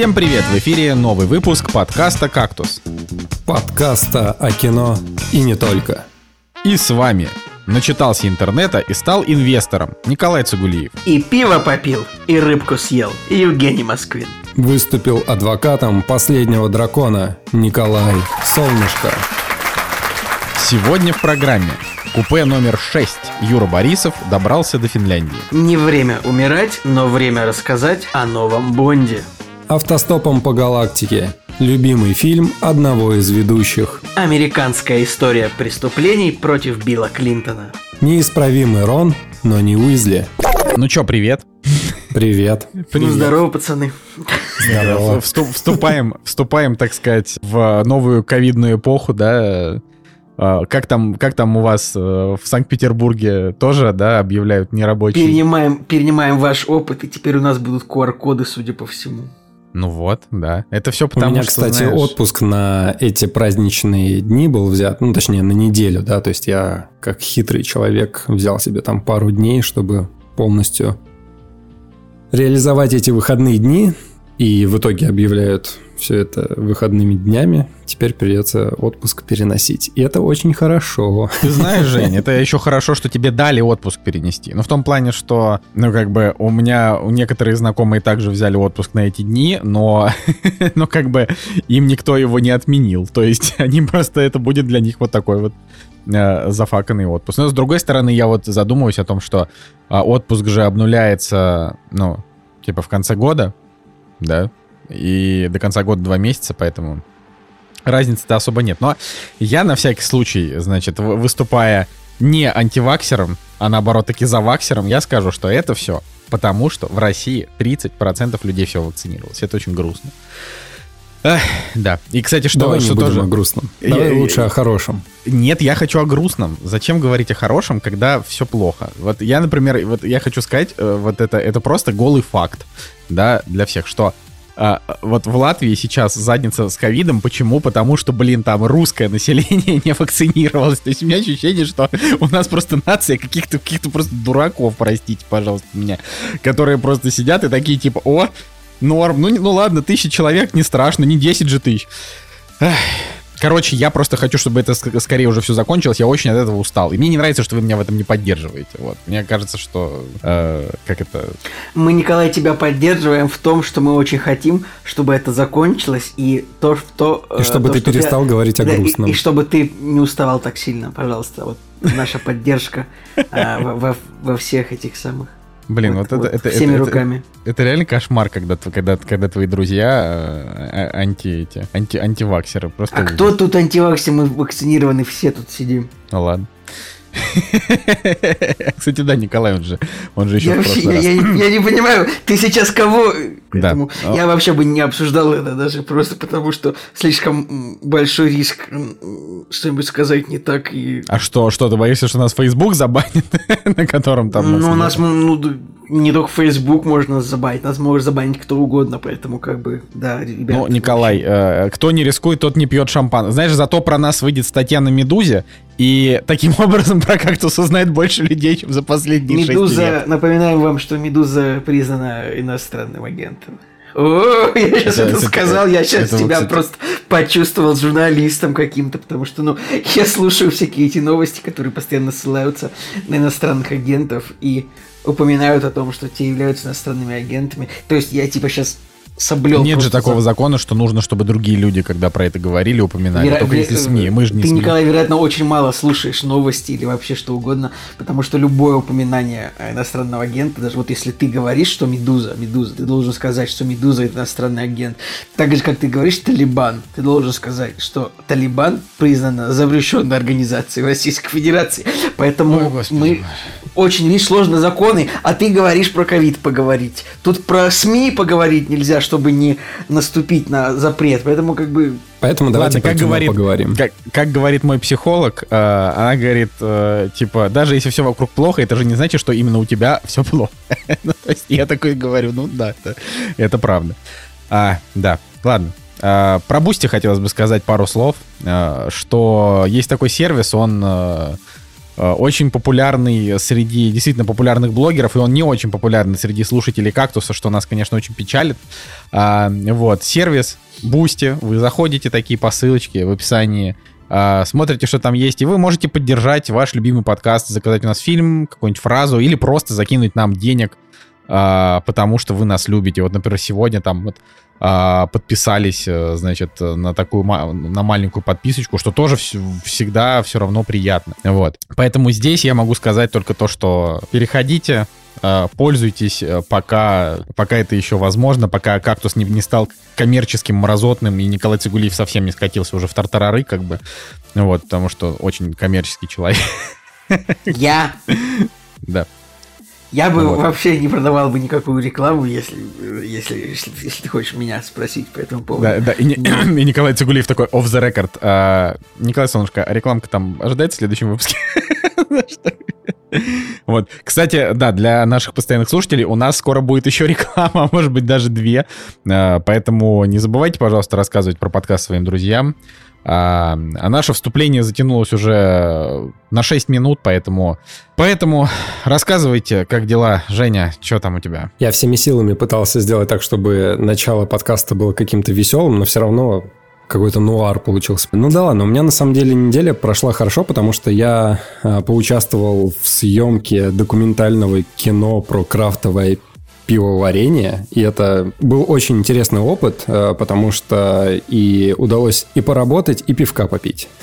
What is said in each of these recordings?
Всем привет! В эфире новый выпуск подкаста «Кактус». Подкаста о кино и не только. И с вами начитался интернета и стал инвестором Николай Цугулиев. И пиво попил, и рыбку съел, Евгений Москвин. Выступил адвокатом последнего дракона Николай Солнышко. Сегодня в программе Купе номер 6 Юра Борисов добрался до Финляндии. Не время умирать, но время рассказать о новом Бонде. Автостопом по галактике. Любимый фильм одного из ведущих. Американская история преступлений против Билла Клинтона. Неисправимый Рон, но не Уизли. Ну чё, привет. Привет. Ну, здорово, пацаны. Здорово. Вступ- Вступаем, вступаем, так сказать, в новую ковидную эпоху, да. А, Как там, как там у вас э, в Санкт-Петербурге тоже, да, объявляют нерабочий? Перенимаем, перенимаем ваш опыт, и теперь у нас будут QR-коды, судя по всему. Ну вот, да. Это все У потому, меня, что, кстати, знаешь, отпуск на эти праздничные дни был взят, ну, точнее, на неделю, да, то есть я, как хитрый человек, взял себе там пару дней, чтобы полностью реализовать эти выходные дни, и в итоге объявляют все это выходными днями, теперь придется отпуск переносить. И это очень хорошо. Ты знаешь, Жень, это еще хорошо, что тебе дали отпуск перенести. Ну, в том плане, что, ну, как бы, у меня у некоторые знакомые также взяли отпуск на эти дни, но, но как бы, им никто его не отменил. То есть, они просто, это будет для них вот такой вот э, зафаканный отпуск. Но, с другой стороны, я вот задумываюсь о том, что а, отпуск же обнуляется, ну, типа в конце года, да, и до конца года два месяца, поэтому разницы-то особо нет. Но я на всякий случай, значит, выступая не антиваксером, а наоборот таки за ваксером, я скажу, что это все потому, что в России 30% людей все вакцинировалось. Это очень грустно. Эх, да. И, кстати, что, Давай не что будем тоже... о грустном. Давай я- лучше о хорошем. Нет, я хочу о грустном. Зачем говорить о хорошем, когда все плохо? Вот я, например, вот я хочу сказать, э, вот это, это просто голый факт, да, для всех, что а, вот в Латвии сейчас задница с ковидом. Почему? Потому что, блин, там русское население не вакцинировалось. То есть у меня ощущение, что у нас просто нация каких-то каких просто дураков, простите, пожалуйста, меня, которые просто сидят и такие типа, о, норм, ну, ну ладно, тысяча человек, не страшно, не 10 же тысяч. Эх. Короче, я просто хочу, чтобы это ск- скорее уже все закончилось. Я очень от этого устал. И мне не нравится, что вы меня в этом не поддерживаете. Вот. Мне кажется, что... э, как это... Мы, Николай, тебя поддерживаем в том, что мы очень хотим, чтобы это закончилось, и то, что... И чтобы ты перестал говорить о Да, и- грустном. И, чтобы ты не уставал так сильно, пожалуйста. Вот наша поддержка во- во всех этих самых... Блин, вот, это, это, Всеми это- руками. Это, это реально кошмар, когда, когда, когда твои друзья э, а- анти, эти, анти, антиваксеры. Просто А ужас. кто тут антиваксер? Мы вакцинированы все тут сидим. Ну ладно. Кстати, да, Николай, он же, он же еще Я, в вообще- я- раз. я- я не понимаю, ты сейчас кого? Поэтому Да. я вообще бы не обсуждал это даже просто потому, что слишком большой риск что-нибудь сказать не так и. А что, что, ты боишься, что нас Facebook забанит, на котором там... ну, у нас м, ну, не только Facebook можно забанить, нас может забанить кто угодно, поэтому как бы, да, ребят. Ну, Николай, э, кто не рискует, тот не пьет шампан. Знаешь, зато про нас выйдет статья на Медузе, и таким образом про кактус узнает больше людей, чем за последние Медуза, лет. напоминаем вам, что Медуза признана иностранным агентом. О, я сейчас Это- это, это- сказал, я сейчас это себя кстати- просто почувствовал журналистом каким-то, потому что, ну, я слушаю всякие эти новости, которые постоянно ссылаются на иностранных агентов и упоминают о том, что те являются иностранными агентами. То есть я типа сейчас соблел. Нет же такого за- закона, что нужно, чтобы другие люди, когда про это говорили, упоминали. Веро- Только если СМИ. Мы же не Ты, СМИ. Николай, вероятно, очень мало слушаешь новости или вообще что угодно, потому что любое упоминание иностранного агента, даже вот если ты говоришь, что Медуза, Медуза, ты должен сказать, что Медуза это иностранный агент. Так же, как ты говоришь Талибан, ты должен сказать, что Талибан признана запрещенной организацией в Российской Федерации. Поэтому Ой, мы очень видишь, сложные законы, а ты говоришь про ковид поговорить. Тут про СМИ поговорить нельзя, чтобы не наступить на запрет. Поэтому как бы Поэтому давайте Ладно, как говорит, поговорим. Как, как говорит мой психолог, э, она говорит, э, типа, даже если все вокруг плохо, это же не значит, что именно у тебя все плохо. Ну, то есть я такой говорю, ну да, это, это правда. А, да, ладно. А, про Boosty хотелось бы сказать пару слов, а, что есть такой сервис, он э, очень популярный среди действительно популярных блогеров, и он не очень популярный среди слушателей кактуса, что нас, конечно, очень печалит. А, вот, сервис Boosty, вы заходите такие по ссылочке в описании, а, смотрите, что там есть, и вы можете поддержать ваш любимый подкаст, заказать у нас фильм, какую-нибудь фразу, или просто закинуть нам денег, а, потому что вы нас любите. Вот, например, сегодня там вот подписались, э, значит, на такую на маленькую подписочку, что тоже всегда все равно приятно. Вот. Поэтому здесь я могу сказать только то, что переходите, а, пользуйтесь, э, пока, пока это еще возможно, пока кактус не, не стал коммерческим, мразотным, и Николай Цигулиев совсем не скатился уже в тартарары, как бы. Вот, потому что очень коммерческий человек. Я? Да. Я бы вот. вообще не продавал бы никакую рекламу, если, если, если, если ты хочешь меня спросить по этому поводу. Да, да. И, Но... и Николай Цигулиев такой off the record. А, Николай Солнышко, а рекламка там ожидается в следующем выпуске? Вот. Кстати, да, для наших постоянных слушателей у нас скоро будет еще реклама, может быть, даже две. А, поэтому не забывайте, пожалуйста, рассказывать про подкаст своим друзьям. А, а наше вступление затянулось уже на 6 минут, поэтому... Поэтому рассказывайте, как дела, Женя, что там у тебя? Я всеми силами пытался сделать так, чтобы начало подкаста было каким-то веселым, но все равно какой-то нуар получился. Ну да ладно, у меня на самом деле неделя прошла хорошо, потому что я а, поучаствовал в съемке документального кино про крафтовое пивоварения, и это был очень интересный опыт, э, потому что и удалось и поработать, и пивка попить.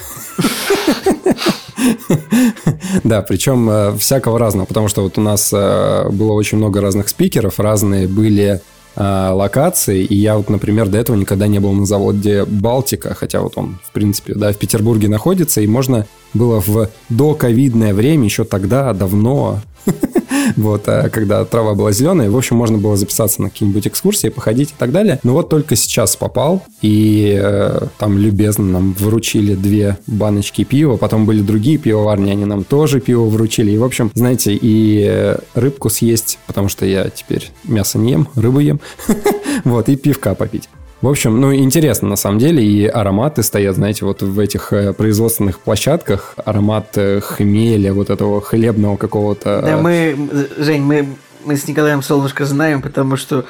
Да, причем э, всякого разного, потому что вот у нас э, было очень много разных спикеров, разные были локации, и я вот, например, до этого никогда не был на заводе Балтика, хотя вот он, в принципе, да, в Петербурге находится, и можно было в доковидное время, еще тогда, давно, вот, а когда трава была зеленая, в общем, можно было записаться на какие-нибудь экскурсии, походить и так далее. Но вот только сейчас попал, и э, там любезно нам вручили две баночки пива, потом были другие пивоварни, они нам тоже пиво вручили. И, в общем, знаете, и э, рыбку съесть, потому что я теперь мясо не ем, рыбу ем, вот, и пивка попить. В общем, ну, интересно на самом деле, и ароматы стоят, знаете, вот в этих э, производственных площадках, аромат э, хмеля, вот этого хлебного какого-то... Да, мы, Жень, мы, мы с Николаем Солнышко знаем, потому что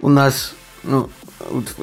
у нас, ну,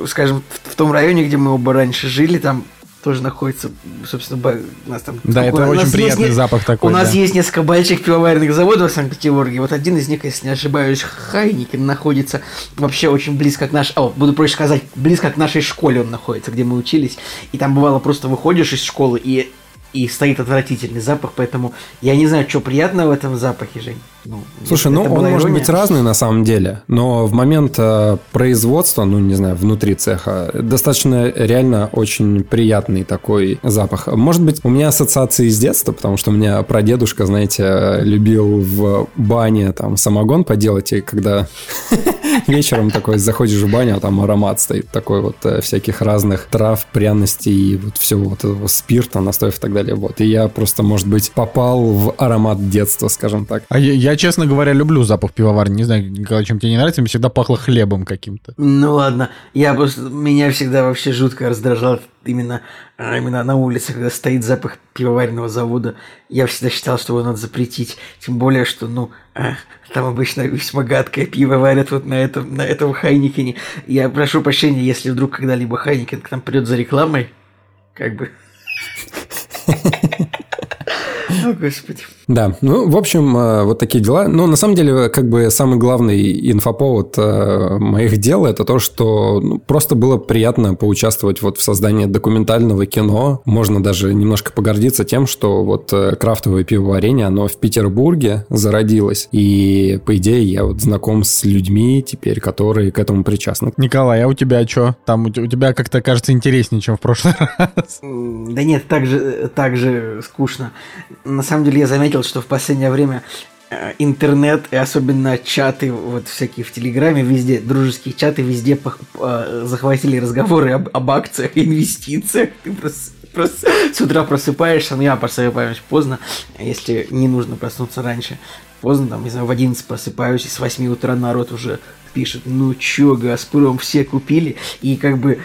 скажем, в том районе, где мы оба раньше жили, там тоже находится, собственно, у нас там... Да, это очень приятный есть, запах такой. У нас да. есть несколько больших пивоваренных заводов в Санкт-Петербурге. Вот один из них, если не ошибаюсь, Хайникин, находится вообще очень близко к нашей... О, буду проще сказать, близко к нашей школе он находится, где мы учились. И там бывало просто выходишь из школы, и и стоит отвратительный запах, поэтому я не знаю, что приятно в этом запахе, Жень. Ну, Слушай, ну он ирония. может быть разный на самом деле, но в момент э, производства, ну не знаю, внутри цеха, достаточно реально очень приятный такой запах. Может быть, у меня ассоциации с детства, потому что у меня прадедушка, знаете, любил в бане там самогон поделать, и когда вечером такой заходишь в баню, а там аромат стоит такой вот э, всяких разных трав, пряностей и вот всего вот этого спирта, настоев и так далее. Вот. И я просто, может быть, попал в аромат детства, скажем так. А я, я честно говоря, люблю запах пивоварни. Не знаю, Николай, чем тебе не нравится, мне всегда пахло хлебом каким-то. Ну ладно, я просто, меня всегда вообще жутко раздражал именно, а, именно на улице, когда стоит запах пивоваренного завода. Я всегда считал, что его надо запретить. Тем более, что, ну, а, там обычно весьма гадкое пиво варят вот на этом, на этом Хайникене. Я прошу прощения, если вдруг когда-либо Хайникен к нам придет за рекламой, как бы... О, Господи. Да, ну, в общем, э, вот такие дела. Но на самом деле, как бы самый главный инфоповод э, моих дел это то, что ну, просто было приятно поучаствовать вот в создании документального кино. Можно даже немножко погордиться тем, что вот э, крафтовое пивоварение, оно в Петербурге зародилось. И, по идее, я вот знаком с людьми теперь, которые к этому причастны. Николай, а у тебя что? Там у тебя как-то кажется интереснее, чем в прошлый раз. Да нет, так же, так же скучно. На самом деле я заметил, что в последнее время э, интернет и особенно чаты вот всякие в Телеграме, везде, дружеские чаты, везде по, по, захватили разговоры об, об акциях, инвестициях. Ты просто, просто с утра просыпаешься, ну я просыпаюсь поздно, если не нужно проснуться раньше. Поздно, там, не знаю, в 11 просыпаюсь, и с 8 утра народ уже пишет, ну чё, Газпром все купили, и как бы...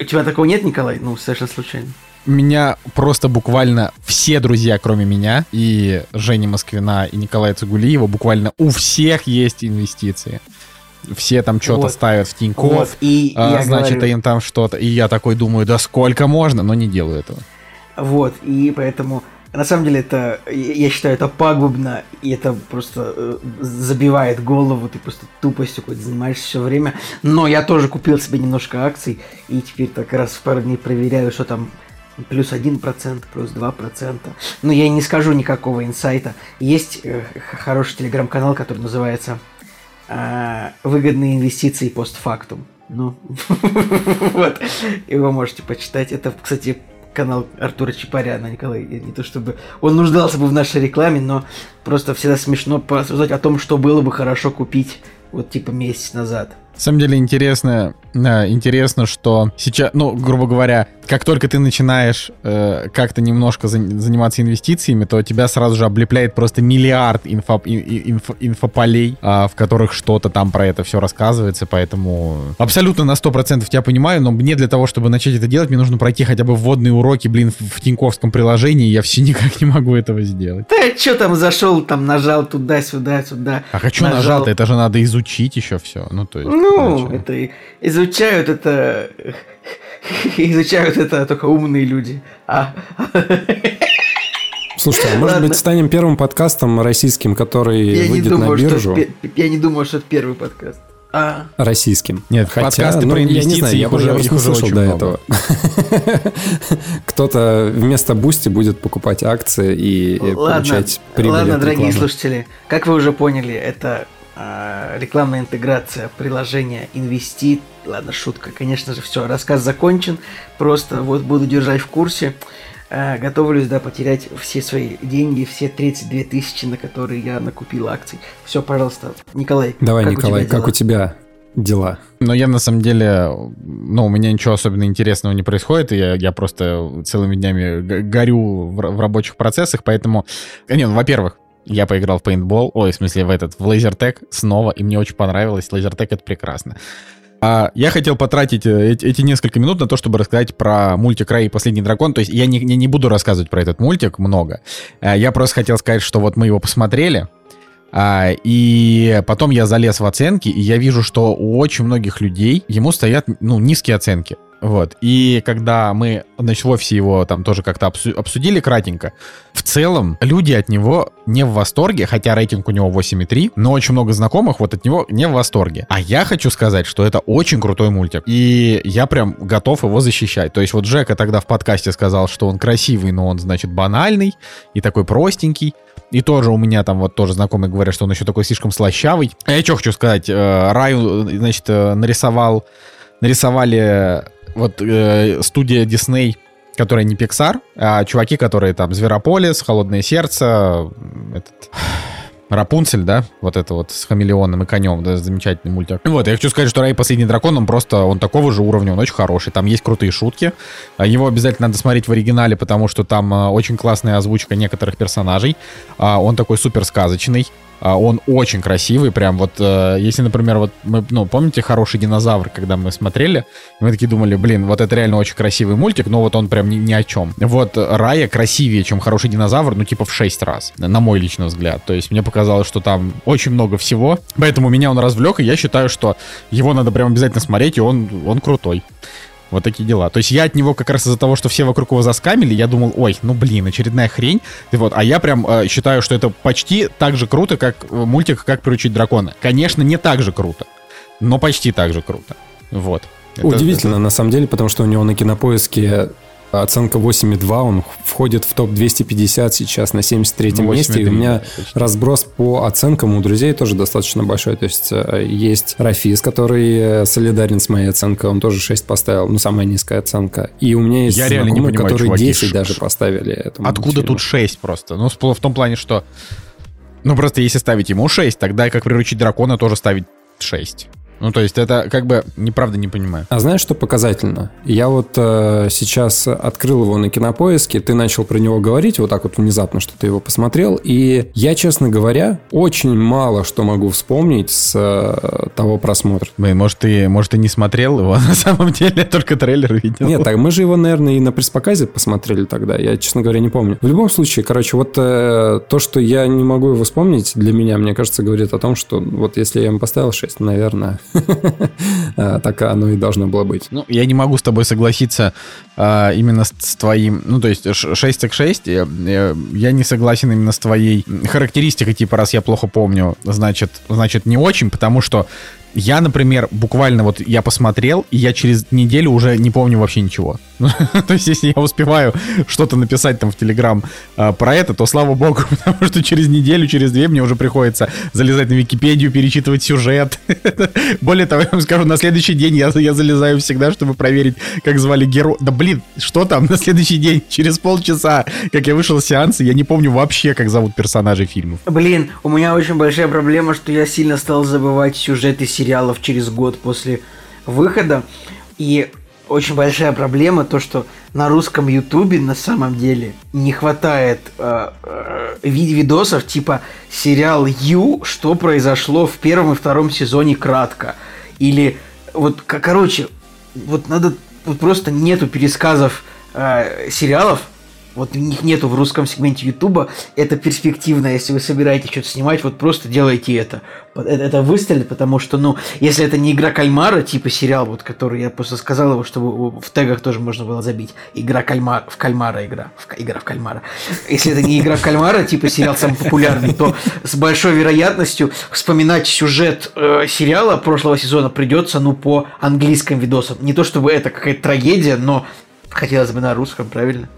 У тебя такого нет, Николай? Ну, совершенно случайно. Меня просто буквально все друзья, кроме меня, и Жени Москвина, и Николая Цигулиева, буквально у всех есть инвестиции. Все там что-то вот. ставят в Тинькофф, вот. и а, значит, говорю... им там что-то. И я такой думаю, да сколько можно, но не делаю этого. Вот, и поэтому на самом деле это, я считаю, это пагубно, и это просто э, забивает голову, ты просто тупостью какой-то занимаешься все время. Но я тоже купил себе немножко акций, и теперь так раз в пару дней проверяю, что там плюс 1%, плюс 2%. Но я не скажу никакого инсайта. Есть э, хороший телеграм-канал, который называется э, «Выгодные инвестиции постфактум». Ну, вот, его можете почитать. Это, кстати, канал Артура Чапаряна, Николай. Не то чтобы он нуждался бы в нашей рекламе, но просто всегда смешно порассуждать о том, что было бы хорошо купить вот типа месяц назад. На самом деле интересно, да, интересно, что сейчас, ну, грубо говоря, как только ты начинаешь э, как-то немножко за, заниматься инвестициями, то тебя сразу же облепляет просто миллиард инфо, инфо, инфополей, э, в которых что-то там про это все рассказывается, поэтому абсолютно на 100% тебя понимаю, но мне для того, чтобы начать это делать, мне нужно пройти хотя бы вводные уроки, блин, в, в Тиньковском приложении, я все никак не могу этого сделать. Да что там зашел, там нажал туда-сюда, сюда. А хочу нажал. нажал-то, это же надо изучить еще все, ну то есть. Ну, это изучают это изучают это только умные люди. А... Слушайте, а может Ладно. быть станем первым подкастом российским, который я выйдет думаю, на биржу? Что, я не думаю, что это первый подкаст. А. Российским. Нет, Хотя, подкасты ну, про инвестиции, я не знаю, я уже, я уже слышал до много. этого. Кто-то вместо Boosty будет покупать акции и ладно, получать прибыль Ладно, дорогие слушатели, как вы уже поняли, это рекламная интеграция приложения Инвести. Ладно, шутка, конечно же, все, рассказ закончен. Просто вот буду держать в курсе. А, готовлюсь, да, потерять все свои деньги, все 32 тысячи, на которые я накупил акций. Все, пожалуйста, Николай. Давай, как Николай, у как у тебя дела? Но я на самом деле, ну, у меня ничего особенно интересного не происходит, и я, я просто целыми днями горю в, в рабочих процессах, поэтому, не, ну, во-первых, я поиграл в пейнтбол, ой, в смысле в этот, в лазертек снова, и мне очень понравилось. Лазертек — это прекрасно. А я хотел потратить э, эти, несколько минут на то, чтобы рассказать про мультик «Рай и последний дракон». То есть я не, не, буду рассказывать про этот мультик много. Э, я просто хотел сказать, что вот мы его посмотрели, а, и потом я залез в оценки, и я вижу, что у очень многих людей ему стоят ну, низкие оценки. Вот. И когда мы, значит, в офисе его там тоже как-то обсудили кратенько, в целом люди от него не в восторге, хотя рейтинг у него 8,3, но очень много знакомых вот от него не в восторге. А я хочу сказать, что это очень крутой мультик. И я прям готов его защищать. То есть вот Джека тогда в подкасте сказал, что он красивый, но он, значит, банальный и такой простенький. И тоже у меня там вот тоже знакомые говорят, что он еще такой слишком слащавый. А я что хочу сказать, э, Раю, значит, э, нарисовал, нарисовали вот э, студия Disney, которая не Pixar, а чуваки, которые там Зверополис, Холодное сердце, этот... Рапунцель, да, вот это вот с хамелеоном и конем, да, замечательный мультик. Вот, я хочу сказать, что Рай Последний Дракон, он просто, он такого же уровня, он очень хороший, там есть крутые шутки, а его обязательно надо смотреть в оригинале, потому что там а, очень классная озвучка некоторых персонажей, а, он такой супер сказочный, он очень красивый, прям вот, э, если, например, вот мы, ну, помните «Хороший динозавр», когда мы смотрели, мы такие думали, блин, вот это реально очень красивый мультик, но вот он прям ни, ни о чем. Вот Рая красивее, чем «Хороший динозавр», ну, типа в 6 раз, на мой личный взгляд. То есть мне показалось, что там очень много всего, поэтому меня он развлек, и я считаю, что его надо прям обязательно смотреть, и он, он крутой. Вот такие дела. То есть я от него как раз из-за того, что все вокруг его заскамили, я думал, ой, ну блин, очередная хрень. И вот, а я прям э, считаю, что это почти так же круто, как э, мультик «Как приручить дракона». Конечно, не так же круто, но почти так же круто. Вот. Удивительно, это... на самом деле, потому что у него на кинопоиске Оценка 8,2, он входит в топ-250 сейчас на 73-м ну, месте. И у меня точно. разброс по оценкам у друзей тоже достаточно большой. То есть э, есть Рафис, который э, солидарен с моей оценкой, он тоже 6 поставил, ну, самая низкая оценка. И у меня есть Я реально не понимаю, которые чуваки, 10 ш... даже поставили. Этому Откуда мультфильму. тут 6 просто? Ну, в том плане, что... Ну, просто если ставить ему 6, тогда как приручить дракона тоже ставить 6. Ну, то есть это как бы неправда не понимаю. А знаешь, что показательно? Я вот э, сейчас открыл его на кинопоиске, ты начал про него говорить вот так вот внезапно, что ты его посмотрел, и я, честно говоря, очень мало что могу вспомнить с э, того просмотра. Блин, может, ты, может, ты не смотрел его, на самом деле, только трейлер видел. Нет, так мы же его, наверное, и на пресс-показе посмотрели тогда, я, честно говоря, не помню. В любом случае, короче, вот э, то, что я не могу его вспомнить, для меня, мне кажется, говорит о том, что вот если я ему поставил 6, наверное, так оно и должно было быть. Ну, я не могу с тобой согласиться а, именно с, с твоим... Ну, то есть 6 к 6, я, я не согласен именно с твоей характеристикой, типа, раз я плохо помню, значит, значит не очень, потому что я, например, буквально вот я посмотрел, и я через неделю уже не помню вообще ничего. то есть, если я успеваю что-то написать там в Телеграм э, про это, то слава богу, потому что через неделю, через две мне уже приходится залезать на Википедию, перечитывать сюжет. Более того, я вам скажу, на следующий день я, я залезаю всегда, чтобы проверить, как звали героя. Да блин, что там на следующий день? Через полчаса, как я вышел с сеанса, я не помню вообще, как зовут персонажей фильмов. Блин, у меня очень большая проблема, что я сильно стал забывать сюжеты сериалов через год после выхода. И очень большая проблема то, что на русском ютубе на самом деле не хватает э, э, видосов типа сериал Ю, что произошло в первом и втором сезоне кратко. Или вот, короче, вот надо, вот просто нету пересказов э, сериалов, вот них нету в русском сегменте Ютуба. Это перспективно, если вы собираетесь что-то снимать, вот просто делайте это. Это, выстрелит, потому что, ну, если это не игра кальмара, типа сериал, вот который я просто сказал его, чтобы в тегах тоже можно было забить. Игра кальмара, в кальмара игра. В, игра в кальмара. Если это не игра в кальмара, типа сериал самый популярный, то с большой вероятностью вспоминать сюжет э, сериала прошлого сезона придется, ну, по английским видосам. Не то чтобы это какая-то трагедия, но хотелось бы на русском, правильно?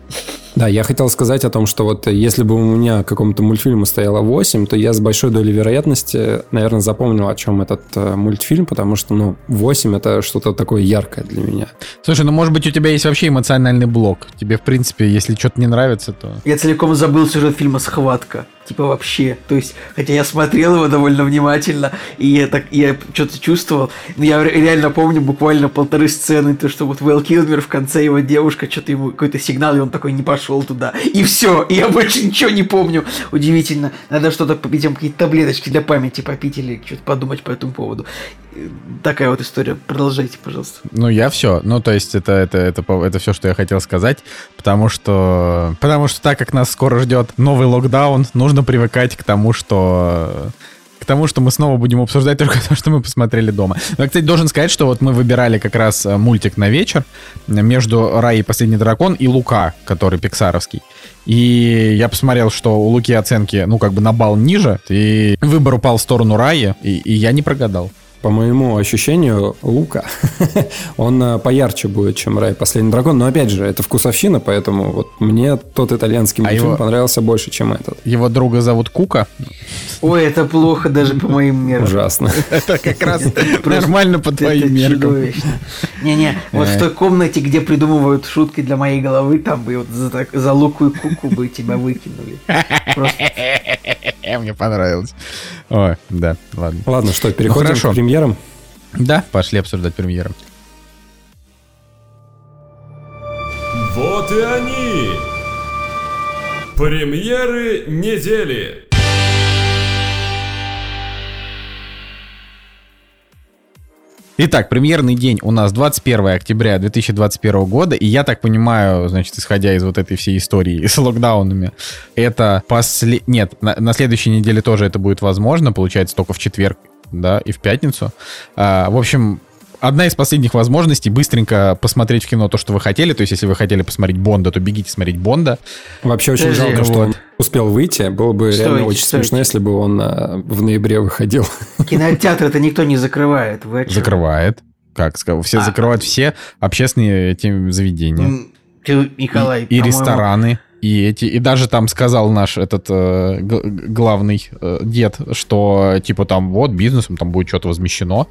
Да, я хотел сказать о том, что вот если бы у меня какому-то мультфильму стояло 8, то я с большой долей вероятности, наверное, запомнил, о чем этот э, мультфильм, потому что, ну, 8 это что-то такое яркое для меня. Слушай, ну, может быть, у тебя есть вообще эмоциональный блок. Тебе, в принципе, если что-то не нравится, то... Я целиком забыл сюжет фильма «Схватка» типа вообще. То есть, хотя я смотрел его довольно внимательно, и я так, я что-то чувствовал. Но я реально помню буквально полторы сцены, то, что вот Вэл Килмер в конце его девушка, что-то ему какой-то сигнал, и он такой не пошел туда. И все, и я больше ничего не помню. Удивительно. Надо что-то попить, какие-то таблеточки для памяти попить или что-то подумать по этому поводу. Такая вот история. Продолжайте, пожалуйста. Ну, я все. Ну, то есть, это, это, это, это все, что я хотел сказать. Потому что, потому что так как нас скоро ждет новый локдаун, нужно привыкать к тому, что к тому, что мы снова будем обсуждать только то, что мы посмотрели дома. Но, кстати, должен сказать, что вот мы выбирали как раз э, мультик на вечер между «Рай и последний дракон» и «Лука», который пиксаровский. И я посмотрел, что у Луки оценки, ну, как бы на балл ниже, и выбор упал в сторону Раи, и, и я не прогадал по моему ощущению, Лука, он э, поярче будет, чем Рай Последний Дракон. Но опять же, это вкусовщина, поэтому вот мне тот итальянский а мультфильм его... понравился больше, чем этот. Его друга зовут Кука? Ой, это плохо даже по моим меркам. Ужасно. Это как раз нормально по твоим меркам. Не-не, вот в той комнате, где придумывают шутки для моей головы, там бы вот за Луку и Куку бы тебя выкинули. Мне понравилось. Ой, да, ладно. Ладно, что, переходим к премьерам? Да, пошли обсуждать премьеры. Вот и они! Премьеры недели! Итак, премьерный день у нас 21 октября 2021 года, и я так понимаю, значит, исходя из вот этой всей истории с локдаунами, это после... Нет, на, на следующей неделе тоже это будет возможно, получается, только в четверг, да, и в пятницу. А, в общем, одна из последних возможностей быстренько посмотреть в кино то, что вы хотели. То есть, если вы хотели посмотреть Бонда, то бегите смотреть Бонда. Вообще очень Подожди, жалко, вот. что он успел выйти. Было бы стойте, реально очень стойте. смешно, если бы он а, в ноябре выходил. Кинотеатр это никто не закрывает. Вы Закрывает. Как сказал, все а, закрывают все общественные эти заведения. Ты, Николай, и, и рестораны И, эти, и даже там сказал наш этот э, главный э, дед, что типа там вот бизнесом там будет что-то возмещено.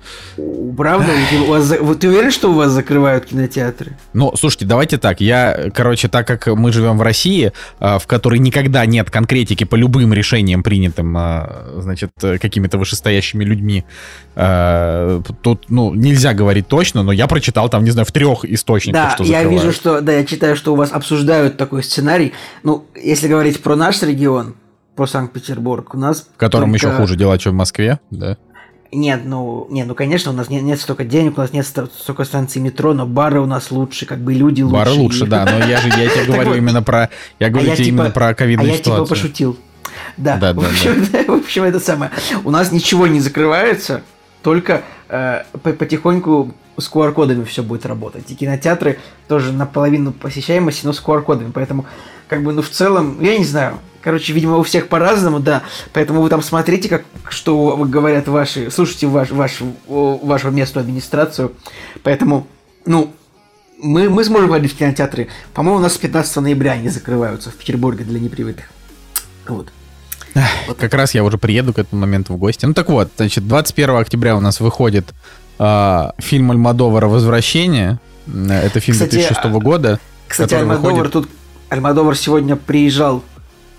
Правда? У вас, за- ты уверен, что у вас закрывают кинотеатры? Ну, слушайте, давайте так. Я, короче, так как мы живем в России, э, в которой никогда нет конкретики по любым решениям, принятым, э, значит, э, какими-то вышестоящими людьми, э, тут, ну, нельзя говорить точно, но я прочитал там, не знаю, в трех источниках, Да, что я закрывают. вижу, что, да, я читаю, что у вас обсуждают такой сценарий. Ну, если говорить про наш регион, про Санкт-Петербург, у нас В котором только- еще хуже дела, чем в Москве, да. Нет, ну, не, ну, конечно, у нас нет, нет столько денег, у нас нет сто- столько станций метро, но бары у нас лучше, как бы люди лучше. Бары лучше, да, но я же я тебе говорю именно про, я А говорю я тебе типа- именно про А ковидную я типа ситуацию. пошутил. Да, Да, в, да, общем, в общем, это самое. У нас ничего не закрывается, только э, по- потихоньку с QR-кодами все будет работать. И кинотеатры тоже наполовину посещаемости, но с QR-кодами. Поэтому, как бы, ну, в целом, я не знаю. Короче, видимо, у всех по-разному, да. Поэтому вы там смотрите, как, что говорят ваши, слушайте ваш, ваш, вашу местную администрацию. Поэтому, ну, мы, мы сможем ходить в кинотеатры. По-моему, у нас с 15 ноября они закрываются в Петербурге для непривычных. Вот. Как раз я уже приеду к этому моменту в гости. Ну так вот, значит, 21 октября у нас выходит а, фильм Альмадовара «Возвращение». М, Это фильм Кстати, 2006 года. Кстати, Альмадовар выходит- тут... Альмадовар сегодня приезжал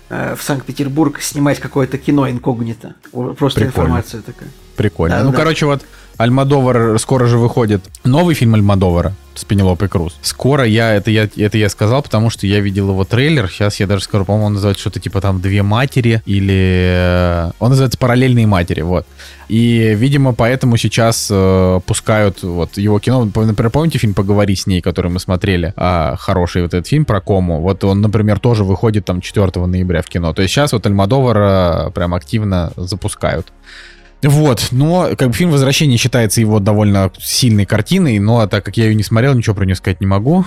э, в Санкт-Петербург снимать какое-то кино инкогнито. Просто Прикольно. информация такая. Прикольно. Да, ну, да. короче, вот Альмадовар скоро же выходит. Новый фильм Альмадовара с Пенелопой Круз. Скоро я это, я это я сказал, потому что я видел его трейлер. Сейчас я даже скажу, по-моему, он называется что-то типа там «Две матери» или... э, Он называется «Параллельные матери», вот. И, видимо, поэтому сейчас э, пускают вот его кино. Например, помните фильм «Поговори с ней», который мы смотрели? А, хороший вот этот фильм про кому. Вот он, например, тоже выходит там 4 ноября в кино. То есть сейчас вот Альмадовара прям активно запускают. Вот, но как бы фильм «Возвращение» считается его довольно сильной картиной, но так как я ее не смотрел, ничего про нее сказать не могу.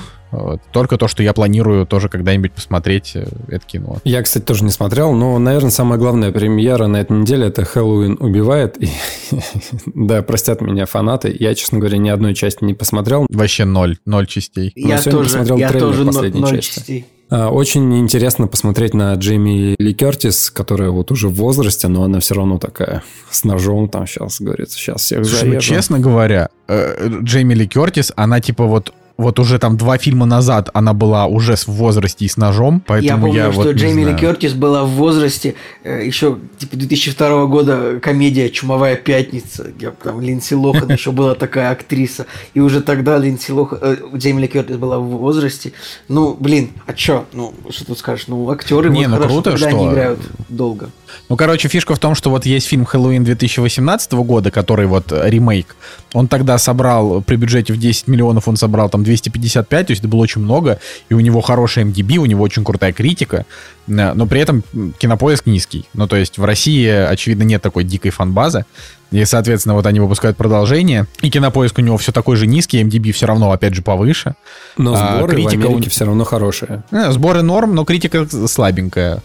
Только то, что я планирую тоже когда-нибудь посмотреть э, это кино. Я, кстати, тоже не смотрел, но, наверное, самая главная премьера на этой неделе это Хэллоуин убивает. И, да, простят меня фанаты. Я, честно говоря, ни одной части не посмотрел. Вообще ноль, ноль частей. Ну, я сегодня тоже, посмотрел я трейлер тоже ноль части. частей. А, Очень интересно посмотреть на Джейми Ли Кертис, которая вот уже в возрасте, но она все равно такая с ножом там сейчас, говорится, сейчас всех Слушай, ну, зарежу. честно говоря, э, Джейми Ли Кертис, она типа вот вот уже там два фильма назад она была уже в возрасте и с ножом, Я поэтому помню, я, что вот Джейми Ли. Кертис была в возрасте э, еще типа 2002 года комедия «Чумовая пятница», где там Линдси Лохан еще была такая актриса, и уже тогда Линдси Лохан, э, Джейми Ли Кертис была в возрасте. Ну, блин, а чё? Ну, что тут скажешь? Ну, актеры Не, вот ну хорошо, круто, что- они играют долго. Ну, короче, фишка в том, что вот есть фильм «Хэллоуин» 2018 года, который вот э, ремейк. Он тогда собрал, при бюджете в 10 миллионов он собрал там 255, то есть это было очень много, и у него хороший MDB, у него очень крутая критика, э, но при этом кинопоиск низкий. Ну, то есть в России, очевидно, нет такой дикой фан-базы, и, соответственно, вот они выпускают продолжение, и кинопоиск у него все такой же низкий, MDB все равно, опять же, повыше. Но а, сборы критика в у Америке них- все равно хорошие. Э, Сборы норм, но критика слабенькая.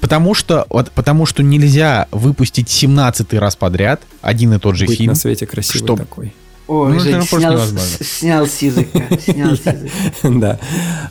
Потому что, вот, потому что нельзя выпустить 17 раз подряд один и тот же Быть фильм. на свете красивый Чтоб- такой. Ой, Ну, Жень, снял, снял с языка, снял с языка. Да.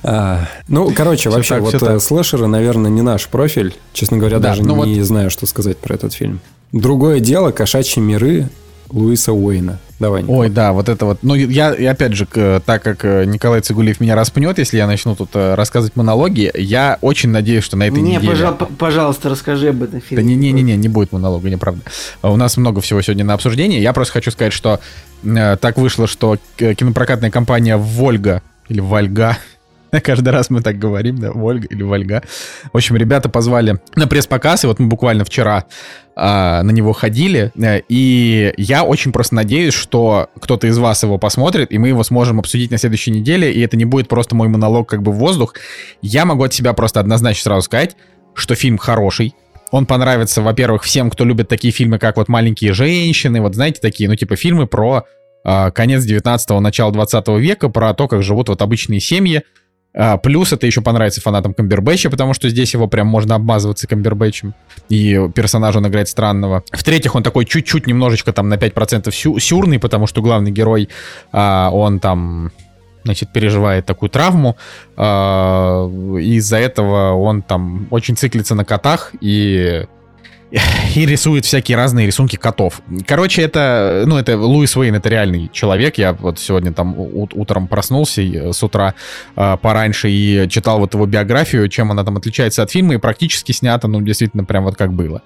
А, Ну, короче, вообще, так, вот э, слэшеры, наверное, не наш профиль. Честно говоря, Да, даже ну не знаю, что сказать про этот фильм. Другое дело «Кошачьи миры» Луиса Уэйна. Давай, Николай. Ой, да, вот это вот. Ну, я, и опять же, к- так как э, Николай Цигулиев меня распнет, если я начну тут э, рассказывать монологи, я очень надеюсь, что на этой Не, неделе... п- пожалуйста, расскажи об этом Да фильме. не-не-не, не будет монолога, неправда. У нас много всего сегодня на обсуждение. Я просто хочу сказать, что э, так вышло, что кинопрокатная компания «Вольга» или «Вольга», Каждый раз мы так говорим, да, Вольга или Вольга. В общем, ребята позвали на пресс-показ, и вот мы буквально вчера а, на него ходили, э, и я очень просто надеюсь, что кто-то из вас его посмотрит, и мы его сможем обсудить на следующей неделе, и это не будет просто мой монолог как бы в воздух. Я могу от себя просто однозначно сразу сказать, что фильм хороший, он понравится, во-первых, всем, кто любит такие фильмы, как вот «Маленькие женщины», вот знаете, такие, ну, типа фильмы про а, конец 19-го, начало 20 века, про то, как живут вот обычные семьи. А, плюс это еще понравится фанатам Камбербэтча, потому что здесь его прям можно обмазываться Камбербэтчем, и персонажа он играет странного. В-третьих, он такой чуть-чуть немножечко там на 5% сю- сюрный, потому что главный герой, а, он там значит, переживает такую травму. а, Из-за этого он там очень циклится на котах и и рисует всякие разные рисунки котов. Короче, это, ну, это Луис Уэйн, это реальный человек. Я вот сегодня там утром проснулся и, с утра э, пораньше и читал вот его биографию, чем она там отличается от фильма, и практически снято, ну, действительно, прям вот как было.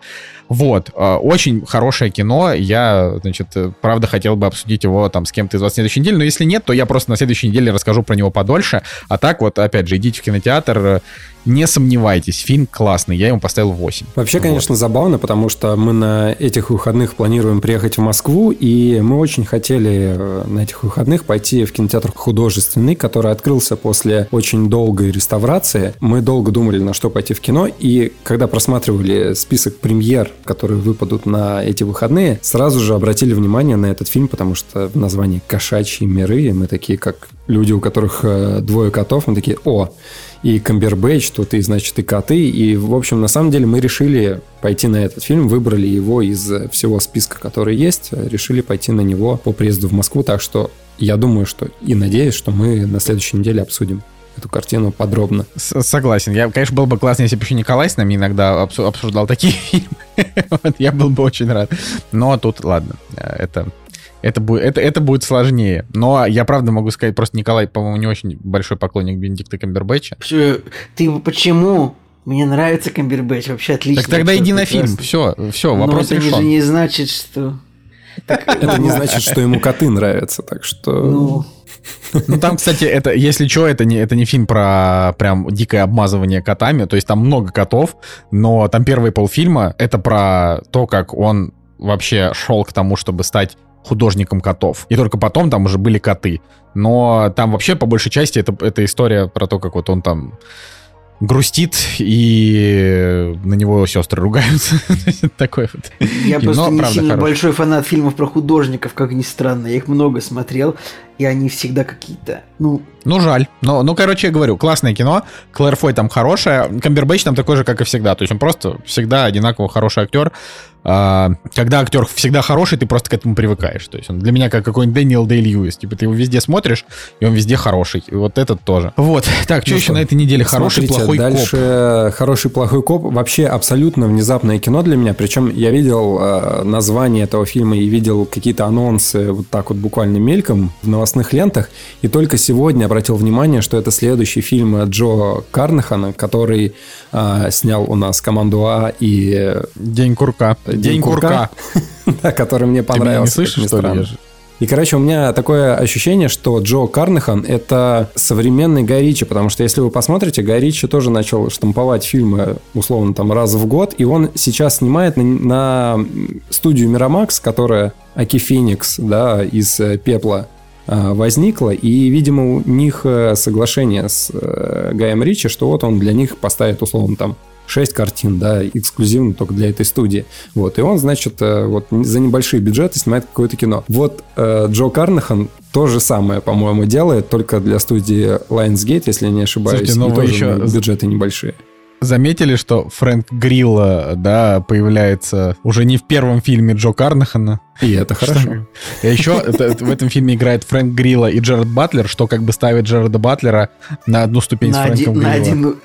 Вот, э, очень хорошее кино. Я, значит, э, правда хотел бы обсудить его там с кем-то из вас в следующей неделе, но если нет, то я просто на следующей неделе расскажу про него подольше. А так вот, опять же, идите в кинотеатр, э, не сомневайтесь, фильм классный, я ему поставил 8. Вообще, Вот. конечно, забавно, потому что мы на этих выходных планируем приехать в Москву, и мы очень хотели э, на этих выходных пойти в кинотеатр художественный, который открылся после очень долгой реставрации. Мы долго думали, на что пойти в кино, и когда просматривали список премьер, которые выпадут на эти выходные, сразу же обратили внимание на этот фильм, потому что в названии «Кошачьи миры», мы такие, как люди, у которых э, двое котов, мы такие, о, и Камбербэтч, тут и, значит, и коты. И, в общем, на самом деле мы решили пойти на этот фильм, выбрали его из э, всего списка, который есть, э, решили пойти на него по приезду в Москву. Так что я думаю, что и надеюсь, что мы на следующей неделе обсудим эту картину подробно. С- Согласен. Я, конечно, был бы классно, если бы еще Николай с нами иногда обсу- обсуждал такие фильмы. Вот, я был бы очень рад. Но тут, ладно, э, это, это, будет, это, это будет сложнее. Но я правда могу сказать, просто Николай, по-моему, не очень большой поклонник Бенедикта Камбербэтча. Ты почему? Мне нравится Камбербэтч, вообще отлично. Так тогда иди на фильм. Все, все, вопрос это же решен. не значит, что... Это не значит, что ему коты нравятся, так что... Ну, Ну там, кстати, это, если что, это не, это не фильм про прям дикое обмазывание котами. То есть там много котов, но там первые полфильма это про то, как он вообще шел к тому, чтобы стать художником котов. И только потом там уже были коты. Но там вообще по большей части это, это история про то, как вот он там грустит, и на него сестры ругаются. Такой вот. я просто не правда, сильно большой фанат фильмов про художников, как ни странно. Я их много смотрел, и они всегда какие-то... Ну, Ну, жаль. Но, ну, короче, я говорю, классное кино. Клэр Фой там хорошая. Камбербэтч там такой же, как и всегда. То есть он просто всегда одинаково хороший актер. А, когда актер всегда хороший, ты просто к этому привыкаешь. То есть он для меня как какой-нибудь Дэниел Дэй Льюис. Типа ты его везде смотришь, и он везде хороший. И вот этот тоже. Вот. Так, что Ну еще что, на этой неделе? Хороший, Смотрите, плохой дальше коп. хороший плохой коп вообще абсолютно внезапное кино для меня. Причем я видел э, название этого фильма и видел какие-то анонсы вот так вот буквально мельком в новостных лентах. И только сегодня обратил внимание, что это следующий фильм Джо Карнахана, который э, снял у нас команду А и День курка. День курка. да, который мне Ты меня не понравился. слышишь, что ли? И, короче, у меня такое ощущение, что Джо Карнахан — это современный Гай Ричи, потому что если вы посмотрите, Гай Ричи тоже начал штамповать фильмы, условно, там, раз в год, и он сейчас снимает на, на студию Мирамакс, которая Аки Феникс, да, из пепла возникла, и, видимо, у них э, соглашение с э, Гаем Ричи, что вот он для них поставит, условно, там, 6 картин, да, эксклюзивно только для этой студии. Вот, и он, значит, э, вот за небольшие бюджеты снимает какое-то кино. Вот э, Джо Карнахан то же самое, по-моему, делает, только для студии Lionsgate, если я не ошибаюсь. Слушайте, ну и вы еще- бюджеты небольшие. Заметили, что Фрэнк Грилла, да, появляется уже не в первом фильме Джо Карнахана, И это хорошо. Что? А еще в этом фильме играет Фрэнк Грилла и Джеред Батлер, что как бы ставит Джереда Батлера на одну ступень на с Фрэнком один, на, Грилла. один,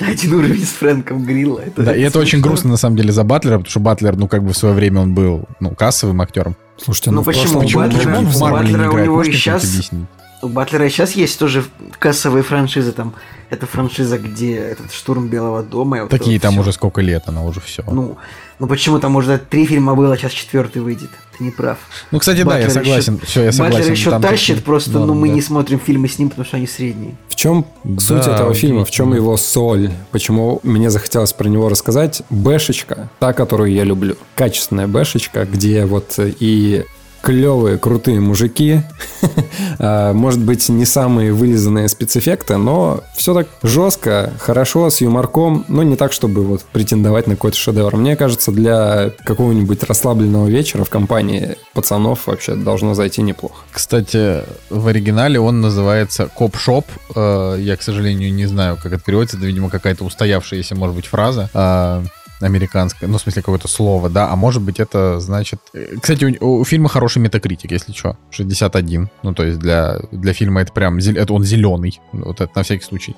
на один уровень с Фрэнком Грилла. Это Да, и это очень грустно на самом деле за Батлера, потому что Батлер, ну как бы в свое время он был, ну, кассовым актером. Слушайте, Ну в почему? Почему, Батлера- почему он в Марвеле не играет? и щас- объяснить? У Батлера сейчас есть тоже кассовые франшизы, там, это франшиза, где этот штурм Белого дома. и вот Такие там всё. уже сколько лет, она уже все. Ну, Ну, ну почему там уже три фильма было, сейчас четвертый выйдет. Ты не прав. кстати, да, я Батлер согласен. Все, я согласен. Батлер еще там тащит, такие просто, ну, нормы, мы да. не смотрим фильмы с ним, потому что они средние. В чем суть Да, этого фильма, в чем его соль, почему мне захотелось про него рассказать? Бэшечка, та, которую я люблю. Качественная бэшечка, где вот и клевые, крутые мужики, А, может быть, не самые вылизанные спецэффекты, но все так жестко, хорошо, с юморком, но не так, чтобы вот претендовать на какой-то шедевр. Мне кажется, для какого-нибудь расслабленного вечера в компании пацанов вообще должно зайти неплохо. Кстати, в оригинале он называется Copshop. Э, Я, к сожалению, не знаю, как это переводится. Это, видимо, какая-то устоявшаяся, может быть, фраза. Американское, ну, в смысле, какое-то слово, да, а может быть, это значит... э, Кстати, у, у фильма хороший Metacritic, если что, 61. Ну, то есть для, для фильма это прям, это он зеленый, вот это на всякий случай.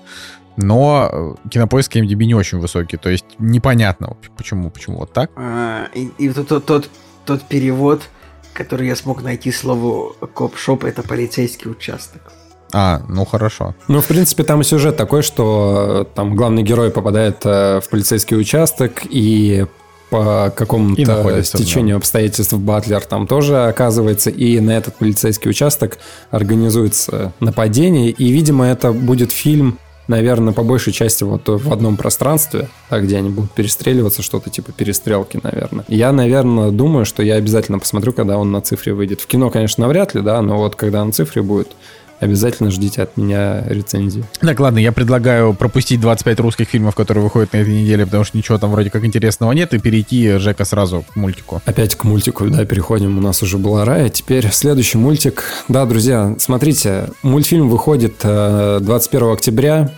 Но э, кинопоиск IMDb не очень высокий, то есть непонятно, почему, почему вот так. А, и, и тот, тот, тот перевод, который я смог найти слову коп-шоп, это полицейский участок. А, ну хорошо. Ну, в принципе, там и сюжет такой, что э, там главный герой попадает э, в полицейский участок и по какому-то стечению обстоятельств Батлер там тоже оказывается, и на этот полицейский участок организуется нападение, и, видимо, это будет фильм, наверное, по большей части вот в одном пространстве, да, где они будут перестреливаться, что-то типа перестрелки, наверное. Я, наверное, думаю, что я обязательно посмотрю, когда он на цифре выйдет. В кино, конечно, навряд ли, да, но вот когда на цифре будет, обязательно ждите от меня рецензии. Так, ладно, я предлагаю пропустить 25 русских фильмов, которые выходят на этой неделе, потому что ничего там вроде как интересного нет, и перейти, Жека, сразу к мультику. Опять к мультику, да, переходим. У нас уже была Рая. Теперь следующий мультик. Да, друзья, смотрите, мультфильм выходит э, 21 октября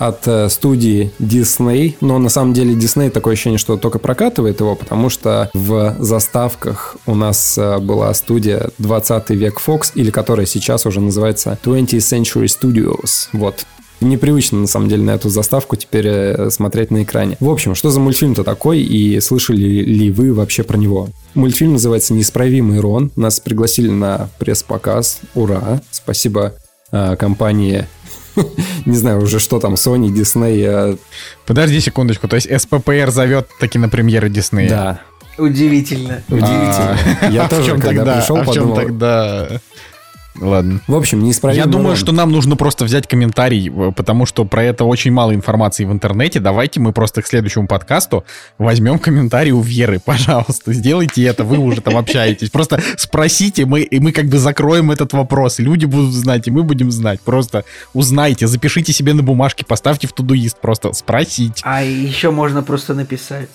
от э, студии Disney, но на самом деле Disney такое ощущение, что только прокатывает его, потому что в заставках у нас э, была студия 20 век Fox, или которая сейчас уже называется 20th Century Studios. Вот. Непривычно, на самом деле, на эту заставку теперь э, смотреть на экране. В общем, что за мультфильм-то такой, и слышали ли вы вообще про него? Мультфильм называется «Неисправимый Рон». Нас пригласили на пресс-показ. Ура! Спасибо э, компании не знаю уже что там, Sony, Disney. э, Подожди секундочку, то есть СППР зовет таки на премьеры Диснея? Да, Удивительно. удивительно. Я А в тоже, чем когда тогда? пришел, а в чем подумал... тогда? Ладно. В общем, неисправимый Я думаю, что нам нужно просто взять комментарий, э, потому что про это очень мало информации в интернете. Давайте мы просто к следующему подкасту возьмем комментарий у Веры. Пожалуйста, сделайте это, вы уже там общаетесь. Просто спросите, мы, и мы как бы закроем этот вопрос. Люди будут знать, и мы будем знать. Просто узнайте, запишите себе на бумажке, поставьте в тудуист, просто спросить. А еще можно просто написать.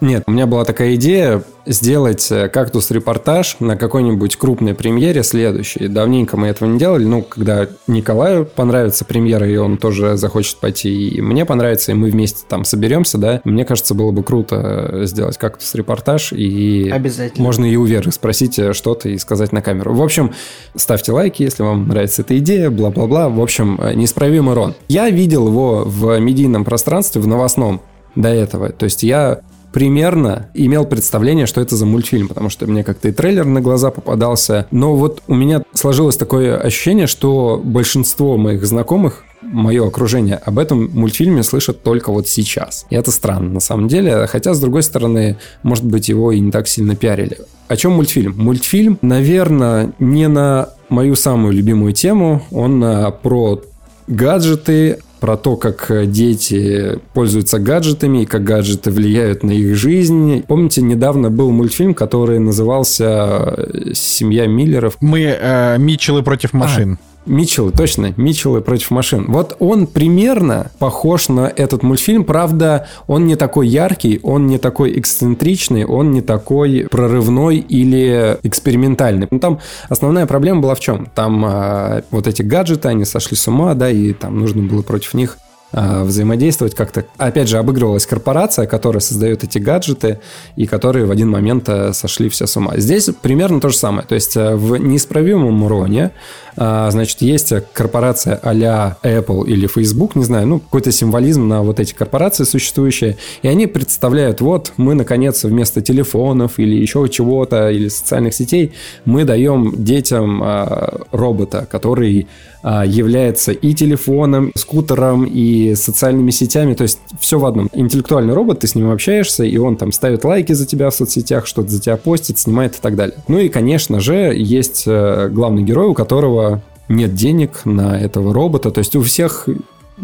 Нет, у меня была такая идея сделать э, кактус-репортаж на какой-нибудь крупной премьере следующей. Давненько мы этого не делали. Ну, когда Николаю понравится премьера, и он тоже захочет пойти, и мне понравится, и мы вместе там соберемся, да, мне кажется, было бы круто э, сделать кактус-репортаж, и Обязательно. можно и у Веры спросить э, что-то и сказать на камеру. В общем, ставьте лайки, если вам нравится эта идея, бла-бла-бла. В общем, неисправимый Рон. Я видел его в медийном пространстве, в новостном до этого. То есть я примерно имел представление, что это за мультфильм, потому что мне как-то и трейлер на глаза попадался. Но вот у меня сложилось такое ощущение, что большинство моих знакомых мое окружение об этом мультфильме слышат только вот сейчас. И это странно на самом деле. Хотя, с другой стороны, может быть, его и не так сильно пиарили. О чем мультфильм? Мультфильм, наверное, не на мою самую любимую тему. Он а, про гаджеты, про то, как дети пользуются гаджетами и как гаджеты влияют на их жизнь. Помните, недавно был мультфильм, который назывался «Семья Миллеров». Мы э, Митчеллы против машин. Митчеллы, точно, Митчеллы против машин. Вот он примерно похож на этот мультфильм, правда, он не такой яркий, он не такой эксцентричный, он не такой прорывной или экспериментальный. Ну, там основная проблема была в чем? Там а, вот эти гаджеты, они сошли с ума, да, и там нужно было против них а, взаимодействовать как-то. Опять же, обыгрывалась корпорация, которая создает эти гаджеты и которые в один момент а, сошли все с ума. Здесь примерно то же самое. То есть в неисправимом уроне значит, есть корпорация а-ля Apple или Facebook, не знаю, ну, какой-то символизм на вот эти корпорации существующие, и они представляют, вот, мы, наконец, вместо телефонов или еще чего-то, или социальных сетей, мы даем детям а, робота, который а, является и телефоном, скутером, и социальными сетями, то есть все в одном. Интеллектуальный робот, ты с ним общаешься, и он там ставит лайки за тебя в соцсетях, что-то за тебя постит, снимает и так далее. Ну и, конечно же, есть э, главный герой, у которого нет денег на этого робота. То есть у всех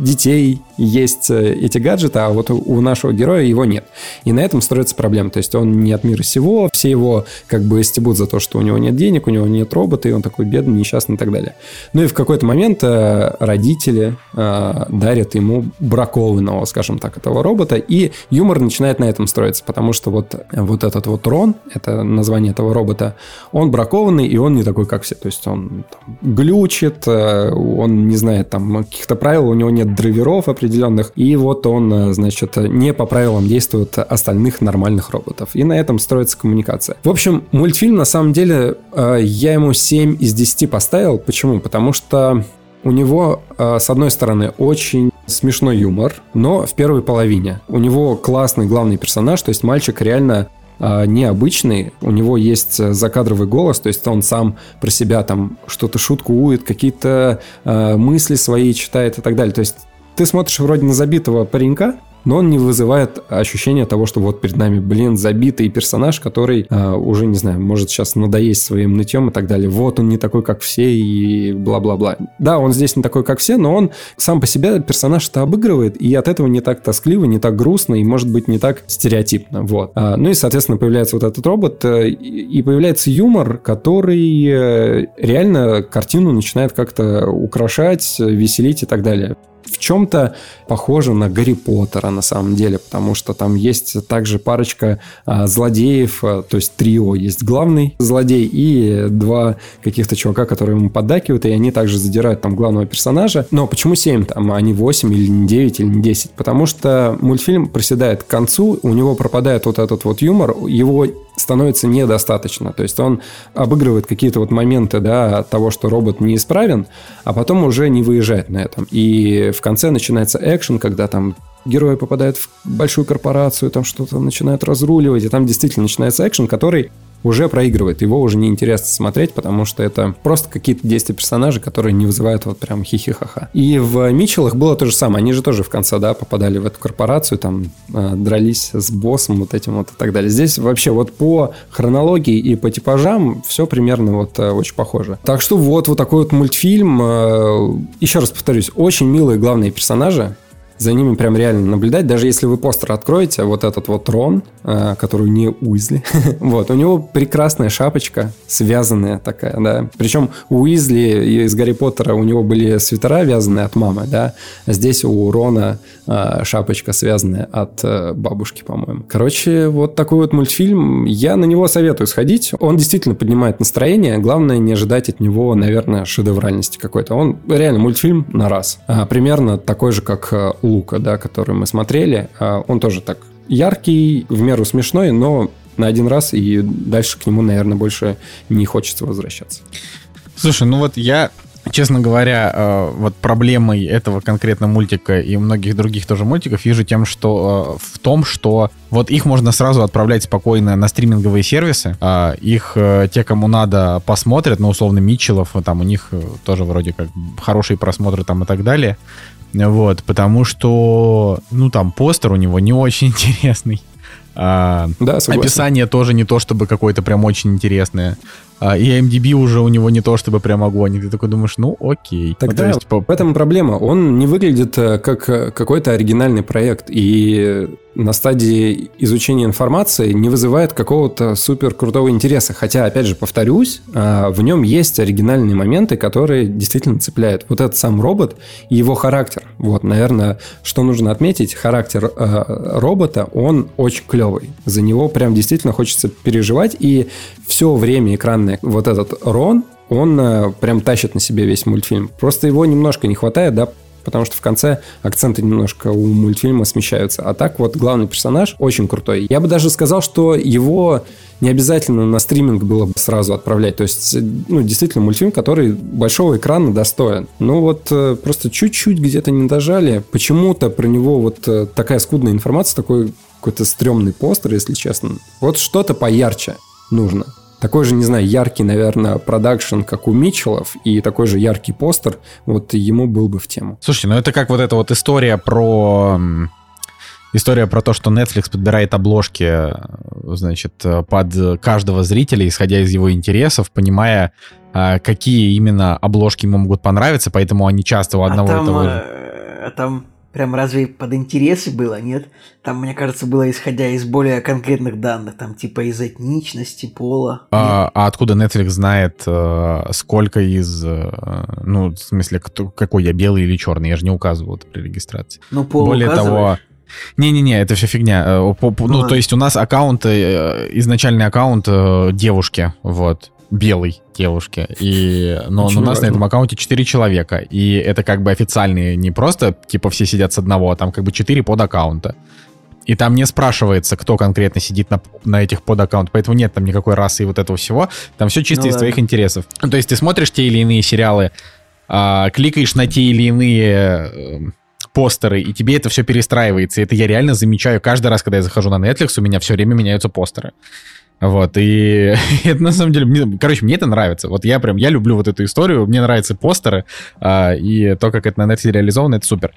детей есть э, эти гаджеты, а вот у- нашего героя его нет. И на этом строится проблема. То есть он не от мира сего, все его как бы стебут за то, что у него нет денег, у него нет робота, и он такой бедный, несчастный и так далее. Ну и в какой-то момент э, родители э, дарят ему бракованного, скажем так, этого робота, и юмор начинает на этом строиться, потому что вот, вот этот вот Рон, это название этого робота, он бракованный, и он не такой, как все. То есть он там, глючит, он не знает там каких-то правил, у него нет драйверов определенных, и вот он, э, значит, не по правилам действует остальных нормальных роботов. И на этом строится коммуникация. В общем, мультфильм, на самом деле, э, я ему 7 из 10 поставил. Почему? Потому что у него, э, с одной стороны, очень смешной юмор, но в первой половине. У него классный главный персонаж, то есть мальчик реально необычный, у него есть закадровый голос, то есть он сам про себя там что-то шуткует, какие-то э, мысли свои читает и так далее. То есть ты смотришь вроде на забитого паренька, но он не вызывает ощущения того, что вот перед нами, блин, забитый персонаж, который э, уже, не знаю, может сейчас надоесть своим нытьем и так далее. Вот он не такой, как все и бла-бла-бла. Да, он здесь не такой, как все, но он сам по себе персонаж-то обыгрывает, и от этого не так тоскливо, не так грустно, и, может быть, не так стереотипно. Вот. А, ну и, соответственно, появляется вот этот робот, э, и появляется юмор, который э, реально картину начинает как-то украшать, веселить и так далее в чем-то похоже на Гарри Поттера на самом деле, потому что там есть также парочка а, злодеев, а, то есть трио. Есть главный злодей и два каких-то чувака, которые ему поддакивают, и они также задирают там главного персонажа. Но почему 7 там, а не 8 или не 9 или не 10? Потому что мультфильм проседает к концу, у него пропадает вот этот вот юмор, его становится недостаточно. То есть он обыгрывает какие-то вот моменты да, того, что робот неисправен, а потом уже не выезжает на этом. И в конце начинается экшен, когда там герои попадают в большую корпорацию, там что-то начинают разруливать, и там действительно начинается экшен, который уже проигрывает. Его уже не интересно смотреть, потому что это просто какие-то действия персонажей, которые не вызывают вот прям хихихаха. И в Митчеллах было то же самое. Они же тоже в конце, да, попадали в эту корпорацию, там э, дрались с боссом вот этим вот и так далее. Здесь вообще вот по хронологии и по типажам все примерно вот э, очень похоже. Так что вот, вот такой вот мультфильм. Э, еще раз повторюсь, очень милые главные персонажи за ними прям реально наблюдать. Даже если вы постер откроете, вот этот вот Рон, э, который не Уизли, вот, у него прекрасная шапочка, связанная такая, да. Причем у Уизли из Гарри Поттера у него были свитера вязаные от мамы, да, а здесь у Рона шапочка связанная от э, бабушки, по-моему. Короче, вот такой вот мультфильм. Я на него советую сходить. Он действительно поднимает настроение. Главное не ожидать от него, наверное, шедевральности какой-то. Он реально мультфильм на раз. А, примерно такой же, как Лука, да, который мы смотрели, а, он тоже так яркий, в меру смешной, но на один раз, и дальше к нему, наверное, больше не хочется возвращаться. Слушай, ну вот я честно говоря, э, вот проблемой этого конкретно мультика и многих других тоже мультиков вижу тем, что э, в том, что вот их можно сразу отправлять спокойно на стриминговые сервисы. А их э, те, кому надо, посмотрят, ну, условно, Митчеллов, там у них тоже вроде как хорошие просмотры там и так далее. Вот, потому что, ну, там постер у него не очень интересный. А, да, описание тоже не то, чтобы какое-то прям очень интересное. А, и MDB уже у него не то, чтобы прям огонь. И ты такой думаешь, ну окей. Тогда ну, есть, по... в этом проблема. Он не выглядит э, как э, какой-то оригинальный проект. И на стадии изучения информации не вызывает какого-то супер крутого интереса. Хотя, опять же, повторюсь, а, в нем есть оригинальные моменты, которые действительно цепляют. Вот этот сам робот и его характер. Вот, наверное, что нужно отметить, характер э, робота, он очень клевый. За него прям действительно хочется переживать. И все время экранное вот этот Рон, он э, прям тащит на себе весь мультфильм. Просто его немножко не хватает, да, потому что в конце акценты немножко у мультфильма смещаются. А так вот главный персонаж очень крутой. Я бы даже сказал, что его не обязательно на стриминг было бы сразу отправлять. То есть, ну, действительно, мультфильм, который большого экрана достоин. Ну, вот э, просто чуть-чуть где-то не дожали. Почему-то про него вот э, такая скудная информация, такой какой-то стрёмный постер, если честно. Вот что-то поярче нужно такой же, не знаю, яркий, наверное, продакшн, как у Митчеллов, и такой же яркий постер, вот ему был бы в тему. Слушайте, ну это как вот эта вот история про... История про то, что Netflix подбирает обложки, значит, под каждого зрителя, исходя из его интересов, понимая, а, какие именно обложки ему могут понравиться, поэтому они часто у одного а там, этого... А там Прям разве под интересы было, нет? Там, мне кажется, было исходя из более конкретных данных, там типа из этничности, пола. А, а откуда Netflix знает, э, сколько из, э, ну, в смысле, кто, какой я белый или черный? Я же не указывал это при регистрации. Ну, пол Более того, не-не-не, это все фигня. Э, ну, то есть у нас аккаунт, изначальный аккаунт девушки, вот. Белой девушке. И, но, но у нас на этом аккаунте 4 человека. И это как бы официальные, не просто типа все сидят с одного, а там как бы 4 под аккаунта. И там не спрашивается, кто конкретно сидит на, на этих под аккаунт, поэтому нет там никакой расы и вот этого всего. Там все чисто ну, из да. твоих интересов. То есть ты смотришь те или иные сериалы, а, кликаешь на те или иные э, постеры, и тебе это все перестраивается. И это я реально замечаю каждый раз, когда я захожу на Netflix, у меня все время меняются постеры. Вот, и это на самом деле, мне, короче, мне это нравится. Вот я прям, я люблю вот эту историю, мне нравятся постеры, а, и то, как это на Netflix реализовано, это супер.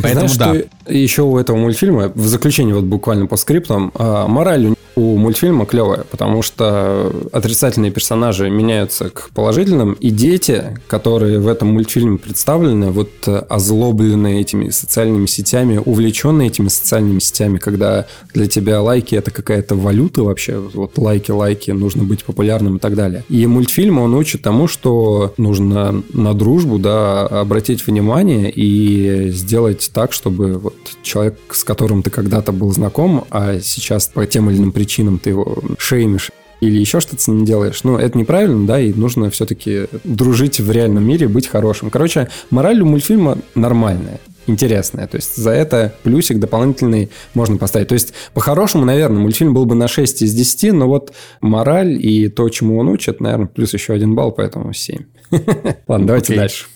Поэтому Знаешь, да. Что еще у этого мультфильма, в заключение вот буквально по скриптам, а, мораль у мультфильма клевая, потому что отрицательные персонажи меняются к положительным, и дети, которые в этом мультфильме представлены, вот озлобленные этими социальными сетями, увлеченные этими социальными сетями, когда для тебя лайки это какая-то валюта вообще, вот лайки, лайки, нужно быть популярным и так далее. И мультфильм, он учит тому, что нужно на дружбу, да, обратить внимание и сделать так, чтобы вот человек, с которым ты когда-то был знаком, а сейчас по тем или иным причинам ты его шеймишь, или еще что-то с ним делаешь. Ну, это неправильно, да, и нужно все-таки дружить в реальном мире, быть хорошим. Короче, мораль у мультфильма нормальная интересная. То есть за это плюсик дополнительный можно поставить. То есть по-хорошему, наверное, мультфильм был бы на 6 из 10, но вот мораль и то, чему он учит, наверное, плюс еще один балл, поэтому 7. Ладно, давайте дальше.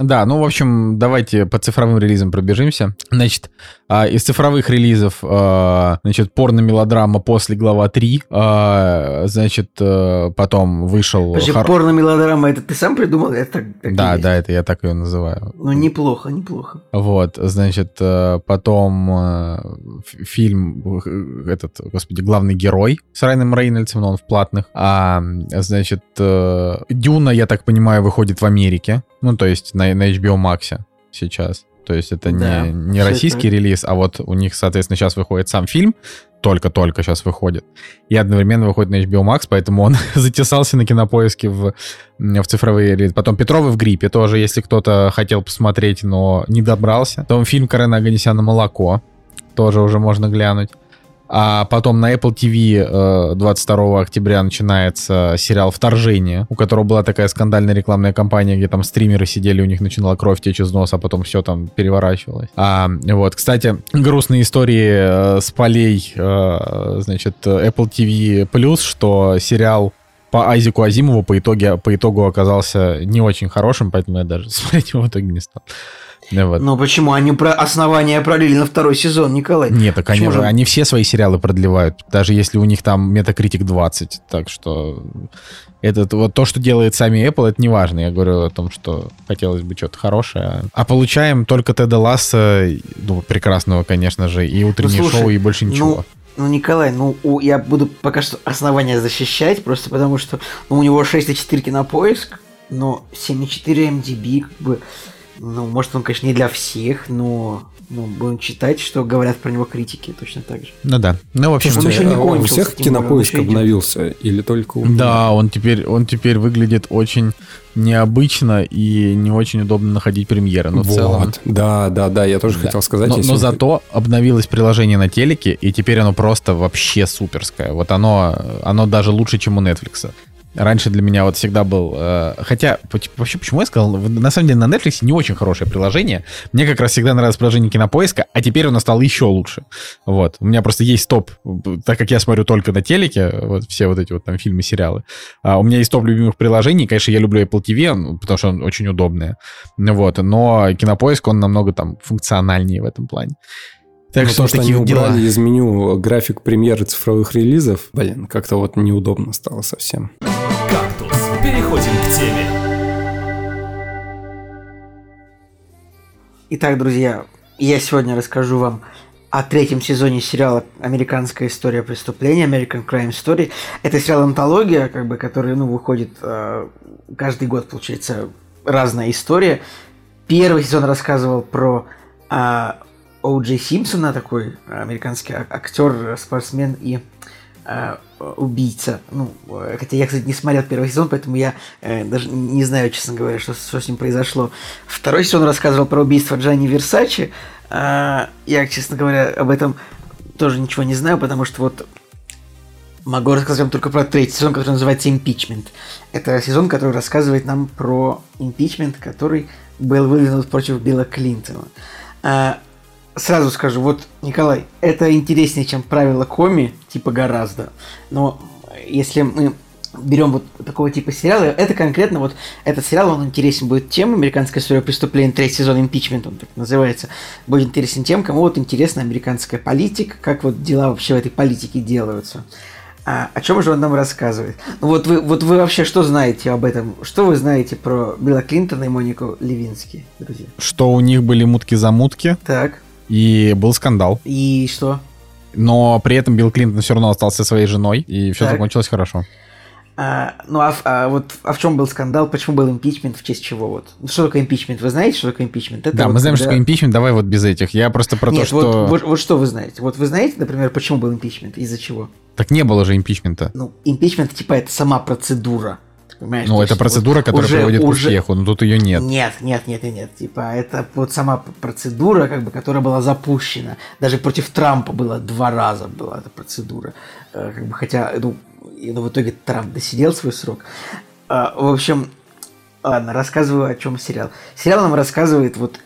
Да, ну, в общем, давайте по цифровым релизам пробежимся. Значит, а, из цифровых релизов, а, значит, порно-мелодрама после глава 3, а, значит, э, потом вышел... Подожди, хор... порно-мелодрама, это ты сам придумал? Это так, так да, да, это я так ее называю. Ну, неплохо, неплохо. Вот, значит, э, потом э, фильм, этот, господи, главный герой с Райаном Рейнольдсом, но он в платных. А, значит, Дюна, я так понимаю, выходит в Америке. Ну, то есть на, на HBO Max сейчас. То есть это да, не, не российский это... релиз, а вот у них, соответственно, сейчас выходит сам фильм, только-только сейчас выходит, и одновременно выходит на HBO Max, поэтому он затесался на кинопоиске в, в цифровые релизы. Потом Петровы в гриппе тоже, если кто-то хотел посмотреть, но не добрался. Потом фильм Карена Аганесяна «Молоко», тоже уже можно глянуть. А потом на Apple TV 22 э, октября начинается сериал «Вторжение», у которого была такая скандальная рекламная кампания, где там стримеры сидели, у них начинала кровь течь из носа, а потом все там переворачивалось. А, вот, кстати, грустные истории э, с полей, э, значит, Apple TV+, что сериал по Айзеку Азимову по, итоге, по итогу оказался не очень хорошим, поэтому я даже смотреть его в итоге не стал. Вот. Но почему они про основания пролили на второй сезон, Николай? Нет, так они, же... они все свои сериалы продлевают, даже если у них там Metacritic 20. Так что это вот то, что делает сами Apple, это не важно. Я говорю о том, что хотелось бы что-то хорошее. А получаем только Теда Ласса, ну, прекрасного, конечно же, и утреннее ну, слушай, шоу, и больше ничего. Ну... Ну, Николай, ну, у, я буду пока что основания защищать, просто потому что ну, у него 6,4 кинопоиск, но 7,4 MDB, как бы, ну, может, он, конечно, не для всех, но ну, будем читать, что говорят про него критики точно так же. Ну да. Ну, в общем, он еще не а у всех кинопоиск обновился или только у Да, он теперь, он теперь выглядит очень необычно и не очень удобно находить премьеры. Но вот. в целом... Да, да, да, я тоже да. хотел сказать. Но, но зато обновилось приложение на телеке, и теперь оно просто вообще суперское. Вот оно, оно даже лучше, чем у Netflix. Раньше для меня вот всегда был... Э, хотя, вообще, почему я сказал? На самом деле на Netflix не очень хорошее приложение. Мне как раз всегда нравилось приложение Кинопоиска, а теперь оно стало еще лучше. Вот. У меня просто есть топ, так как я смотрю только на телеке, вот все вот эти вот там фильмы, сериалы. А у меня есть топ любимых приложений. Конечно, я люблю Apple TV, ну, потому что он очень удобный. Вот. Но Кинопоиск, он намного там функциональнее в этом плане. Так Но что, то, что они убрали дела. из меню график премьеры цифровых релизов, блин, как-то вот неудобно стало совсем. «Кактус». Переходим к теме. Итак, друзья, я сегодня расскажу вам о третьем сезоне сериала «Американская история преступления», American Crime Story. Это сериал-антология, как бы, который ну, выходит э, каждый год, получается, разная история. Первый сезон рассказывал про э, О. Джей Симпсона, такой американский актер, спортсмен и э, убийца. Ну, э, хотя я, кстати, не смотрел первый сезон, поэтому я э, даже не знаю, честно говоря, что, что с ним произошло. Второй сезон рассказывал про убийство Джанни Версачи. Э, я, честно говоря, об этом тоже ничего не знаю, потому что вот Могу рассказать вам только про третий сезон, который называется «Импичмент». Это сезон, который рассказывает нам про импичмент, который был выдвинут против Билла Клинтона. А, сразу скажу, вот, Николай, это интереснее, чем правила коми, типа гораздо. Но если мы берем вот такого типа сериала, это конкретно вот этот сериал, он интересен будет тем, американская история преступления, третий сезон импичмент, он так называется, будет интересен тем, кому вот интересна американская политика, как вот дела вообще в этой политике делаются. А, о чем же он нам рассказывает? Ну вот вы, вот вы вообще что знаете об этом? Что вы знаете про Билла Клинтона и Монику Левински, друзья? Что у них были мутки-замутки, Так, и был скандал. и что? Но при этом Билл Клинтон все равно остался своей женой, и все Так. закончилось хорошо. А, ну а, а вот а в чем был скандал? Почему был импичмент? В честь чего вот? Ну, Что такое импичмент? Вы знаете, что такое импичмент? Это да, вот мы знаем, что когда- такое импичмент, давай вот без этих. Я просто про Нет, то, вот, что... вот, вот что вы знаете? Вот вы знаете, например, почему был импичмент? Из-за чего? Так не было же импичмента. Ну, импичмент, типа, это сама процедура. Понимаешь? Ну, То это процедура, вот которая уже- приводит уже- к успеху, но тут ее нет. Нет, нет, нет, нет, нет. Типа, это вот сама процедура, как бы, которая была запущена. Даже против Трампа было два раза была эта процедура. Э, Как бы, хотя, ну, ну, в итоге Трамп досидел свой срок. А, в общем, ладно, рассказываю, о чем сериал. Сериал нам рассказывает вот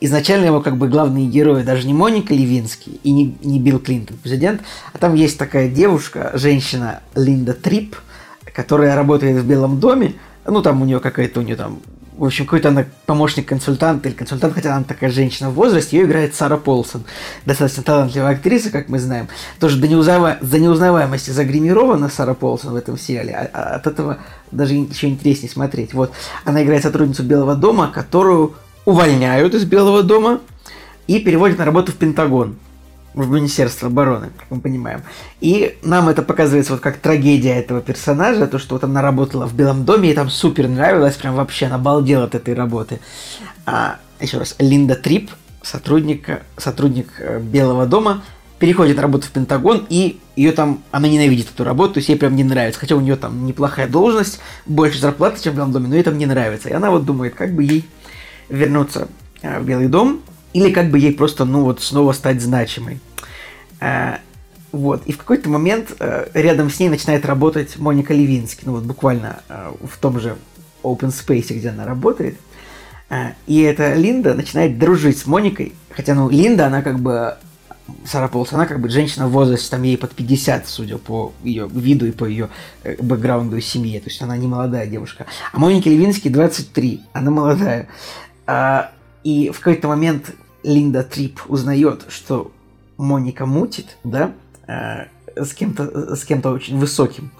изначально его как бы главные герои даже не Моника Левинский и не, не Билл Клинтон, президент, а там есть такая девушка, женщина Линда Трип, которая работает в Белом доме, ну там у нее какая-то, у нее там, в общем, какой-то она помощник-консультант или консультант, хотя она такая женщина в возрасте, ее играет Сара Полсон, достаточно талантливая актриса, как мы знаем, тоже до, неузнава... до неузнаваемости загримирована Сара Полсон в этом сериале, а- а от этого даже еще интереснее смотреть. Вот, она играет сотрудницу Белого дома, которую увольняют из Белого дома и переводят на работу в Пентагон, в Министерство обороны, как мы понимаем. И нам это показывается вот как трагедия этого персонажа, то, что вот она работала в Белом доме, ей там супер нравилось, прям вообще она обалдела от этой работы. А, еще раз, Линда Трип, сотрудник, сотрудник э, Белого дома, переходит работу в Пентагон, и ее там, она ненавидит эту работу, то есть ей прям не нравится. Хотя у нее там неплохая должность, больше зарплаты, чем в Белом доме, но ей там не нравится. И она вот думает, как бы ей вернуться э, в Белый дом, или как бы ей просто, ну вот, снова стать значимой. А, вот, и в какой-то момент э, рядом с ней начинает работать Моника Левински, ну вот буквально э, в том же Open Space, где она работает. И эта Линда начинает дружить с Моникой, хотя, ну, Линда, она как бы Сара Полс, она как бы женщина в возрасте, там ей под 50, судя по ее виду и по ее э, бэкграунду и семье. То есть она не молодая девушка. А Монике Левински 23, она молодая. И в какой-то момент Линда Трип узнает, что Моника мутит, да, э, с кем-то с кем-то очень высоким.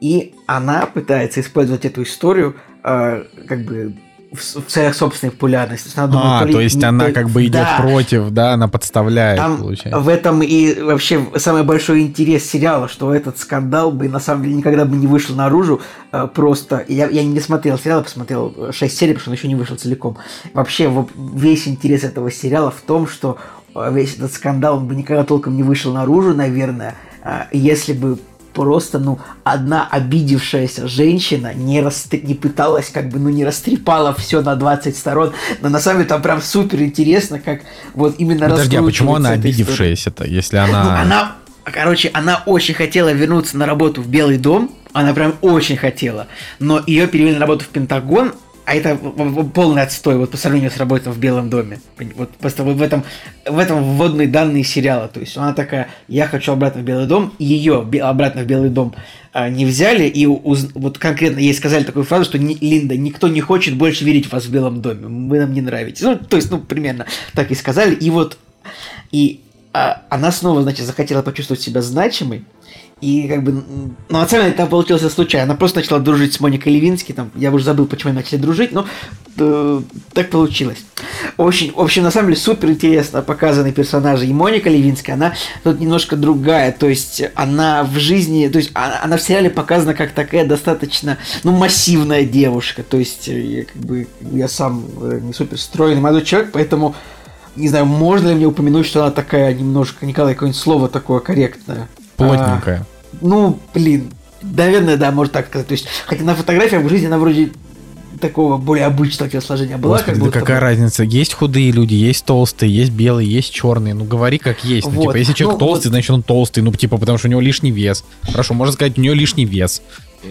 И она пытается использовать эту историю э, как бы в, целях собственной популярности. То есть она думает, А, ли- то есть она то- как бы идет Да. против, да, она подставляет, Там получается. в этом и вообще самый большой интерес сериала, что этот скандал бы на самом деле никогда бы не вышел наружу э, просто. Я, я не смотрел сериал, посмотрел 6 серий, потому что он еще не вышел целиком. Вообще весь интерес этого сериала в том, что э, весь этот скандал он бы никогда толком не вышел наружу, наверное, э, если бы просто, ну, одна обидевшаяся женщина не, растр- не пыталась, как бы, ну, не растрепала все на 20 сторон, но на самом деле там прям супер интересно, как вот именно Подожди, а почему она обидевшаяся-то, если Ну, она... она, короче, она очень хотела вернуться на работу в Белый дом, она прям очень хотела, но ее перевели на работу в Пентагон, а это полный отстой вот по сравнению с работой в Белом доме. Вот просто в этом, в этом вводные данные сериала. То есть она такая, я хочу обратно в Белый дом, ее обратно в Белый дом а, не взяли, и уз- вот конкретно ей сказали такую фразу, что «Ни- Линда, никто не хочет больше видеть вас в Белом доме, вы нам не нравитесь. Ну, то есть, ну, примерно так и сказали. И вот и а, она снова, значит, захотела почувствовать себя значимой. И как бы, ну, деле, там получилось случайно. Она просто начала дружить с Моникой Левински. Там, я уже забыл, почему они начали дружить, но э, так получилось. Очень, в общем, на самом деле, супер интересно показаны персонажи. И Моника Левинская, она тут немножко другая. То есть, она в жизни, то есть, она, она в сериале показана как такая достаточно, ну, массивная девушка. То есть, э, я, как бы, я сам э, не супер стройный молодой человек, поэтому не знаю, можно ли мне упомянуть, что она такая немножко, Николай, какое-нибудь слово такое корректное? Плотненькая. А, ну, блин, наверное, да, можно так сказать. То есть, хотя на фотографиях в жизни она вроде такого более обычного телосложения была. Господи, как да будто какая разница? Есть худые люди, есть толстые, есть белые, есть черные. Ну, говори как есть. Ну, Вот. типа, если человек Ну, толстый, вот. значит он толстый. Ну, типа, потому что у него лишний вес. Хорошо, можно сказать, у него лишний вес.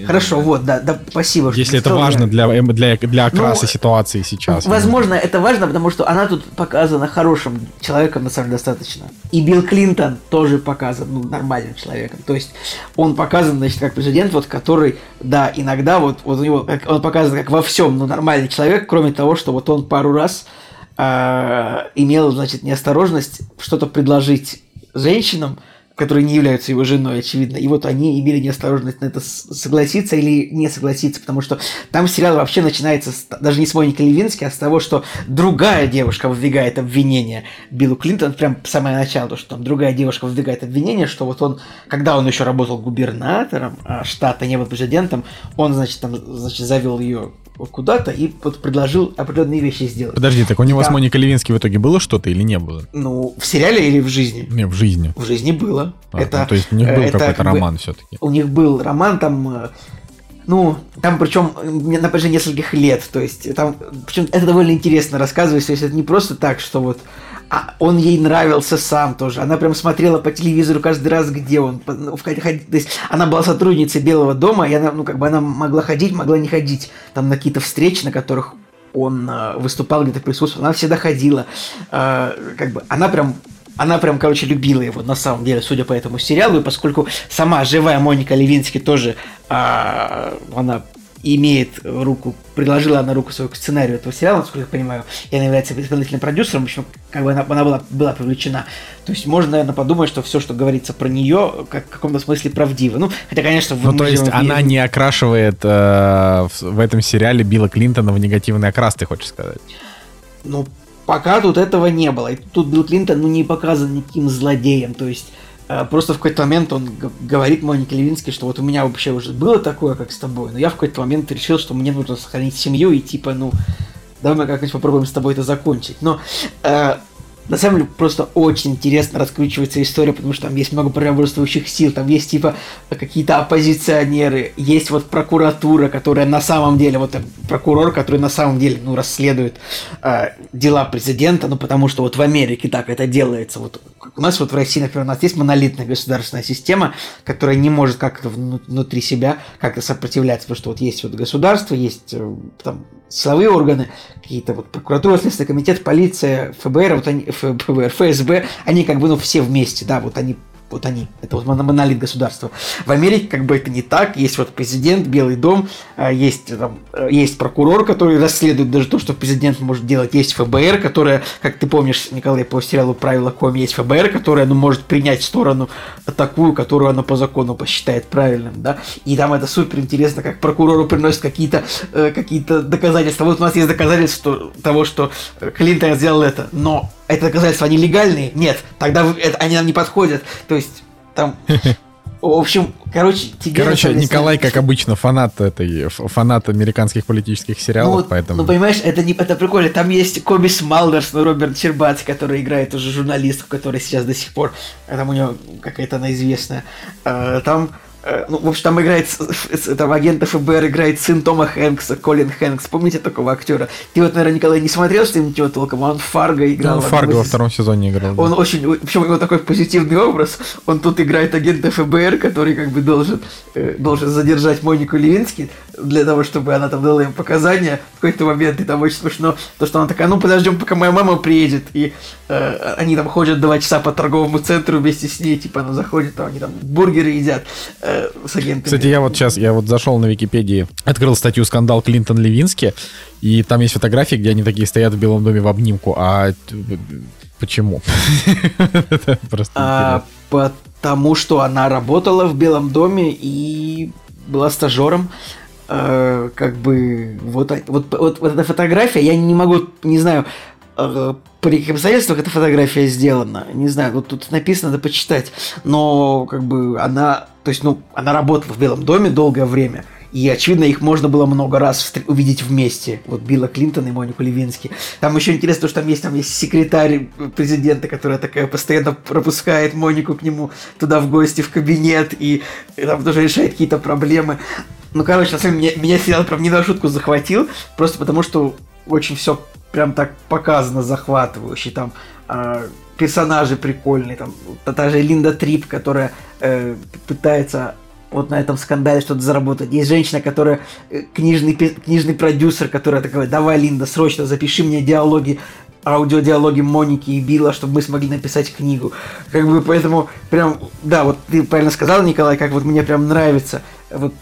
Хорошо, вот, да, да, спасибо. что Если это важно для, эм, для, для окраса Ну, ситуации сейчас. Возможно, это важно, потому что она тут показана хорошим человеком, на самом деле, достаточно. И Билл Клинтон тоже показан, ну, нормальным человеком. То есть он показан, значит, как президент, вот, который, да, иногда вот, вот у него, как- он показан как во всем, ну, нормальный человек, кроме того, что вот он пару раз а, имел, значит, неосторожность что-то предложить женщинам, которые не являются его женой, очевидно. И вот они имели неосторожность на это с- согласиться или не согласиться, потому что там сериал вообще начинается с- даже не с Моники Левински, а с того, что другая девушка выдвигает обвинение Биллу Клинтон, прям самое начало, то, что там другая девушка выдвигает обвинение, что вот он, когда он еще работал губернатором а штата, не был президентом, он, значит, там, значит, завел ее куда-то и вот предложил определенные вещи сделать. Подожди, так у него Да. с Моникой Левински в итоге было что-то или не было? Ну, в сериале или в жизни? Не, в жизни. В жизни было. А, ну, то есть у них был это какой-то как бы- роман все-таки. у них был роман там, э, ну, там причем на протяжении нескольких лет, то есть там, причем это довольно интересно рассказывается, то есть это не просто так, что вот а он ей нравился сам тоже. Она прям смотрела по телевизору каждый раз, где он. Ну, То есть она была сотрудницей Белого дома, и она, ну, как бы она могла ходить, могла не ходить. Там на какие-то встречи, на которых он э, выступал, где-то присутствовал. Она всегда ходила. Э, как бы она прям она прям, короче, любила его на самом деле, судя по этому сериалу, и поскольку сама живая Моника Левински тоже, а, она имеет руку, предложила она руку свою к сценарию этого сериала, насколько я понимаю, и она является исполнительным продюсером, в общем, как бы она, она была, была привлечена. То есть можно, наверное, подумать, что все, что говорится про нее, как в каком-то смысле правдиво. Ну, хотя, конечно, Ну, мы то есть в- она не окрашивает э, в, в этом сериале Билла Клинтона в негативный окрас, ты хочешь сказать? Ну, пока тут этого не было. И тут Билл Клинтон, ну, не показан никаким злодеем. То есть, просто в какой-то момент он говорит Монике Левински, что вот у меня вообще уже было такое, как с тобой, но я в какой-то момент решил, что мне нужно сохранить семью и типа, ну, давай мы как-нибудь попробуем с тобой это закончить. Но э, на самом деле просто очень интересно раскручивается история, потому что там есть много противоборствующих сил, там есть типа какие-то оппозиционеры, есть вот прокуратура, которая на самом деле, вот э, прокурор, который на самом деле, ну, расследует э, дела президента, ну, потому что вот в Америке так это делается. Вот у нас вот в России, например, у нас есть монолитная государственная система, которая не может как-то вну- внутри себя как-то сопротивляться, потому что вот есть вот государство, есть э, там силовые органы, какие-то вот прокуратура, Следственный комитет, полиция, ФБР, вот они, ФБР, ФСБ, они как бы, ну, все вместе, да, вот они вот они, это вот моно- монолит государства. В Америке как бы это не так. Есть вот президент, Белый дом, а, есть, там, э, есть прокурор, который расследует даже то, что президент может делать. Есть ФБР, которая, как ты помнишь, Николай, по сериалу «Правила Коми», есть ФБР, которая ну, может принять сторону такую, которую она по закону посчитает правильным. Да? И там это супер интересно, как прокурору приносят какие-то э, какие-то доказательства. Вот у нас есть доказательства того, что э, Клинтон сделал это, но это доказательства, они легальные? Нет, тогда это, они нам не подходят. То есть там... В общем, короче, тебе... Короче, деле, Николай, как обычно, фанат этой, фанат американских политических ну, сериалов, вот, поэтому... ну, понимаешь, это, не, это прикольно. Там есть Коби Смалдерс, ну, Роберт Чербац, который играет уже журналистов, который сейчас до сих пор, там у него какая-то она известная. А, Там, ну, в общем, там играет, там агент ФБР играет сын Тома Хэнкса, Колин Хэнкс. Помните такого актера? Ты вот, наверное, Николай, не смотрел что-нибудь его толком, а он Фарго играл. Одном Фарго во втором сезоне играл. да. Он очень, причем у него такой позитивный образ. Он тут играет агента ФБР, который как бы должен, э, должен задержать Монику Левински для того, чтобы она там дала им показания в какой-то момент. И там очень смешно, то, что она такая, ну подождем, пока моя мама приедет. И э, они там ходят два часа по торговому центру вместе с ней, типа она заходит, там они там бургеры едят э, с агентами. Кстати, я вот сейчас, я вот зашел на Википедии, открыл статью «Скандал Клинтон-Левински», и там есть фотографии, где они такие стоят в Белом доме в обнимку. А т- почему? Просто А, потому что она работала в Белом доме и была стажером. Э, как бы вот, вот, вот, вот эта фотография, я не могу, не знаю, э, при каких обстоятельствах эта фотография сделана. Не знаю, вот тут написано, надо почитать. Но как бы она, то есть, ну, она работала в Белом доме долгое время. И, очевидно, их можно было много раз увидеть вместе. Вот Билла Клинтона и Монику Левински. Там еще интересно, то, что там есть, там есть секретарь президента, которая такая постоянно пропускает Монику к нему туда в гости, в кабинет, и там тоже решает какие-то проблемы. Ну, короче, на самом деле, меня, меня сериал прям не на шутку захватил, просто потому что очень все прям так показано захватывающе. Там э, персонажи прикольные, там та, же Линда Трип, которая э, пытается вот на этом скандале что-то заработать. Есть женщина, которая э, книжный, книжный продюсер, которая такая, давай, Линда, срочно запиши мне диалоги аудиодиалоги Моники и Билла, чтобы мы смогли написать книгу. Как бы поэтому прям, да, вот ты правильно сказал, Николай, как вот мне прям нравится вот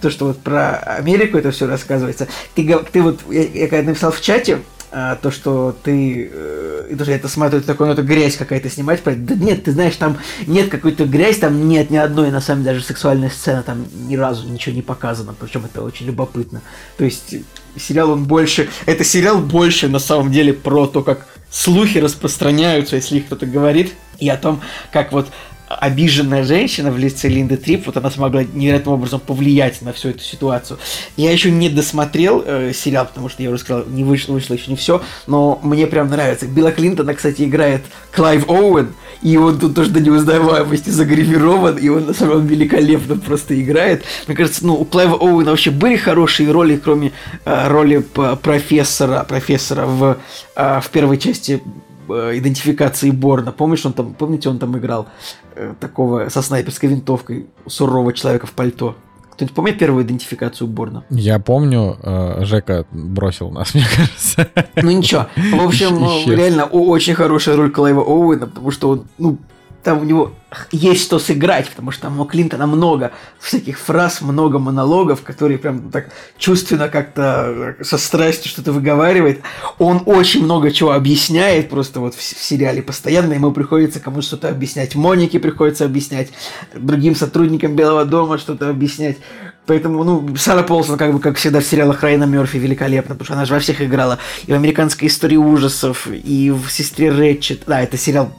то, что вот про Америку это все рассказывается. Ты, ты вот, я, я когда написал в чате, а, то, что ты, э, и тоже это смотрю, такой, ну это грязь какая-то снимать, да нет, ты знаешь, там нет какой-то грязь, там нет ни одной, на самом деле, даже сексуальной сцены, там ни разу ничего не показано, причем это очень любопытно. То есть сериал он больше, это сериал больше на самом деле про то, как слухи распространяются, если их кто-то говорит, и о том, как вот обиженная женщина в лице Линды Трип, вот она смогла невероятным образом повлиять на всю эту ситуацию. Я еще не досмотрел э, сериал, потому что я уже сказал, не вышло, вышло еще не все, но мне прям нравится. Билла Клинтона, кстати, играет Клайв Оуэн, и он тут тоже до неузнаваемости загримирован, и он на самом деле великолепно просто играет. Мне кажется, ну, у Клайва Оуэна вообще были хорошие роли, кроме э, роли профессора, профессора в, э, в первой части идентификации Борна. Помнишь, он там, помните, он там играл э, такого со снайперской винтовкой сурового человека в пальто? Кто-нибудь помнит первую идентификацию Борна? Я помню, э, Жека бросил нас, мне кажется. Ну ничего. В общем, Исчез. реально очень хорошая роль Клайва Оуэна, потому что он, ну, там у него есть что сыграть, потому что там у Клинтона много всяких фраз, много монологов, которые прям так чувственно как-то со страстью что-то выговаривает. Он очень много чего объясняет просто вот в, в сериале постоянно. Ему приходится кому что-то объяснять. Монике приходится объяснять, другим сотрудникам Белого дома что-то объяснять. Поэтому, ну, Сара Полсон, как бы, как всегда, в сериалах Райана Мерфи великолепно, потому что она же во всех играла. И в «Американской истории ужасов», и в «Сестре Рэтчет». Да, это сериал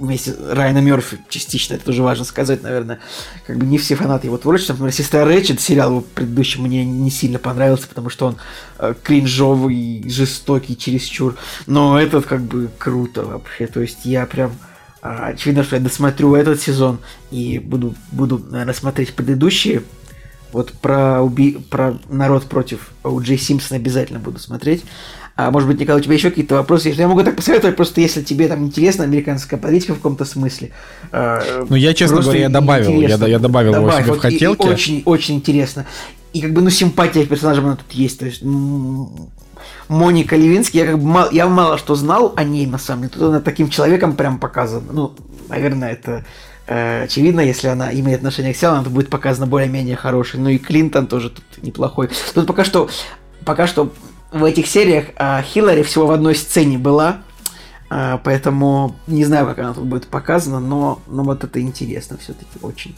вместе Райана Мерфи частично, это тоже важно сказать, наверное. Как бы не все фанаты его творчества. Например, «Сестра Рэтчет» сериал его предыдущий мне не сильно понравился, потому что он э, кринжовый, жестокий, чересчур. Но этот как бы круто вообще. То есть я прям э, очевидно, что я досмотрю этот сезон и буду, буду наверное, смотреть предыдущие. Вот про, уби... про народ против Джей Симпсона обязательно буду смотреть. А может быть, Николай, у тебя еще какие-то вопросы? Я могу так посоветовать, просто если тебе там интересна американская политика в каком-то смысле. Э, ну, я, честно говоря, я добавил, я, я добавил Добавь, его себе вот, в хотелке. И, и очень, очень интересно. И как бы, ну, симпатия к персонажам она тут есть. То есть, Моника Левинский, я как бы мало, я мало что знал о ней, на самом деле. Тут она таким человеком прям показана. Ну, наверное, это э, очевидно, если она имеет отношение к сериалу, она будет показана более-менее хорошей. Ну и Клинтон тоже тут неплохой. Тут пока что, пока что в этих сериях а, Хиллари всего в одной сцене была, а, поэтому не знаю, как она тут будет показана, но, но вот это интересно все-таки очень.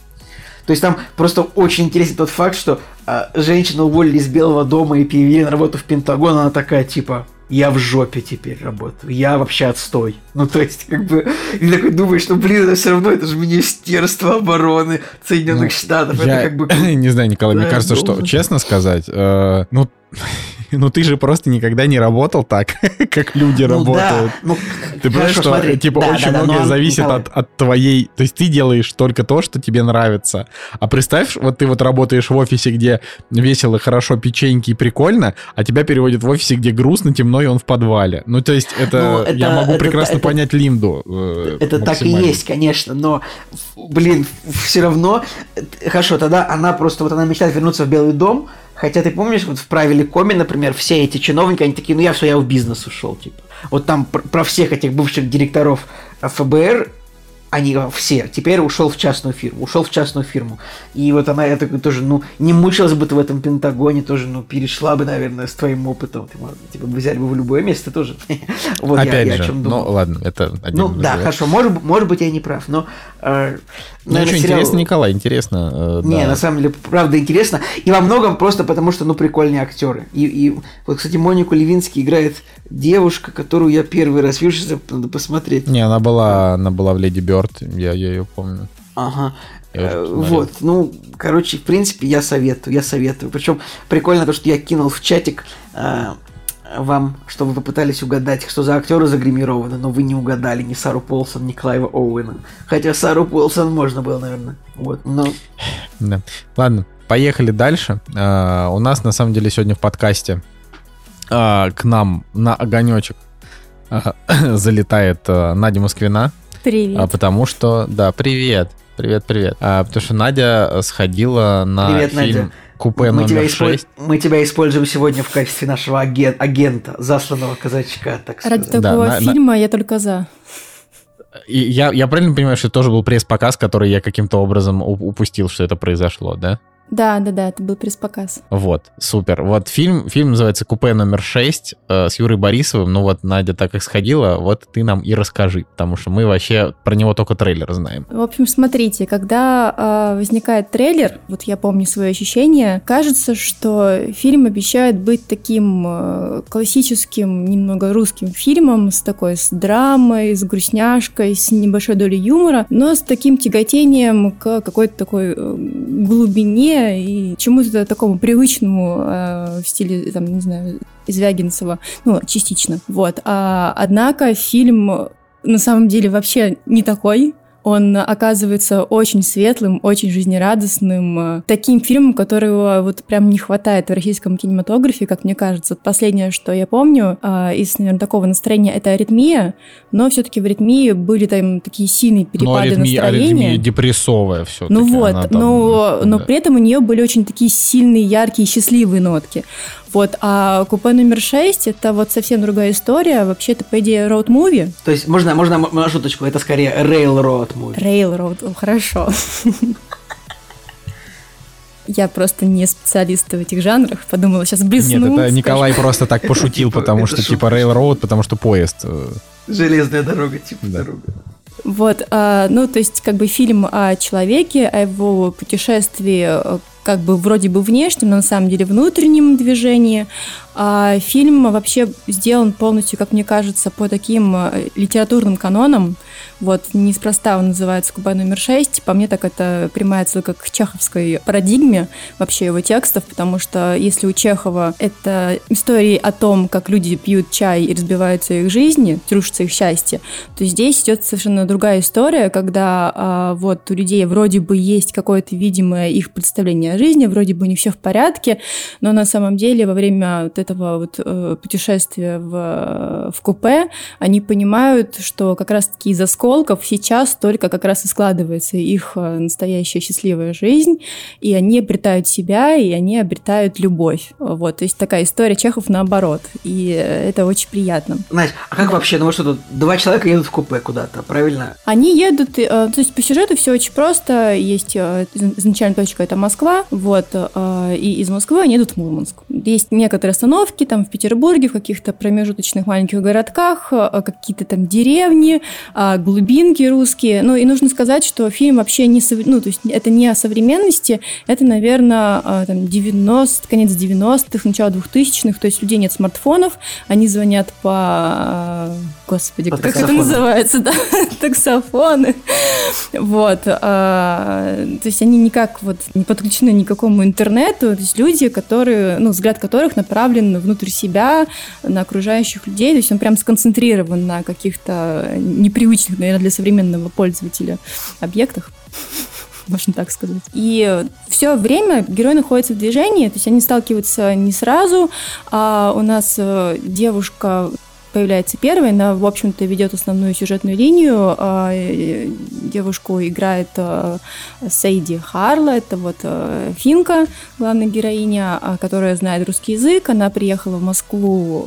То есть там просто очень интересен тот факт, что а, женщину уволили из Белого дома и перевели на работу в Пентагон, она такая типа, я в жопе теперь работаю, я вообще отстой. Ну, то есть, как бы, и такой думаешь, что, блин, это все равно, это же Министерство обороны Соединенных ну, Штатов. Я это как бы... не знаю, Николай, мне кажется, что, честно сказать, э, ну, ну ты же просто никогда не работал так, как люди ну, работают. Да. Ну, ты понимаешь, что смотри. типа да, очень да, многое да, зависит от, от твоей... То есть ты делаешь только то, что тебе нравится. А представь, вот ты вот работаешь в офисе, где весело, хорошо, печеньки и прикольно, а тебя переводят в офисе, где грустно, темно, и он в подвале. Ну то есть это... Ну, это я могу это, прекрасно это, понять Линду. Э, это так и есть, конечно, но, блин, все равно... Хорошо, тогда она просто... Вот она мечтает вернуться в Белый дом, Хотя ты помнишь, вот в правиле Коми, например, все эти чиновники, они такие, ну я все, я в бизнес ушел, типа. Вот там про всех этих бывших директоров ФБР они все. Теперь ушел в частную фирму. Ушел в частную фирму. И вот она, я такой тоже, ну, не мучилась бы ты в этом Пентагоне, тоже, ну, перешла бы, наверное, с твоим опытом. Ты, типа, взяли бы в любое место тоже. вот Опять я, же, я о чем ну, ладно, это Ну, да, хорошо, может, может быть, я не прав, но... Э, ну, что, сериал... интересно, Николай, интересно. Э, не, да. на самом деле, правда, интересно. И во многом просто потому, что, ну, прикольные актеры. И, и вот, кстати, Монику Левинский играет девушка, которую я первый раз вижу, надо посмотреть. Не, она была, она была в Леди Бёрд, я, я ее помню. Ага. Э, вот, ну, короче, в принципе, я советую, я советую. Причем прикольно то, что я кинул в чатик э, вам, чтобы вы попытались угадать, что за актеры загримированы, но вы не угадали ни Сару Полсон, ни Клайва Оуэна. Хотя Сару Полсон можно было, наверное. Вот, но... Да. Ладно, поехали дальше. А, у нас, на самом деле, сегодня в подкасте а, к нам на огонечек а, залетает а, Надя Москвина. Привет. А, потому что, да, привет. Привет, привет. А, потому что Надя сходила на Привет, фильм Надя. Купе мы, тебя номер исполь- 6. мы тебя используем сегодня в качестве нашего аген- агента, засланного казачка, так Ради сказать. Да, такого на- на- фильма я только за. И я, я правильно понимаю, что это тоже был пресс-показ, который я каким-то образом упустил, что это произошло, да? Да, да, да, это был пресс-показ. Вот, супер. Вот фильм, фильм называется «Купе номер 6» э, с Юрой Борисовым. Ну вот, Надя так как сходила, вот ты нам и расскажи, потому что мы вообще про него только трейлер знаем. В общем, смотрите, когда э, возникает трейлер, вот я помню свои ощущения, кажется, что фильм обещает быть таким э, классическим, немного русским фильмом, с такой, с драмой, с грустняшкой, с небольшой долей юмора, но с таким тяготением к какой-то такой э, глубине и чему-то такому привычному э, в стиле, там, не знаю, Звягинцева, ну, частично, вот. А, однако фильм на самом деле вообще не такой. Он оказывается очень светлым, очень жизнерадостным, э, таким фильмом, которого вот прям не хватает в российском кинематографе, как мне кажется. Последнее, что я помню э, из, наверное, такого настроения, это «Аритмия», но все-таки в «Аритмии» были там такие сильные Но перепады аритмия, настроения. аритмия депрессовая все Ну вот, но, но при этом у нее были очень такие сильные, яркие, счастливые нотки. Вот, а купе номер 6 это вот совсем другая история. Вообще, это, по идее, роуд-муви. То есть, можно, можно м- на шуточку, это скорее Railroad movie. Railroad, о, хорошо. Я просто не специалист в этих жанрах. Подумала, сейчас блесну. Нет, это. Николай просто так пошутил, потому что типа. Railroad, потому что поезд. э, Железная дорога, типа дорога. Вот, а, ну, то есть, как бы фильм о человеке, о его путешествии, э, как бы вроде бы внешнем, но на самом деле внутреннем движении. А фильм вообще сделан полностью, как мне кажется, по таким э, литературным канонам. Вот, неспроста он называется «Куба номер 6». По мне, так это прямая ссылка к чеховской парадигме вообще его текстов, потому что если у Чехова это истории о том, как люди пьют чай и разбиваются их жизни, рушится их счастье, то здесь идет совершенно другая история, когда а, вот у людей вроде бы есть какое-то видимое их представление о жизни, вроде бы не все в порядке, но на самом деле во время вот этого вот э, путешествия в, в купе они понимают, что как раз-таки из осколков сейчас только как раз и складывается их э, настоящая счастливая жизнь, и они обретают себя, и они обретают любовь. Вот, то есть такая история Чехов наоборот, и э, это очень приятно. Настя, а как вообще, ну что тут, два человека едут в купе куда-то, правильно? Они едут, э, то есть по сюжету все очень просто. Есть э, из- изначальная точка это Москва, вот, э, и из Москвы они едут в Мурманск. Есть некоторые остановки там в Петербурге, в каких-то промежуточных маленьких городках, э, какие-то там деревни, а, глубинки русские. Ну и нужно сказать, что фильм вообще не, сов- ну то есть это не о современности, это, наверное, там 90, конец 90-х, начало 2000-х, то есть людей нет смартфонов, они звонят по, э, господи, По как это таксофону. называется, да, таксофоны. Вот. То есть они никак вот не подключены ни к какому интернету. То есть люди, которые, ну, взгляд которых направлен внутрь себя, на окружающих людей. То есть он прям сконцентрирован на каких-то непривычных, наверное, для современного пользователя объектах можно так сказать. И все время герой находится в движении, то есть они сталкиваются не сразу, а у нас э, девушка появляется первой, она, в общем-то, ведет основную сюжетную линию. А, э, Девушку играет э, Сейди Харла, это вот э, финка, главная героиня, а, которая знает русский язык. Она приехала в Москву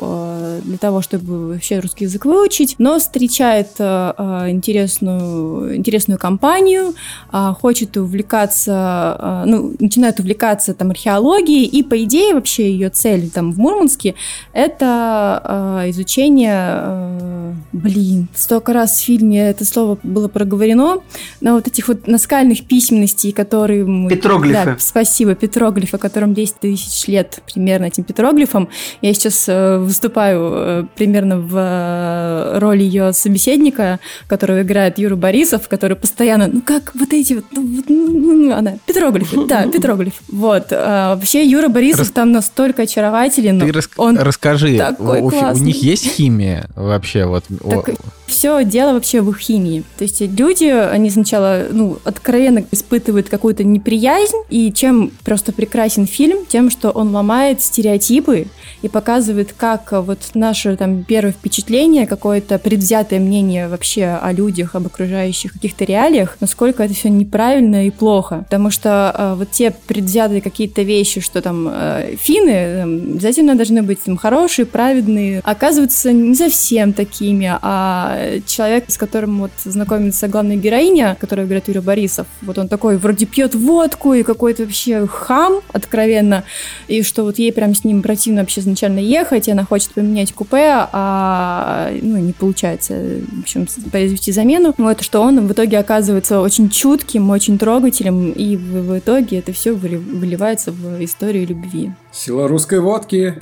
для того, чтобы вообще русский язык выучить, но встречает интересную, интересную компанию, а, хочет увлекаться, ну, начинает увлекаться там археологией, и по идее вообще ее цель там в Мурманске это изучение, а, блин, столько раз в фильме это слово было проговорено, на вот этих вот наскальных письменностей, которые... мы- Петроглифы. Да, спасибо, петроглифы, которым 10 тысяч лет примерно этим петроглифом. Я сейчас э, выступаю э, примерно в э, роли ее собеседника, которого играет Юра Борисов, который постоянно, ну как вот эти вот, ну, вот, ну, ну, ну, она, петроглифы, да, петроглиф. Вот. а, вообще Юра Борисов Рас- там настолько очарователен. Ты рас- он расскажи, такой у, у них есть химия вообще? Вот, о- Так, все дело вообще в их химии. То есть люди, они сначала, ну, откровенно испытывают какую-то неприязнь, и чем просто прекрасен фильм, тем, что он ломает стереотипы и показывает, как вот наше там первое впечатление, какое-то предвзятое мнение вообще о людях, об окружающих каких-то реалиях, насколько это все неправильно и плохо. Потому что э, вот те предвзятые какие-то вещи, что там э, финны э, обязательно должны быть там, хорошие, праведные, оказываются не совсем такими, а человек, с которым вот знакомится главная героиня, которая играет Юрий Борисов, вот он такой вроде пьет водку и какой-то вообще хам откровенно, и что вот ей прям с ним противно вообще изначально ехать, и она хочет поменять купе, а ну, не получается, в общем, произвести замену. Вот, что он в итоге оказывается очень чутким, очень трогательным, и в, в итоге это все выливается в историю любви. Сила русской водки.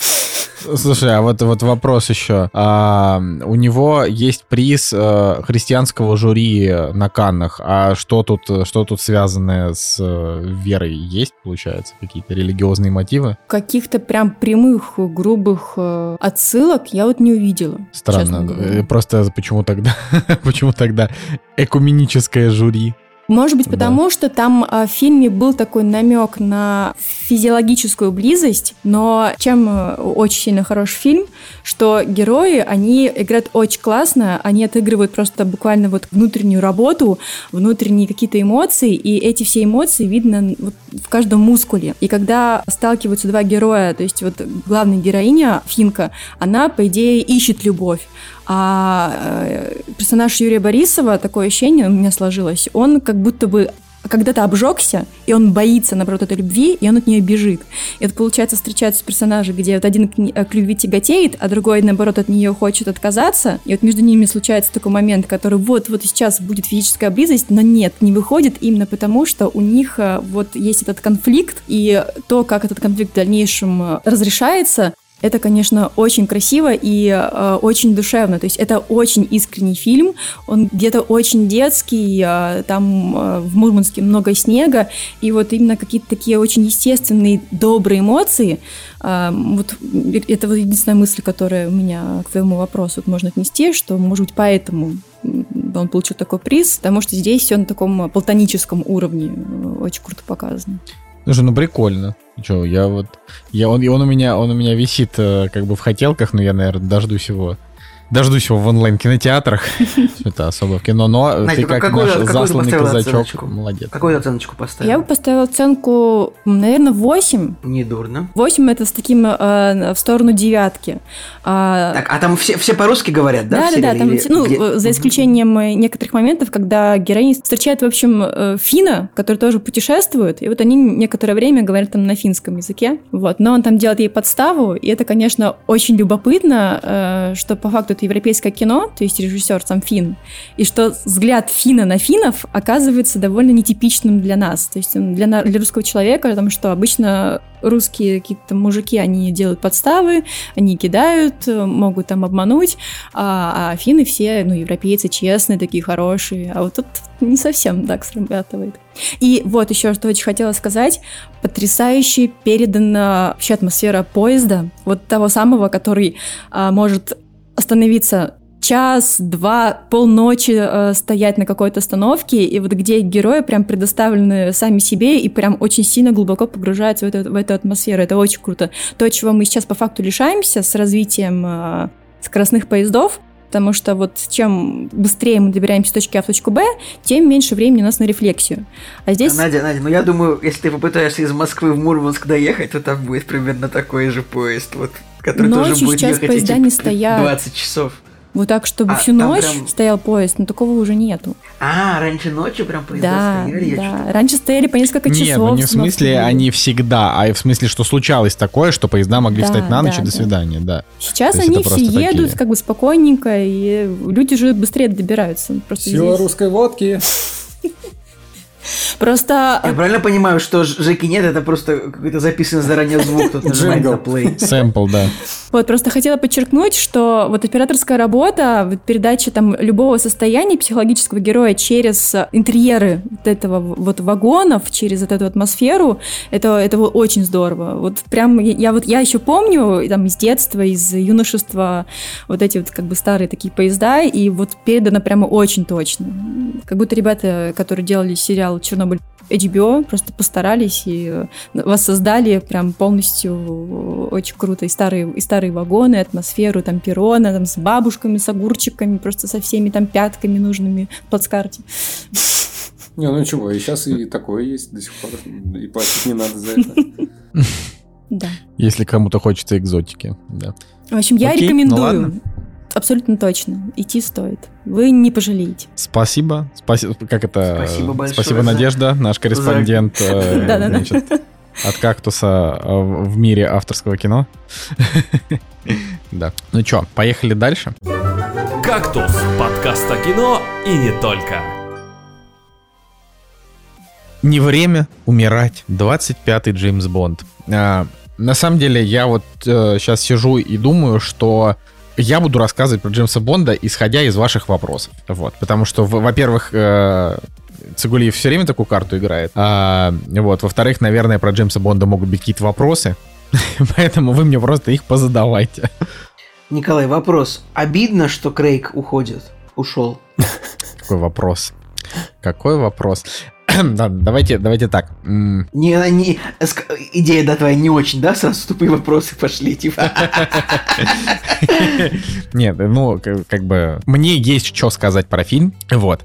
Слушай, а вот, вот вопрос еще. А, у него есть приз а, христианского жюри на Каннах. А что тут, что тут связанное с а, верой есть, получается? Какие-то религиозные мотивы? Каких-то прям прямых, грубых а, отсылок я вот не увидела. Странно. Просто почему тогда, почему тогда экуменическое жюри? Может быть, потому да. что там а, в фильме был такой намек на физиологическую близость, но чем э, очень сильно хорош фильм, что герои, они играют очень классно, они отыгрывают просто буквально вот внутреннюю работу, внутренние какие-то эмоции, и эти все эмоции видно вот в каждом мускуле. И когда сталкиваются два героя, то есть вот главная героиня, Финка, она, по идее, ищет любовь, а э, персонаж Юрия Борисова, такое ощущение у меня сложилось, он как будто бы когда-то обжегся, и он боится, наоборот, этой любви, и он от нее бежит. И это, получается, встречаются персонажи, где вот один к, э, к любви тяготеет, а другой, наоборот, от нее хочет отказаться. И вот между ними случается такой момент, который вот-вот сейчас будет физическая близость, но нет, не выходит именно потому, что у них э, вот есть этот конфликт, и то, как этот конфликт в дальнейшем разрешается, это, конечно, очень красиво и э, очень душевно. То есть это очень искренний фильм. Он где-то очень детский. Э, там э, в Мурманске много снега. И вот именно какие-то такие очень естественные, добрые эмоции. Э, вот это вот единственная мысль, которая у меня к твоему вопросу вот можно отнести, что, может быть, поэтому он получил такой приз, потому что здесь все на таком платоническом уровне э, очень круто показано. Слушай, ну прикольно. Че, я вот... Я, он, он, у меня, он у меня висит э, как бы в хотелках, но я, наверное, дождусь его Дождусь его в онлайн-кинотеатрах. Это особо в кино, но Надя, ты как какую, наш засланный казачок, оценочку? молодец. Какую оценочку поставил? Я бы поставила оценку, наверное, 8. Недурно. 8 это с таким э, в сторону девятки. А, так, а там все, все по-русски говорят, да? Да, да, да. Там, Или... ну, Где? за исключением э, некоторых моментов, когда героиня встречает, в общем, э, фина, который тоже путешествует, и вот они некоторое время говорят там на финском языке. Вот. Но он там делает ей подставу, и это, конечно, очень любопытно, э, что по факту это европейское кино, то есть режиссер сам Фин, и что взгляд Фина на финнов оказывается довольно нетипичным для нас, то есть для, для русского человека, потому что обычно русские какие-то мужики, они делают подставы, они кидают, могут там обмануть, а, а финны все, ну, европейцы честные, такие хорошие, а вот тут не совсем так срабатывает. И вот еще что очень хотела сказать, потрясающе передана вообще атмосфера поезда, вот того самого, который а, может остановиться час, два, полночи э, стоять на какой-то остановке, и вот где герои прям предоставлены сами себе и прям очень сильно глубоко погружаются в эту, в эту атмосферу. Это очень круто. То, чего мы сейчас по факту лишаемся с развитием э, скоростных поездов, потому что вот чем быстрее мы добираемся с точки А в точку Б, тем меньше времени у нас на рефлексию. А здесь... Надя, Надя, ну я думаю, если ты попытаешься из Москвы в Мурманск доехать, то там будет примерно такой же поезд. Вот который Ночью тоже будет сейчас ехать поезда эти не стоят. 20 часов. Вот так, чтобы а, всю ночь прям... стоял поезд, но такого уже нету. А, раньше ночью прям поезда да, стояли? Да, раньше стояли по несколько часов. Нет, ну не в смысле они всегда, а в смысле, что случалось такое, что поезда могли да, встать на ночь да, и до свидания, да. Сейчас они все едут такие. как бы спокойненько, и люди же быстрее добираются. Просто Сила здесь... русской водки. Просто Я правильно понимаю, что Жеки нет, это просто какой-то записанный заранее звук, тут нажимает на play. Сэмпл, да. Вот, просто хотела подчеркнуть, что вот операторская работа, передача там любого состояния психологического героя через интерьеры вот этого вот вагонов, через вот эту атмосферу, это, это вот очень здорово. Вот прям я, я вот я еще помню там из детства, из юношества вот эти вот как бы старые такие поезда, и вот передано прямо очень точно. Как будто ребята, которые делали сериал «Чернобыль» HBO, просто постарались и э, воссоздали прям полностью очень круто и старые, и старые вагоны, атмосферу там перона, там с бабушками, с огурчиками, просто со всеми там пятками нужными в плацкарте. Не, ну чего, и сейчас и такое есть до сих пор, и платить не надо за это. Да. Если кому-то хочется экзотики, да. В общем, я Окей, ну рекомендую. ладно. Абсолютно точно. Идти стоит. Вы не пожалеете. Спасибо. Спасибо. Как это? Спасибо большое Спасибо, за- Надежда, наш корреспондент э, от кактуса э, в мире авторского кино. Да. Ну чё, поехали дальше? «Кактус» – подкаст о кино и не только. Не время умирать. 25-й Джеймс Бонд. А, на самом деле, я вот сейчас сижу и думаю, что я буду рассказывать про Джеймса Бонда, исходя из ваших вопросов. Вот. Потому что, во-первых, э, Цигулиев все время такую карту играет. А, вот. Во-вторых, наверное, про Джеймса Бонда могут быть какие-то вопросы. Поэтому вы мне просто их позадавайте. Николай, вопрос. Обидно, что Крейг уходит? Ушел. Какой вопрос? Какой вопрос? Да, давайте, давайте так. Не, не, ск- идея, да, твоя не очень, да? Сразу тупые вопросы пошли, типа. Нет, ну, как бы, мне есть что сказать про фильм, вот.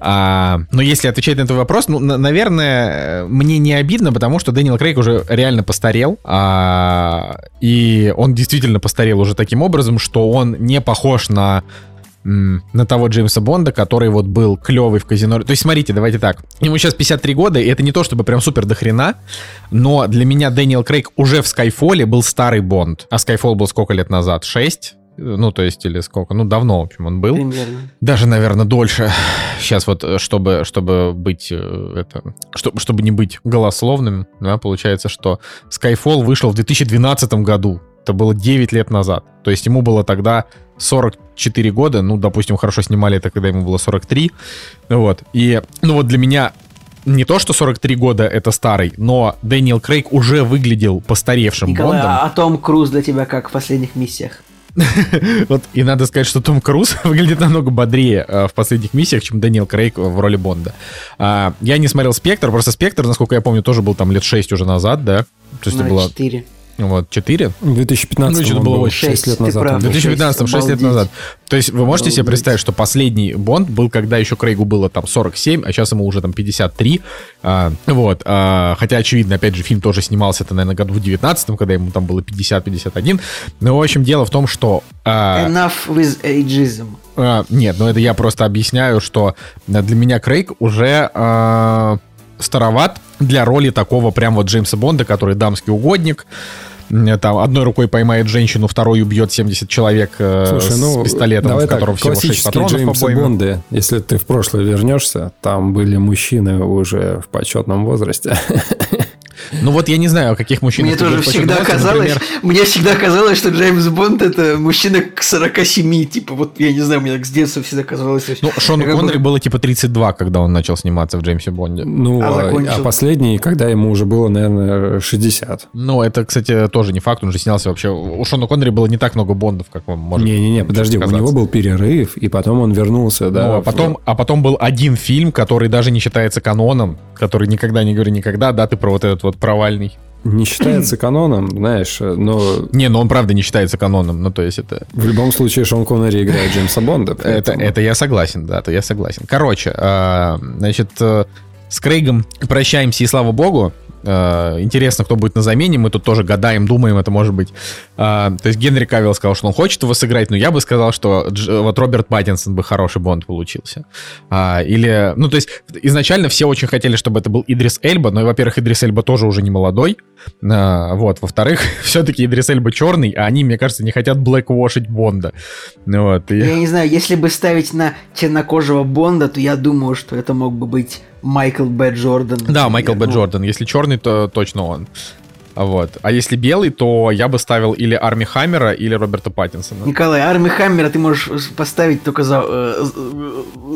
А, но если отвечать на этот вопрос, ну, на- наверное, э, мне не обидно, потому что Дэниел Крейг уже реально постарел, а, и он действительно постарел уже таким образом, что он не похож на на того Джеймса Бонда, который вот был клевый в казино. То есть, смотрите, давайте так. Ему сейчас 53 года, и это не то, чтобы прям супер до хрена, но для меня Дэниел Крейг уже в Скайфоле был старый Бонд. А Скайфол был сколько лет назад? 6? Ну, то есть, или сколько? Ну, давно, в общем, он был. Примерно. Даже, наверное, дольше. Сейчас вот, чтобы, чтобы быть, э, это, чтобы, чтобы не быть голословным, да, получается, что Skyfall вышел в 2012 году. Это было 9 лет назад. То есть ему было тогда 44 года. Ну, допустим, хорошо снимали это, когда ему было 43. Вот. И, ну вот для меня не то, что 43 года это старый, но Дэниел Крейг уже выглядел постаревшим Николай, Бондом. а Том Круз для тебя как в последних миссиях? Вот, и надо сказать, что Том Круз выглядит намного бодрее э, в последних миссиях, чем Дэниел Крейг в роли Бонда. А, я не смотрел «Спектр», просто «Спектр», насколько я помню, тоже был там лет 6 уже назад, да? То есть это На было, 4. Вот, 4? В 2015 Ну, было был очень 6 лет назад. В был. 2015 6 лет Обалдеть. назад. То есть вы можете себе Обалдеть. представить, что последний Бонд был, когда еще Крейгу было там 47, а сейчас ему уже там 53. А, вот. а, хотя, очевидно, опять же, фильм тоже снимался, это, наверное, году в 19 когда ему там было 50-51. Но, в общем, дело в том, что... а, Enough with ageism. А, нет, ну это я просто объясняю, что для меня Крейг уже а, староват для роли такого прям вот Джеймса Бонда, который дамский угодник. М, Там одной рукой поймает женщину, второй убьет 70 человек э, Слушай, с ну, пистолетом, давай в котором так, всего 6 классические патронов по Джеймсы обойме. Бонды, если ты в прошлое вернешься, там были мужчины уже в почетном возрасте. Ну вот я не знаю, о каких мужчинах Мне тоже всегда казалось, например, мне всегда казалось, что Джеймс Бонд это мужчина к 47, типа, вот я не знаю, мне так с детства всегда казалось. Ну, Шону я как бы- Коннери было типа 32, когда он начал сниматься в Джеймсе Бонде. Ну, А а, закончил? а последний, когда ему уже было, наверное, 60. Ну, это, кстати, тоже не факт, он же снялся вообще... У Шона Коннери было не так много Бондов, как вам может Не-не-не, подожди, у казаться. него был перерыв, и потом он вернулся, да. Ну, а в- потом, а потом был один фильм, который даже не считается каноном, который никогда не говори никогда, да, ты про вот этот вот провальный. Не считается каноном, знаешь, но Не, ну он правда не считается каноном, ну то есть это... в любом случае Шон Коннери играет Джеймса Бонда. Это, поэтому- это я согласен, да, это я согласен. Короче, а, значит, э, с Крейгом прощаемся, и слава богу. Э, интересно, кто будет на замене. Мы тут тоже гадаем, думаем, это может быть. Э, то есть Генри Кавилл сказал, что он хочет его сыграть, но я бы сказал, что вот Роберт Паттинсон бы хороший Бонд получился. А, или, ну, то есть изначально все очень хотели, чтобы это был Идрис Эльба, но, во-первых, Идрис Эльба тоже уже не молодой. Вот, во-вторых, все-таки Идрис Эльба черный, а они, мне кажется, не хотят блэквошить Бонда. Вот, и... Я не знаю, если бы ставить на темнокожего Бонда, то я думаю, что это мог бы быть Майкл Б. Джордан. Да, Майкл Б. Ну. Джордан. Если черный, то точно он. Вот. А если белый, то я бы ставил или Арми Хаммера, или Роберта Паттинсона. Николай, Арми Хаммера ты можешь поставить только за, э,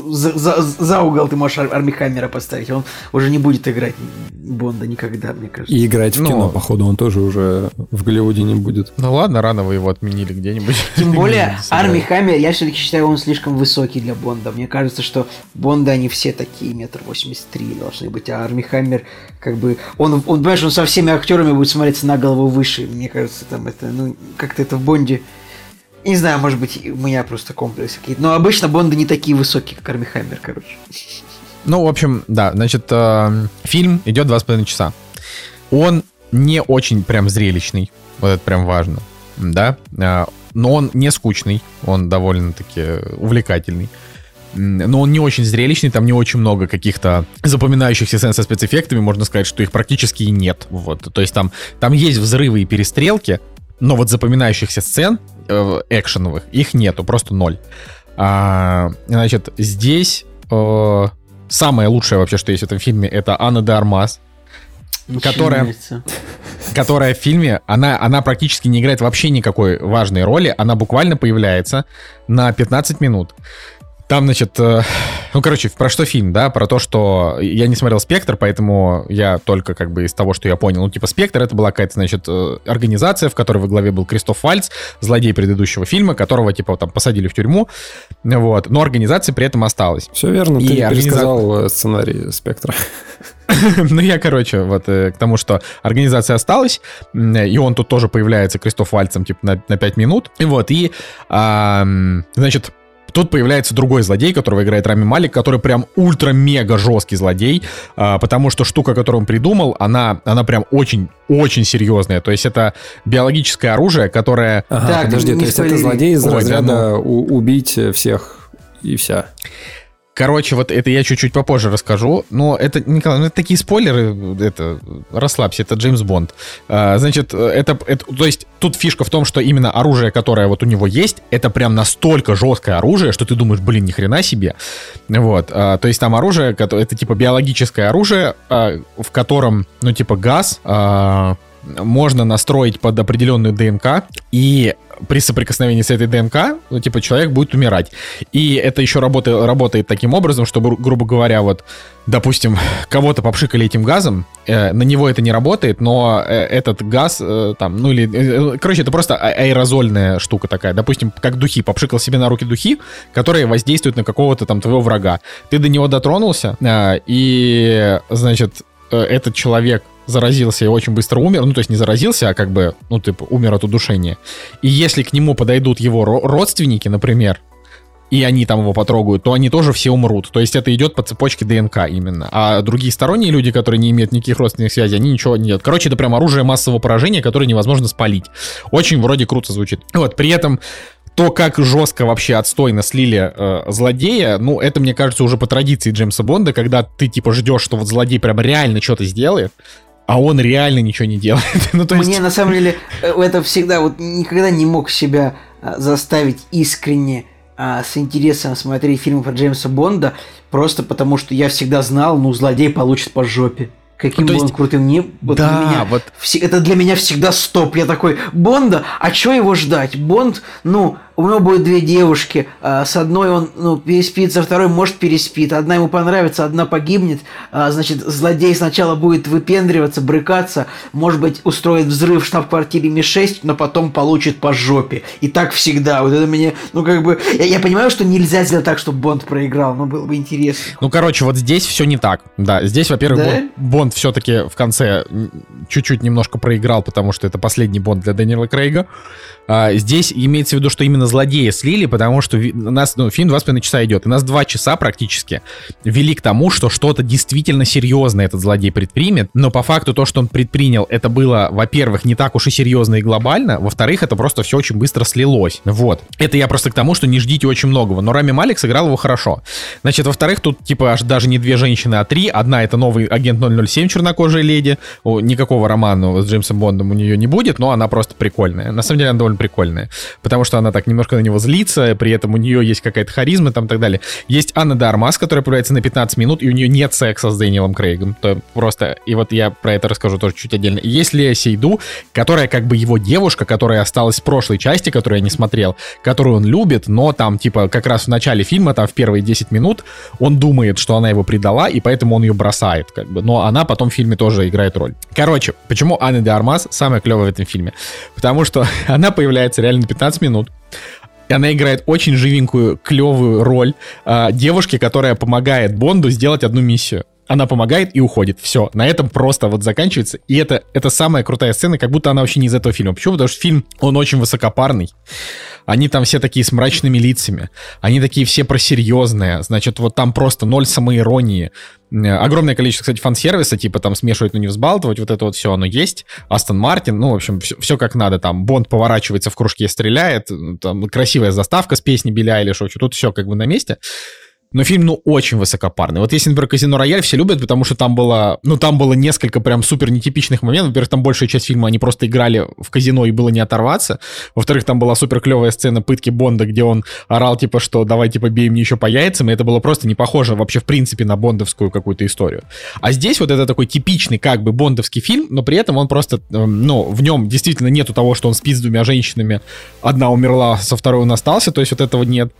за, за, за угол, ты можешь Арми Хаммера поставить. Он уже не будет играть Бонда никогда, мне кажется. И играть в кино, ну, походу, он тоже уже в Голливуде не будет. Ну ладно, рано вы его отменили где-нибудь. Тем более, Арми Хаммер, я все-таки считаю, он слишком высокий для Бонда. Мне кажется, что Бонда, они все такие, метр восемьдесят три должны быть, а Арми Хаммер, как бы, он, он, понимаешь, он со всеми актерами будет смотреться на голову выше. Мне кажется, там это, ну, как-то это в Бонде... Не знаю, может быть, у меня просто комплексы какие-то. Но обычно Бонды не такие высокие, как Арми Хаммер, короче. Ну, в общем, да, значит, э, фильм идет два с половиной часа. Он не очень прям зрелищный, вот это прям важно, да, э, но он не скучный, он довольно-таки увлекательный но он не очень зрелищный, там не очень много каких-то запоминающихся сцен со спецэффектами, можно сказать, что их практически и нет. Вот, то есть там, там есть взрывы и перестрелки, но вот запоминающихся сцен э, экшеновых их нету, просто ноль. А, значит, здесь э, самое лучшее вообще, что есть в этом фильме, это Анна де Армас, которая, которая в фильме, она, она практически не играет вообще никакой важной роли, она буквально появляется на 15 минут. Там, значит, э, ну, короче, про что фильм, да? Про то, что я не смотрел «Спектр», поэтому я только как бы из того, что я понял. Ну, типа, «Спектр» — это была какая-то, значит, э, организация, в которой во главе был Кристоф Вальц, злодей предыдущего фильма, которого, типа, там посадили в тюрьму, вот. Но организация при этом осталась. Все верно, и ты организа... пересказал э, сценарий «Спектра». ну, я, короче, вот к тому, что организация осталась, и он тут тоже появляется Кристоф Вальцем, типа, на, на 5 минут. И вот, и, а, значит, Тут появляется другой злодей, которого играет Рами Малик, который прям ультра-мега жесткий злодей, а, потому что штука, которую он придумал, она, она прям очень-очень серьезная. То есть это биологическое оружие, которое... Ага, так, подожди, то есть это злодей из разряда убить всех и вся. Короче, вот это я чуть-чуть попозже расскажу. Но это, Николай, ну, это такие спойлеры, это, расслабься, это Джеймс Бонд. А, значит, это, это, то есть тут фишка в том, что именно оружие, которое вот у него есть, это прям настолько жесткое оружие, что ты думаешь, блин, ни хрена себе. Вот, а, то есть там оружие, это типа биологическое оружие, а, в котором, ну, типа газ, а, можно настроить под определенную ДНК, и при соприкосновении с этой ДНК, ну, типа, человек будет умирать. И это еще работает, работает таким образом, чтобы, грубо говоря, вот, допустим, кого-то попшикали этим газом, э, на него это не работает, но э, этот газ, э, там, ну или, э, короче, это просто а, аэрозольная штука такая. Допустим, как духи, попшикал себе на руки духи, которые воздействуют на какого-то там твоего врага. Ты до него дотронулся, э, и, значит, э, этот человек заразился и очень быстро умер, ну, то есть не заразился, а как бы, ну, типа, умер от удушения. И если к нему подойдут его родственники, например, и они там его потрогают, то они тоже все умрут. То есть это идет по цепочке ДНК именно. А другие сторонние люди, которые не имеют никаких родственных связей, они ничего не делают. Короче, это прям оружие массового поражения, которое невозможно спалить. Очень вроде круто звучит. Вот, при этом то, как жестко вообще отстойно слили э, злодея, ну, это, мне кажется, уже по традиции Джеймса Бонда, когда ты, типа, ждешь, что вот злодей прям реально что-то сделает, а он реально ничего не делает. ну, то есть... Мне на самом деле э, это всегда вот никогда не мог себя а, заставить искренне а, с интересом смотреть фильмы про Джеймса Бонда, просто потому что я всегда знал, ну, злодей получит по жопе. Каким ну, бы он крутым ни вот да, для меня, вот... это для меня всегда стоп. Я такой, Бонда, а что его ждать? Бонд, ну, у него будет две девушки, а, с одной он ну, переспит, со второй может переспит, одна ему понравится, одна погибнет, а, значит, злодей сначала будет выпендриваться, брыкаться, может быть, устроит взрыв в штаб-квартире Ми-6, но потом получит по жопе. И так всегда. Вот это мне, ну, как бы, я, я понимаю, что нельзя сделать так, чтобы Бонд проиграл, но было бы интересно. Ну, короче, вот здесь все не так. Да, здесь, во-первых, да? Бонд все-таки в конце чуть-чуть немножко проиграл, потому что это последний Бонд для Дэниела Крейга. А, здесь имеется в виду, что именно злодея слили, потому что ви- нас, ну, фильм два с половиной часа идет, и нас два часа практически вели к тому, что что-то действительно серьезное этот злодей предпримет, но по факту то, что он предпринял, это было, во-первых, не так уж и серьезно и глобально, во-вторых, это просто все очень быстро слилось. Вот. Это я просто к тому, что не ждите очень многого, но Рами Малик сыграл его хорошо. Значит, во-вторых, тут типа аж даже не две женщины, а три. Одна это новый агент 007, чернокожая леди. О, никакого романа с Джеймсом Бондом у нее не будет, но она просто прикольная. На самом деле она довольно прикольная, потому что она так немножко на него злится, при этом у нее есть какая-то харизма там и так далее. Есть Анна де Армас, которая появляется на 15 минут, и у нее нет секса с Дэниелом Крейгом. То просто, и вот я про это расскажу тоже чуть отдельно. Есть Лея Сейду, которая как бы его девушка, которая осталась в прошлой части, которую я не смотрел, которую он любит, но там типа как раз в начале фильма, там в первые 10 минут, он думает, что она его предала, и поэтому он ее бросает, как бы. Но она потом в фильме тоже играет роль. Короче, почему Анна де Армас самая клевая в этом фильме? Потому что она появляется реально на 15 минут. И она играет очень живенькую, клевую роль а, девушки, которая помогает Бонду сделать одну миссию. Она помогает и уходит. Все, на этом просто вот заканчивается. И это, это самая крутая сцена, как будто она вообще не из этого фильма. Почему? Потому что фильм, он очень высокопарный. Они там все такие с мрачными лицами. Они такие все просерьезные. Значит, вот там просто ноль самоиронии. Э, Огромное количество, кстати, фан-сервиса, типа там смешивать, но не взбалтывать, вот это вот все оно есть. Астон Мартин, ну, в общем, все, как надо. Там Бонд поворачивается в кружке, стреляет. Там красивая заставка с песней Билли Айлиш. Тут все как бы на месте. Но фильм, ну, очень высокопарный. Вот если, например, «Казино Рояль» все любят, потому что там было, ну, там было несколько прям супер нетипичных моментов. Во-первых, там большая часть фильма, они просто играли в казино, и было не оторваться. Во-вторых, там была супер клевая сцена пытки Бонда, где он орал, типа, что давай, типа, бей мне еще по яйцам, и это было просто не похоже вообще, в принципе, на бондовскую какую-то историю. А здесь вот это такой типичный, как бы, бондовский фильм, но при этом он просто, эм, ну, в нем действительно нету того, что он спит с двумя женщинами, одна умерла, со второй он остался, то есть вот этого нет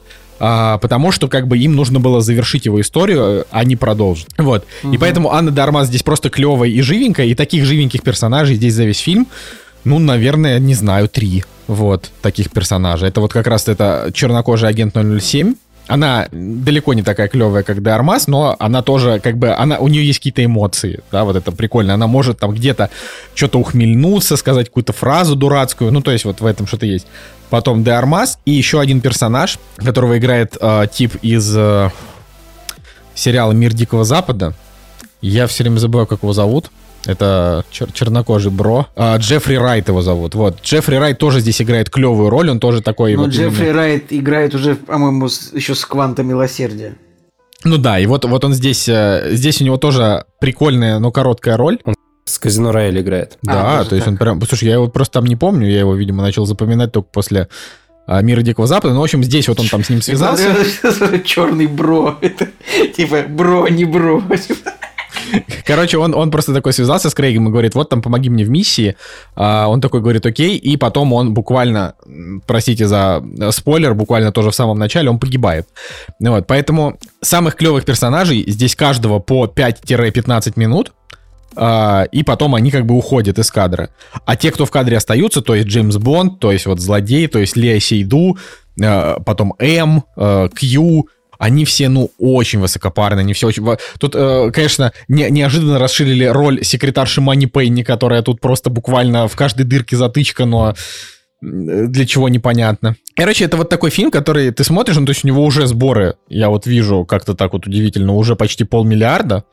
а, потому что как бы им нужно было завершить его историю, а не продолжить. Вот. И поэтому Анна Дармас здесь просто клевая и живенькая, и таких живеньких персонажей здесь за весь фильм, ну, наверное, не знаю, три. Вот, таких персонажей. Это вот как раз это чернокожий агент 007, она далеко не такая клевая, как Дармас, но она тоже, как бы, она, у нее есть какие-то эмоции, да, вот это прикольно. Она может там где-то что-то ухмельнуться, сказать какую-то фразу дурацкую, ну, то есть вот в этом что-то есть. Потом Дармас и еще один персонаж, которого играет э, тип из э, сериала «Мир Дикого Запада». Я все время забываю, как его зовут. Это чер- чернокожий бро. А, Джеффри Райт его зовут. Вот. Джеффри Райт тоже здесь играет клевую роль. Он тоже такой... Ну, вот Джеффри именно- Райт играет уже, по-моему, еще с кванта милосердия. Ну да, и вот, вот он здесь... э, Здесь у него тоже прикольная, но короткая роль. С Казино Рояль играет. Да, даже то есть так. он прям... Слушай, я его просто там не помню. Я его, видимо, начал запоминать только после а, «Мира Дикого Запада». Ну, в общем, здесь вот он там с ним связался. Черный бро. Это типа бро, не бро. Короче, он, он просто такой связался с Крейгом и говорит, вот там помоги мне в миссии. А, он такой говорит, окей, и потом он буквально, простите за э, спойлер, буквально тоже в самом начале он погибает. Ну Вот, поэтому самых клевых персонажей здесь каждого по 5-15 минут, а, и потом они как бы уходят из кадра. А те, кто в кадре остаются, то есть Джеймс Бонд, то есть вот злодей, то есть Лея Сейду, э, потом М, э, Кью, они все, ну, очень высокопарные, они все очень... Тут, э, конечно, не- неожиданно расширили роль секретарши Мани Пейни, которая тут просто буквально в каждой дырке затычка, но для чего непонятно. Короче, это вот такой фильм, который ты смотришь, ну, то есть у него уже сборы, я вот вижу как-то так вот удивительно, уже почти полмиллиарда.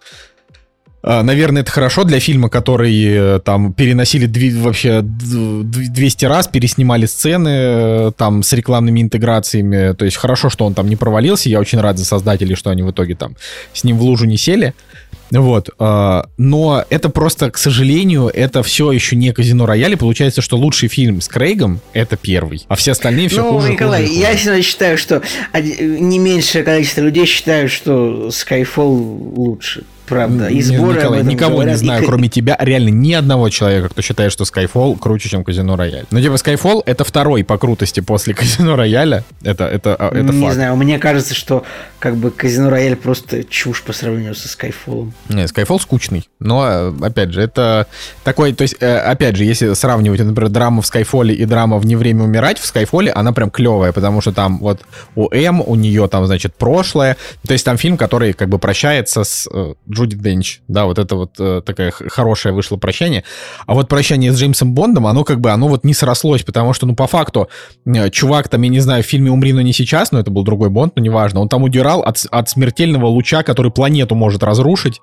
А, Наверное, это хорошо для фильма, который э, там переносили дви- вообще д- д- 200 раз, переснимали сцены э, там с рекламными интеграциями. То есть хорошо, что он там не провалился. Я очень рад за создателей, что они в итоге там с ним в лужу не сели. Вот. а, Но это просто, к сожалению, это все еще не Казино Рояль. И Получается, что лучший фильм с Крейгом это первый. А все остальные все Ну, хуже, Николай, хуже и я хуже. всегда считаю, что не меньшее количество людей считают, что Skyfall лучше. Правда. И сборы Николай, никого говорят, не и знаю, к- кроме тебя, реально ни одного человека, кто считает, что Skyfall круче, чем Казино Рояль. Ну, типа, Skyfall это второй по крутости после Казино Рояля. Это, это, а, это не факт. знаю, мне кажется, что как бы Казино Рояль просто чушь по сравнению со Skyfall. Не, Skyfall скучный. Но, э, опять же, это такой, то есть, э, опять же, если сравнивать, например, драму в Skyfall и драма в «Не время умирать», в Skyfall она прям клевая, потому что там вот у М, у нее там, значит, прошлое. То есть там фильм, который как бы прощается с э, Джуди Денч. Да, вот это вот э, такая хорошее вышло прощание. А вот прощание с Джеймсом Бондом, оно как бы, оно вот не срослось, потому что, ну, по факту, э, чувак там, я не знаю, в фильме «Умри, но не сейчас», но это был другой Бонд, но неважно, он там удирал от, от смертельного луча, который планету может разрушить.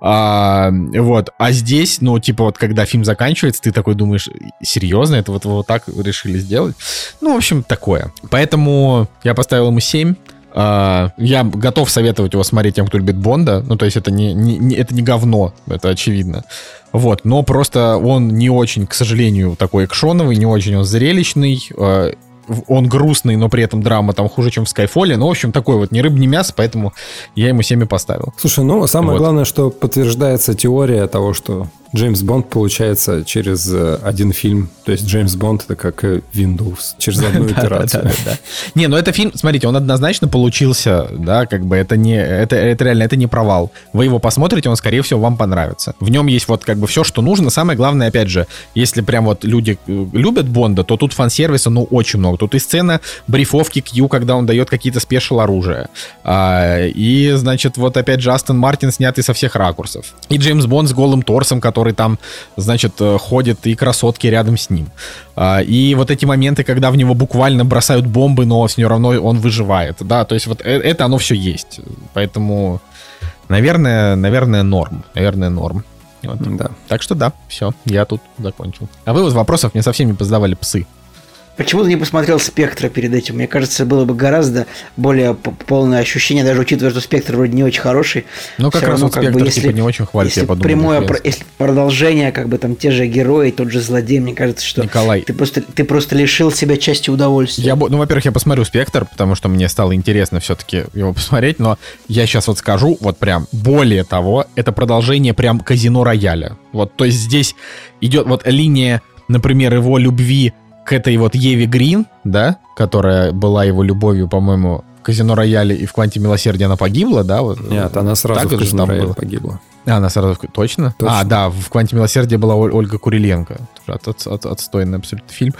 А, вот. А здесь, ну, типа, вот когда фильм заканчивается, ты такой думаешь, серьезно, это вот, вот так решили сделать? Ну, в общем, такое. Поэтому я поставил ему 7. А, я готов советовать его смотреть тем, кто любит Бонда. Ну, то есть это не, не- не- это не говно, это очевидно. Вот, но просто он не очень, к сожалению, такой экшоновый, не очень он зрелищный. в- он грустный, но при этом драма там хуже, чем в Скайфоле. Ну, в общем, такой вот ни рыб, ни мясо, поэтому я ему 7 и поставил. Слушай, ну самое Вот. главное, что подтверждается теория того, что Джеймс Бонд получается через э, один фильм. То есть Джеймс Бонд это как э, Windows через одну итерацию. Не, ну это фильм, смотрите, он однозначно получился, да, как бы это не, это, это реально, это не провал. Вы его посмотрите, он, скорее всего, вам понравится. В нем есть вот как бы все, что нужно. Самое главное, опять же, если прям вот люди э, любят Бонда, то тут фан-сервиса, ну, очень много. Тут и сцена брифовки Кью, когда он дает какие-то спешл оружия. А, и, значит, вот опять же Астон Мартин снятый со всех ракурсов. И Джеймс Бонд с голым торсом, который там, значит, э, ходит, и красотки рядом с ним. А, и вот эти моменты, когда в него буквально бросают бомбы, но все равно он выживает. Да, то есть вот э- это оно все есть. Поэтому, наверное, наверное, норм. Наверное, норм. Вот. Да. Так что да, все, я тут закончил. А вы вот вопросов мне совсем не позадавали псы. Почему ты не посмотрел «Спектра» перед этим? Мне кажется, было бы гораздо более полное ощущение, даже учитывая, что «Спектр» вроде не очень хороший. Ну, как раз равно, вот «Спектр» типа не очень хвалит, если я подумал, прямое, про- если продолжение, как бы там те же герои, тот же злодей, мне кажется, что Николай. ты просто, ты просто лишил себя части удовольствия. Я, ну, во-первых, я посмотрю «Спектр», потому что мне стало интересно все-таки его посмотреть, но я сейчас вот скажу, вот прям, более того, это продолжение прям «Казино Рояля». Вот, то есть здесь идет вот линия, например, его любви к этой вот Еве Грин, да, которая была его любовью, по-моему, в «Казино Рояле» и в «Кванте милосердия» она погибла, да? Вот, Нет, она сразу Так в «Казино там Рояле» погибла. А, она сразу... Точно? Точно. А, да, в «Кванте милосердия» была Оль- Ольга Куриленко. От- от- от- отстойный абсолютно фильм.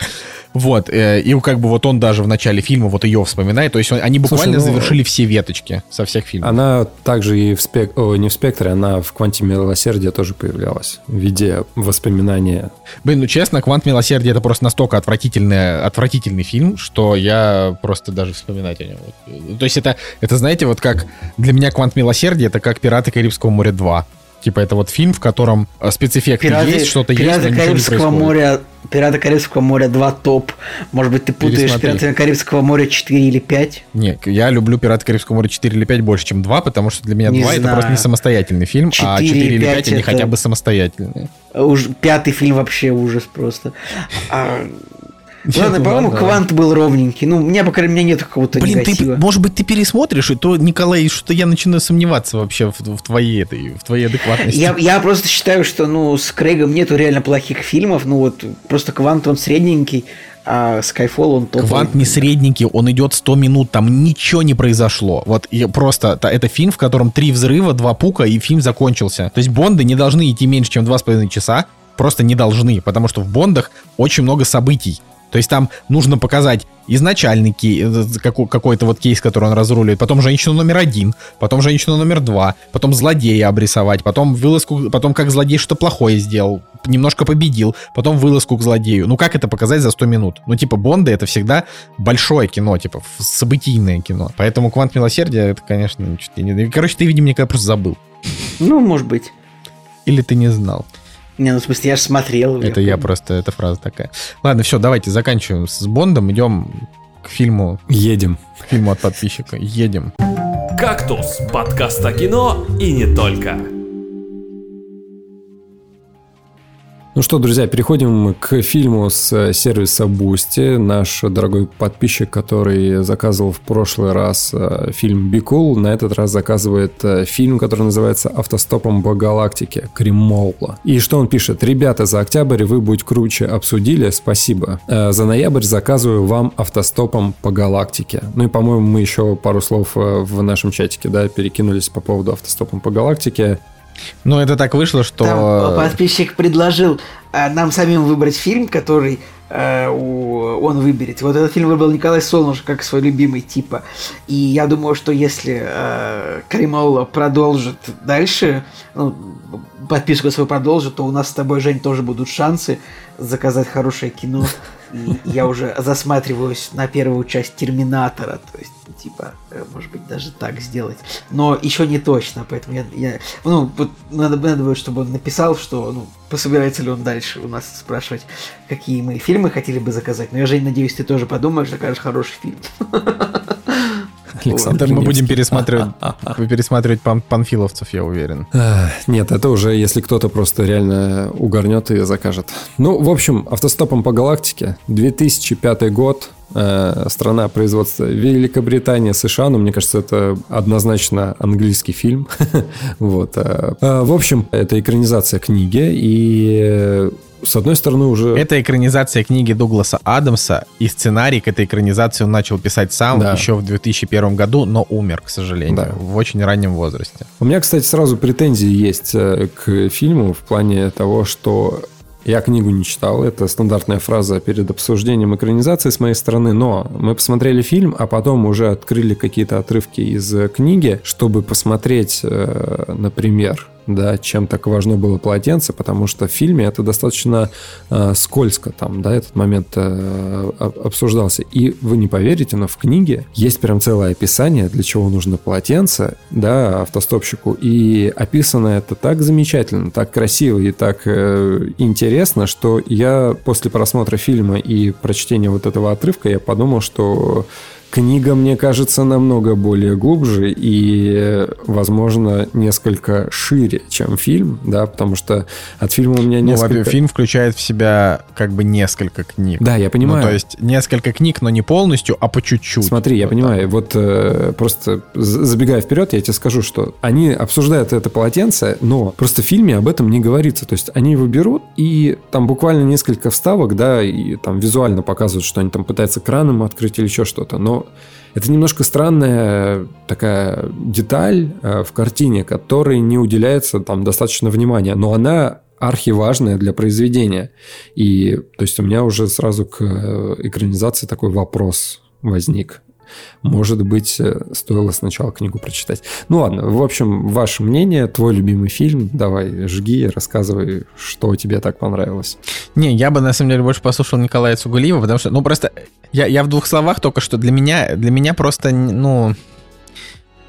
Вот. э, И как бы вот он даже в начале фильма вот ее вспоминает. То есть он- они буквально Слушай, ну, завершили все веточки со всех фильмов. Она также и в спек... О, не в спектре, она в кванте милосердия тоже появлялась в виде воспоминания. Блин, ну честно, «Квант милосердия» это просто настолько отвратительный, отвратительный фильм, что я просто даже вспоминать о нем. То есть это, это, знаете, вот как для меня «Квант милосердия» это как «Пираты Карибского моря 2». Типа это вот фильм, в котором э, спецэффекты Пираты, есть, что-то есть, но Карибского моря, Пираты Карибского моря 2 топ. Может быть, ты путаешь. Пираты Карибского моря 4 или 5? Не, я люблю «Пираты Карибского моря» 4 или 5 больше, чем 2, потому что для меня Не 2 это знаю. просто не самостоятельный фильм, а 4 4 и или 5 5 они это- хотя бы самостоятельные. Уж пятый фильм вообще ужас просто. А, Ладно, ну по-моему, Квант был ровненький. Ну, у меня, по крайней мере, нет какого-то Блин, ты, может быть, ты пересмотришь, и то, Николай, что-то я начинаю сомневаться вообще в, в твоей этой, в твоей адекватности. Я, я просто считаю, что ну с Крейгом нету реально плохих фильмов. Ну вот просто Квант он средненький, а Skyfall он топовый. Квант не средненький, он идет 100 минут, там ничего не произошло. Вот и просто это фильм, в котором три взрыва, два пука, и фильм закончился. То есть Бонды не должны идти меньше, чем 2,5 часа, просто не должны, потому что в Бондах очень много событий. То есть там нужно показать изначальный кей- э, какой- какой-то вот кейс, который он разруливает, потом женщину номер один, потом женщину номер два, потом злодея обрисовать, потом вылазку, потом как злодей что-то плохое сделал, немножко победил, потом вылазку к злодею. Ну как это показать за 100 минут? Ну типа Бонды это всегда большое кино, типа событийное кино. Поэтому Квант Милосердия это, конечно, чуть ли не... Короче, ты, видимо, никогда просто забыл. Ну, может быть. Или ты не знал. Не, ну в смысле, я же смотрел. Это я помню. просто, эта фраза такая. Ладно, все, давайте заканчиваем с Бондом, идем к фильму, Едем. к фильму от подписчика. Едем. «Кактус» – подкаст о кино и не только. Ну что, друзья, переходим к фильму с э, сервиса Boosty. Наш дорогой подписчик, который заказывал в прошлый раз э, фильм Be Cool, на этот раз заказывает э, фильм, который называется «Автостопом по галактике» Кремолла. И что он пишет? «Ребята, за октябрь вы будь круче обсудили, спасибо. За ноябрь заказываю вам автостопом по галактике». Ну и, по-моему, мы еще пару слов в нашем чатике, да, перекинулись по поводу автостопом по галактике. Ну, это так вышло, что... Там подписчик предложил а, нам самим выбрать фильм, который э, у- он выберет. Вот этот фильм выбрал Николай Солнышко как свой любимый типа. И я думаю, что если э, Каримаула продолжит дальше, ну, подписку свою продолжит, то у нас с тобой, Жень, тоже будут шансы заказать хорошее кино. И я уже засматриваюсь на первую часть Терминатора. То есть, типа, э, может быть, даже так сделать. Но еще не точно, поэтому я... я- ну, вот надо, надо будет, чтобы он написал, что, ну, пособирается ли он дальше у нас спрашивать, какие мы фильмы хотели бы заказать. Но я, Жень, надеюсь, ты тоже подумаешь, закажешь хороший фильм. Александр мы будем пересматривать, пересматривать пан- панфиловцев, я уверен. А, Нет, это уже если кто-то просто реально угорнет и закажет. Ну, в общем, автостопом по галактике. 2005 год. Э, страна производства Великобритания, США. Но мне кажется, это однозначно английский фильм. вот. э. А, В общем, это экранизация книги. И э, с одной стороны уже... Это экранизация книги Дугласа Адамса, и сценарий к этой экранизации он начал писать сам Да. еще в 2001 году, но умер, к сожалению, Да. в очень раннем возрасте. У меня, кстати, сразу претензии есть э, к фильму в плане того, что я книгу не читал. Это стандартная фраза перед обсуждением экранизации с моей стороны. Но мы посмотрели фильм, а потом уже открыли какие-то отрывки из книги, чтобы посмотреть, э, например, да, чем так важно было полотенце, потому что в фильме это достаточно э, скользко там, да, этот момент э, об- обсуждался. И вы не поверите, но в книге есть прям целое описание, для чего нужно полотенце, да, автостопщику, и описано это так замечательно, так красиво и так э, интересно, что я после просмотра фильма и прочтения вот этого отрывка, я подумал, что Книга, мне кажется, намного более глубже и, возможно, несколько шире, чем фильм, да, потому что от фильма у меня Ну, несколько... во-первых, фильм включает в себя как бы несколько книг. Да, я понимаю. Ну, то есть несколько книг, но не полностью, а по чуть-чуть. Смотри, я Вот понимаю, вот э, просто забегая вперед, я тебе скажу, что они обсуждают это полотенце, но просто в фильме об этом не говорится. То есть они его берут, и там буквально несколько вставок, да, и там визуально показывают, что они там пытаются краном открыть или еще что-то. Но это немножко странная такая деталь э, в картине, которой не уделяется там достаточно внимания, но она архиважная для произведения. И то есть у меня уже сразу к э, экранизации такой вопрос возник. Может быть, э, стоило сначала книгу прочитать. Ну ладно, в общем, ваше мнение, твой любимый фильм, давай, жги, рассказывай, что тебе так понравилось. Не, я бы на самом деле больше послушал Николая Цугулиева, потому что, ну просто, я, я в двух словах только что, для меня, для меня просто, ну,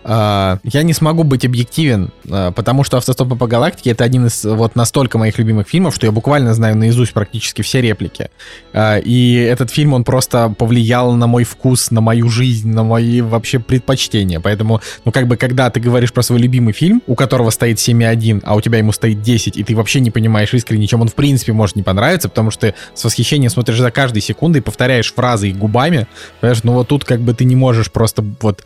я не смогу быть объективен, а, потому что «Автостопы по галактике» — это один из вот настолько моих любимых фильмов, что я буквально знаю наизусть практически все реплики. А, И этот фильм, он просто повлиял на мой вкус, на мою жизнь, на мои вообще предпочтения. Поэтому, ну как бы, когда ты говоришь про свой любимый фильм, у которого стоит 7,1, а у тебя ему стоит 10, и ты вообще не понимаешь искренне, чем он в принципе может не понравиться, потому что ты с восхищением смотришь за каждой секундой, повторяешь фразы и губами, понимаешь, ну вот тут как бы ты не можешь просто вот...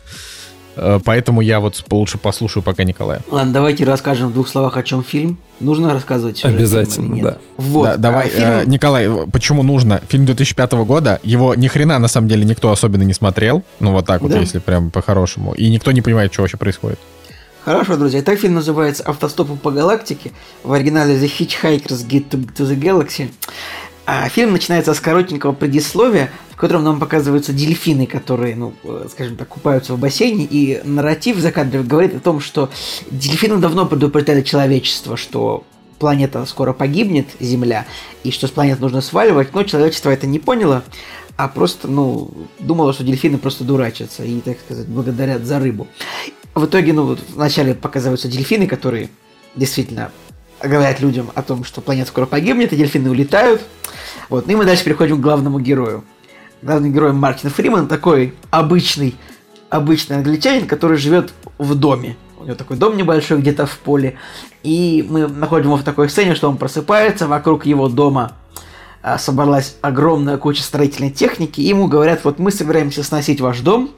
э, Поэтому я вот лучше послушаю пока Николая. Ладно, давайте расскажем в двух словах, о чем фильм. Нужно рассказывать сюжет Обязательно, да. Вот. Да, давай, а фильм- э, Николай, э, почему нужно? Фильм 2005 года, его ни хрена на самом деле никто особенно не смотрел, ну вот так вот, Да. если прям по-хорошему, и никто не понимает, что вообще происходит. Хорошо, друзья. Итак, фильм называется «Автостопы по галактике». В оригинале «The Hitchhiker's Guide to the Galaxy». А фильм начинается с коротенького предисловия, в котором нам показываются дельфины, которые, ну, э, скажем так, купаются в бассейне, и нарратив за кадром говорит о том, что дельфины давно предупреждали человечество, что планета скоро погибнет, Земля, и что с планеты нужно сваливать, но человечество это не поняло, а просто, ну, думало, что дельфины просто дурачатся и, так сказать, благодарят за рыбу. В итоге, ну, вот вначале показываются дельфины, которые действительно говорят людям о том, что планета скоро погибнет, и дельфины улетают. Вот, ну и мы дальше переходим к главному герою. Главным героем Мартин Фриман такой обычный, обычный англичанин, который живет в доме. У него такой дом небольшой где-то в поле. И мы находим его в такой сцене, что он просыпается, вокруг его дома а, собралась огромная куча строительной техники, и ему говорят, вот мы собираемся сносить ваш дом,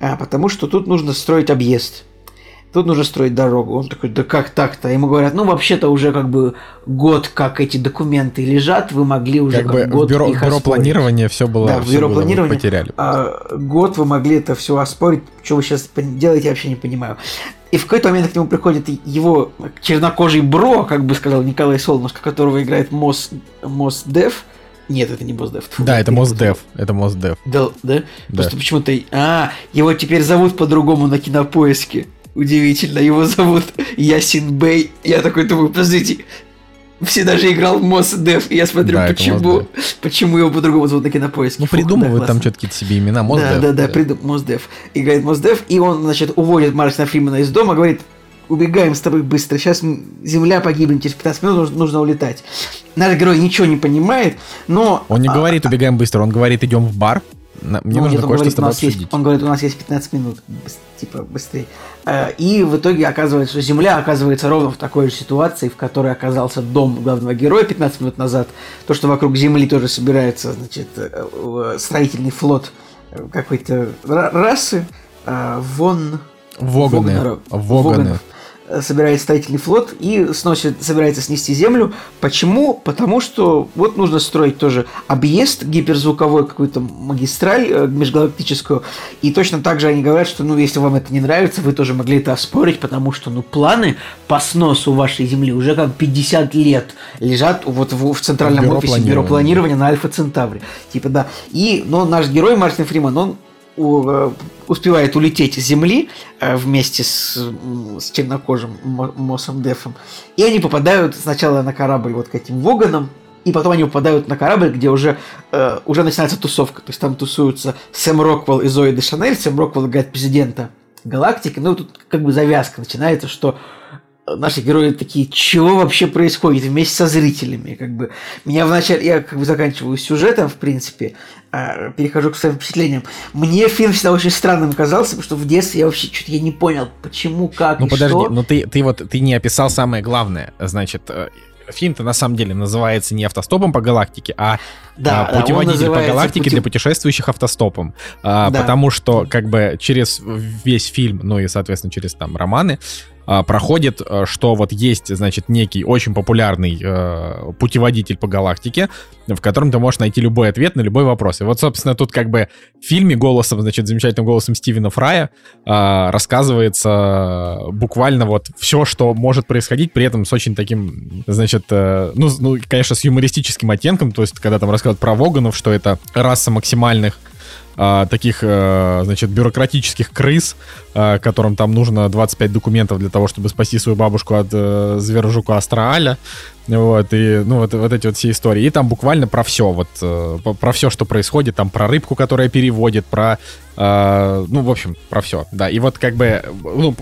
а, потому что тут нужно строить объезд. Тут нужно строить дорогу. Он такой, да как так-то? Ему говорят, ну вообще-то уже как бы год, как эти документы лежат, вы могли уже Как как бы год в бюро, их бюро оспорить». планирования все было, Да, в всё бюро было, планирования. потеряли. А, год вы могли это все оспорить. Что вы сейчас делаете, я вообще не понимаю. И в какой-то момент к нему приходит его чернокожий бро, как бы сказал Николай Солнышко, которого играет Мос, Мос Дев. Нет, это не Мосдев. Тьфу, Да, это Мосдев. Это Мосдев. Да, да? Да. Просто почему-то... А, его теперь зовут по-другому на кинопоиске. Удивительно, его зовут Ясин Бей. Я такой думаю, подождите, все даже играл в Мосдев, и я смотрю, Да, почему, почему его по-другому зовут на кинопоиске. Ну, Фух, да, придумывают там классно. что-то какие-то себе имена. Мосдев. Да, да, да, придум... Мосдев. Играет Мосдев, и он, значит, уводит Мартина Фримена из дома, говорит, убегаем с тобой быстро, сейчас земля погибнет, через 15 минут нужно, нужно улетать. Наш герой ничего не понимает, но... Он не а, говорит, убегаем быстро, он говорит, идем в бар. Мне ну, нужно кое-что говорит, с у тобой нас есть, обсудить. он говорит, у нас есть 15 минут, типа, быстрее. Э, И в итоге оказывается, что Земля оказывается ровно в такой же ситуации, в которой оказался дом главного героя 15 минут назад. То, что вокруг Земли тоже собирается, значит, э, э, строительный флот какой-то ра- расы. Вон... Воганы. Вогнеров. Воганы. Собирает строительный флот и сносит, собирается снести землю. Почему? Потому что вот нужно строить тоже объезд гиперзвуковой, какую-то магистраль э, межгалактическую. И точно так же они говорят, что ну если вам это не нравится, вы тоже могли это оспорить, потому что ну планы по сносу вашей земли уже как 50 лет лежат вот в, в центральном Бюро офисе бюро планирования. планирования на Альфа Центавре. Типа да. И но наш герой Мартин Фриман, он у- э, успевает улететь с Земли э, вместе с, с чернокожим Мо- Мосом Дефом. И они попадают сначала на корабль вот к этим Воганам, и потом они попадают на корабль, где уже, э, уже начинается тусовка. То есть там тусуются Сэм Роквелл и Зои де Шанель. Сэм Роквелл играет президента галактики. Ну, тут как бы завязка начинается, что наши герои такие, чего вообще происходит вместе со зрителями, как бы. Меня вначале, я как бы заканчиваю сюжетом, в принципе, а, перехожу к своим впечатлениям. Мне фильм всегда очень странным казался, потому что в детстве я вообще что-то я не понял, почему, как Ну подожди, что. ну ты, ты вот ты не описал самое главное. Значит, э, фильм-то на самом деле называется не автостопом по галактике, а Да, а, да, путеводитель по называется галактике пути- для путешествующих автостопом. А, Да. Потому что, как бы, через весь фильм, ну и, соответственно, через там романы, а, проходит, э, что вот есть, значит, некий очень популярный э, путеводитель по галактике, в котором ты можешь найти любой ответ на любой вопрос. И вот, собственно, тут как бы в фильме голосом, значит, замечательным голосом Стивена Фрая а, рассказывается буквально вот все, что может происходить, при этом с очень таким, значит, э, ну, ну, конечно, с юмористическим оттенком, то есть, когда там рассказывают про Воганов, что это раса максимальных а, таких, э, значит, бюрократических крыс, а, которым там нужно 25 документов для того, чтобы спасти свою бабушку от э, зверожука Астрааля. Вот, и, ну, вот, вот эти вот все истории. И там буквально про все, вот, по- про все, что происходит, там про рыбку, которая переводит, про, э, ну, в общем, про все, да. И вот как бы, ну,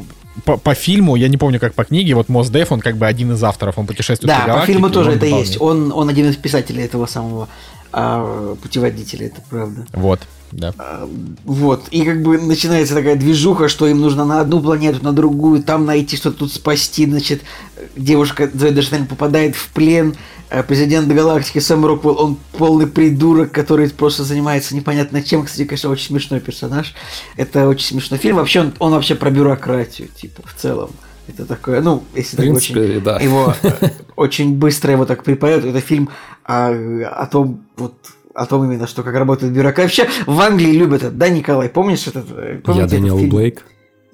по, по фильму, я не помню, как по книге, вот Мосдев, он как бы один из авторов, он путешествует Да, по по галактике. фильму и тоже он это дополняет. есть. Он, он один из писателей этого самого а, путеводителя, это правда. Вот, да. А, Вот, и как бы начинается такая движуха, что им нужно на одну планету, на другую, там найти что-то тут спасти, значит, девушка Зоя попадает в плен, э, президент галактики Сэм Роквелл, он полный придурок, который просто занимается непонятно чем, кстати, конечно, очень смешной персонаж, это очень смешной фильм, вообще он, он вообще про бюрократию, типа, в целом. Это такое, ну, если так принципе, очень да. его э, очень быстро его так преподают. Это фильм о, о том, вот о том именно, что как работает бюрократия. Вообще в Англии любят это, да, Николай? Помнишь этот? э, Я Дэниел фильм? Блейк.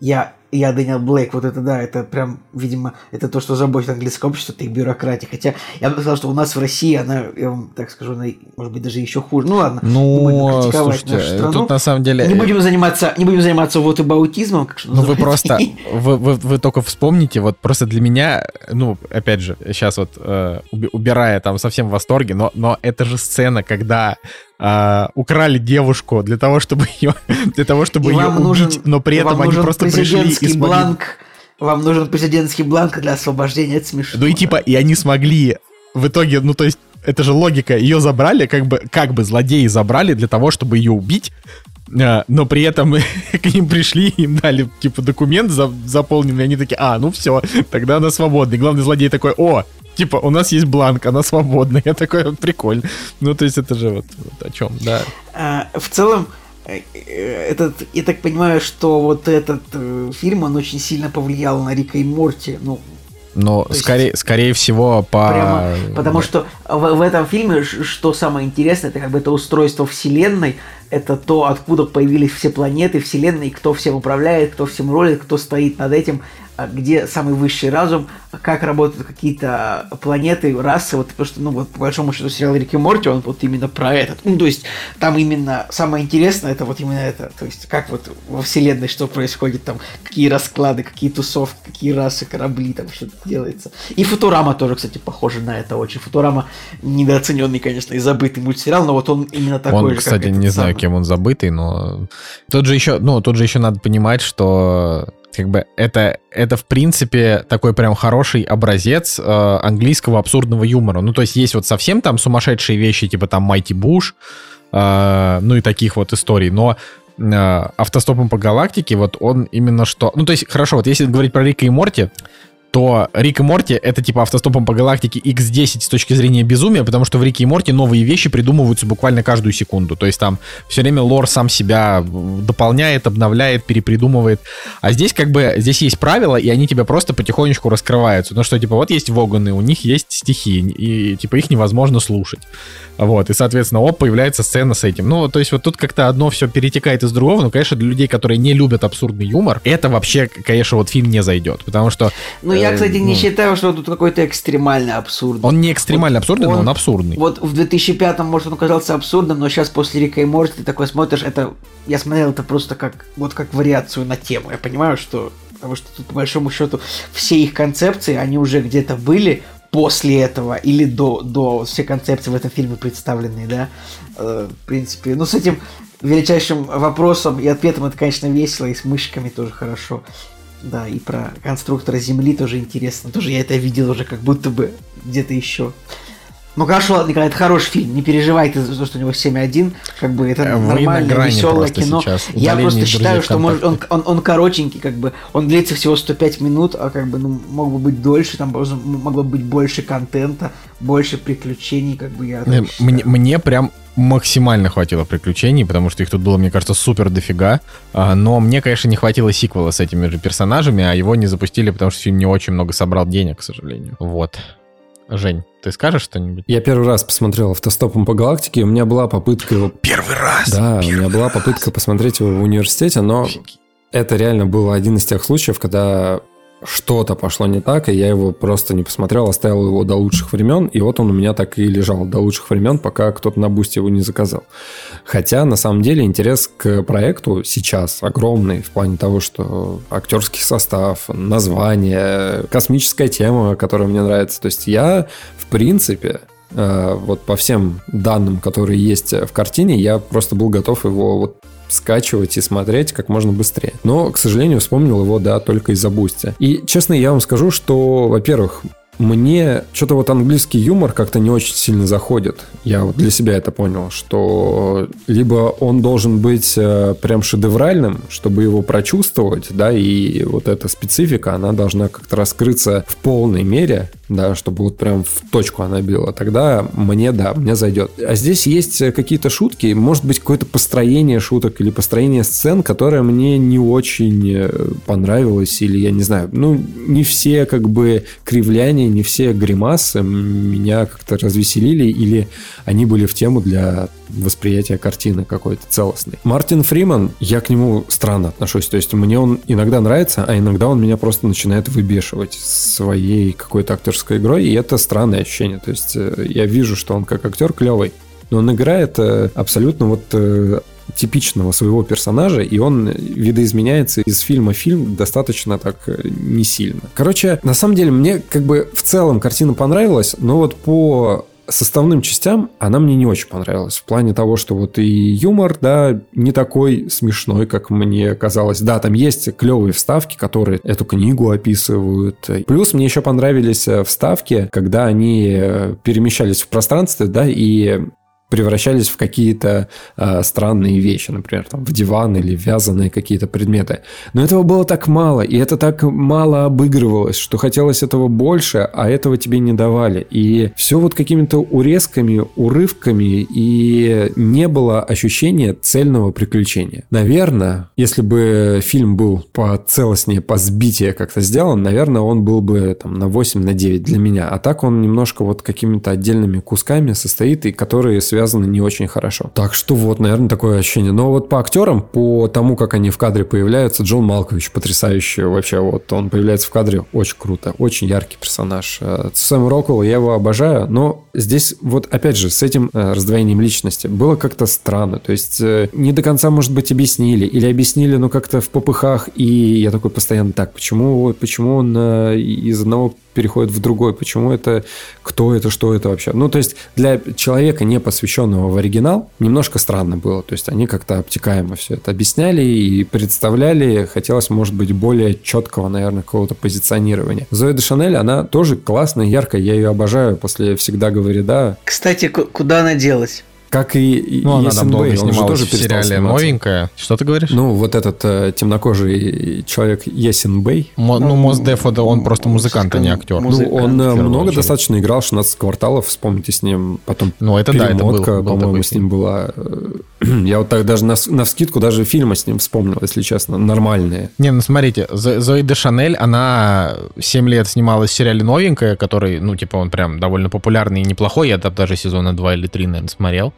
Я, я Дэниел Блейк, вот это да, это прям, видимо, это то, что заботит английское общество, это их бюрократия. Хотя я бы сказал, что у нас в России она, я вам так скажу, она, может быть, даже еще хуже. Ну ладно, не Ну, критиковать слушайте, нашу страну. тут на самом деле... Не будем заниматься, не будем заниматься вот аутизмом, как что Ну вы просто, вы, вы, вы только вспомните, вот просто для меня, ну, опять же, сейчас вот э, уби- убирая там совсем в восторге, но, но это же сцена, когда э, украли девушку для того, чтобы ее, для того, чтобы И ее убить, нужен- но при этом они просто пришли и смогли... бланк. Вам нужен президентский бланк для освобождения от смешного. Ну и типа, и они смогли в итоге, ну то есть, это же логика, ее забрали, как бы, как бы злодеи забрали для того, чтобы ее убить, э, но при этом к ним пришли, им дали, типа, документ за- заполненный, они такие, а, ну все, тогда она свободна. И главный злодей такой, о, типа, у нас есть бланк, она свободна. Я такой, вот, прикольно. Ну, то есть, это же вот, вот о чем, да. А, в целом, э, э, этот, я так понимаю, что вот этот э, фильм, он очень сильно повлиял на Рика и Морти. Ну, Но То есть- скорее, скорее всего, по... прямо, потому что в, в этом фильме, что самое интересное, это как бы это устройство вселенной, это то, откуда появились все планеты вселенной, кто всем управляет, кто всем рулит, кто стоит над этим. А где самый высший разум, как работают какие-то планеты, расы, вот потому что, ну, вот по большому счету сериал Рик и Морти, он вот именно про этот. Ну, то есть там именно самое интересное, это вот именно это. То есть как вот во вселенной что происходит, там, какие расклады, какие тусовки, какие расы, корабли, там что-то делается. И Футурама тоже, кстати, похожа на это очень. Футурама недооцененный, конечно, и забытый мультсериал, но вот он именно такой он, же, кстати, не знаю, самый. кем он забытый, но тут же еще, ну, тут же еще надо понимать, что как бы это, это в принципе такой прям хороший образец э, английского абсурдного юмора. Ну, то есть есть вот совсем там сумасшедшие вещи, типа там Майти Буш, э, ну и таких вот историй, но э, автостопом по галактике вот он именно что... Ну, то есть, хорошо, вот если говорить про Рика и Морти, то Рик и Морти это типа автостопом по галактике X10 с точки зрения безумия, потому что в Рике и Морти новые вещи придумываются буквально каждую секунду. То есть там все время лор сам себя дополняет, обновляет, перепридумывает. А здесь как бы, здесь есть правила, и они тебе просто потихонечку раскрываются. Ну что, типа, вот есть воганы, у них есть стихи, и типа их невозможно слушать. Вот, и, соответственно, оп, появляется сцена с этим. Ну, то есть вот тут как-то одно все перетекает из другого, но, конечно, для людей, которые не любят абсурдный юмор, это вообще, конечно, вот фильм не зайдет, потому что... Ну, я, э, кстати, не ну, считаю, что тут какой-то экстремальный абсурд. Он не экстремально абсурдный, но он абсурдный. Вот в 2005-м, может, он казался абсурдным, но сейчас после Рика и Морти ты такой смотришь, это... Я смотрел это просто как, вот как вариацию на тему. Я понимаю, что... Потому что тут, по большому счету, все их концепции, они уже где-то были после этого или до, до все концепции в этом фильме представленные, да. Э, в принципе, ну, с этим величайшим вопросом и ответом это, конечно, весело, и с мышками тоже хорошо. Да, и про конструктора Земли тоже интересно. Тоже я это видел уже как будто бы где-то еще. Ну хорошо, ладно, Николай, это хороший фильм. Не переживай ты за то, что у него 7.1. Как бы это Вы на нормальное, веселое кино. сейчас. Я просто считаю, что может, он, он, он коротенький, как бы. Он длится всего 105 минут, а как бы, ну, мог бы быть дольше, там могло быть больше контента, больше приключений, как бы я Э. Мне, мне прям максимально хватило приключений, потому что их тут было, мне кажется, супер дофига. А, Но мне, конечно, не хватило сиквела с этими же персонажами, а его не запустили, потому что фильм не очень много собрал денег, к сожалению. Вот. Жень, ты скажешь что-нибудь? Я первый раз посмотрел автостопом по галактике, и у меня была попытка его... Первый раз! Да, у меня была попытка посмотреть его в университете, но это реально был один из тех случаев, когда что-то пошло не так, и я его просто не посмотрел, оставил его до лучших времен, и вот он у меня так и лежал до лучших времен, пока кто-то на бусте его не заказал. Хотя, на самом деле, интерес к проекту сейчас огромный в плане того, что актерский состав, название, космическая тема, которая мне нравится. То есть я, в принципе, вот по всем данным, которые есть в картине, я просто был готов его вот скачивать и смотреть как можно быстрее. Но, к сожалению, вспомнил его, да, только из-за Boosty. И, честно, я вам скажу, что, во-первых, мне что-то вот английский юмор как-то не очень сильно заходит. Я вот для себя это понял, что либо он должен быть э, прям шедевральным, чтобы его прочувствовать, да, и вот эта специфика, она должна как-то раскрыться в полной мере, да, чтобы вот прям в точку она била. Тогда мне, да, мне зайдет. А здесь есть какие-то шутки, может быть, какое-то построение шуток или построение сцен, которое мне не очень э, понравилось, или я не знаю, ну, не все как бы кривляния, не все гримасы меня как-то развеселили, или они были в тему для восприятия картины какой-то целостной. Мартин Фриман, я к нему странно отношусь, то есть мне он иногда нравится, а иногда он меня просто начинает выбешивать своей какой-то актерской игрой, и это странное ощущение, то есть э, я вижу, что он как актер клевый, но он играет э, абсолютно вот э, типичного своего персонажа, и он видоизменяется из фильма в фильм достаточно так э, не сильно. Короче, на самом деле, мне как бы в целом картина понравилась, но вот по составным частям она мне не очень понравилась. В плане того, что вот и юмор, да, не такой смешной, как мне казалось. Да, там есть клевые вставки, которые эту книгу описывают. Плюс мне еще понравились э, вставки, когда они э, перемещались в пространстве, да, и превращались в какие-то э, странные вещи, например, там, в диван или вязаные какие-то предметы. Но этого было так мало, и это так мало обыгрывалось, что хотелось этого больше, а этого тебе не давали. И все вот какими-то урезками, урывками, и не было ощущения цельного приключения. Наверное, если бы фильм был по целостнее, по сбитие как-то сделан, наверное, он был бы там на 8, на 9 для меня. А так он немножко вот какими-то отдельными кусками состоит, и которые связаны не очень хорошо. Так что вот, наверное, такое ощущение. Но вот по актерам, по тому, как они в кадре появляются, Джон Малкович потрясающий вообще. Вот он появляется в кадре очень круто, очень яркий персонаж. Э, Сэм Роквелл, я его обожаю, но здесь вот опять же с этим э, раздвоением личности было как-то странно. То есть э, не до конца, может быть, объяснили или объяснили, но как-то в попыхах. И я такой постоянно так, почему, почему он из одного переходит в другой. Почему это, кто это, что это вообще. Ну, то есть для человека, не посвященного в оригинал, немножко странно было. То есть они как-то обтекаемо все это объясняли и представляли. Хотелось, может быть, более четкого, наверное, какого-то позиционирования. Зоя де Шанель, она тоже классная, яркая. Я ее обожаю после «Всегда говори да». Кстати, куда она делась? Как и ну, она там долго снималась тоже в сериале новенькая. Что ты говоришь? Ну, вот этот э, темнокожий человек Есен Бэй. Мо, ну, Мосдеф, он просто музыкант, а не актер. Ну, он э, много достаточно играл, 16 кварталов, вспомните с ним. Потом ну, это перемотка, да, это был, по-моему, с ним была. Я вот так даже на, вскидку даже фильмы с ним вспомнил, если честно, нормальные. Не, ну смотрите, Зои де Шанель, она 7 лет снималась в сериале «Новенькая», который, ну, типа, он прям довольно популярный и неплохой. Я там даже сезона 2 или 3, наверное, смотрел.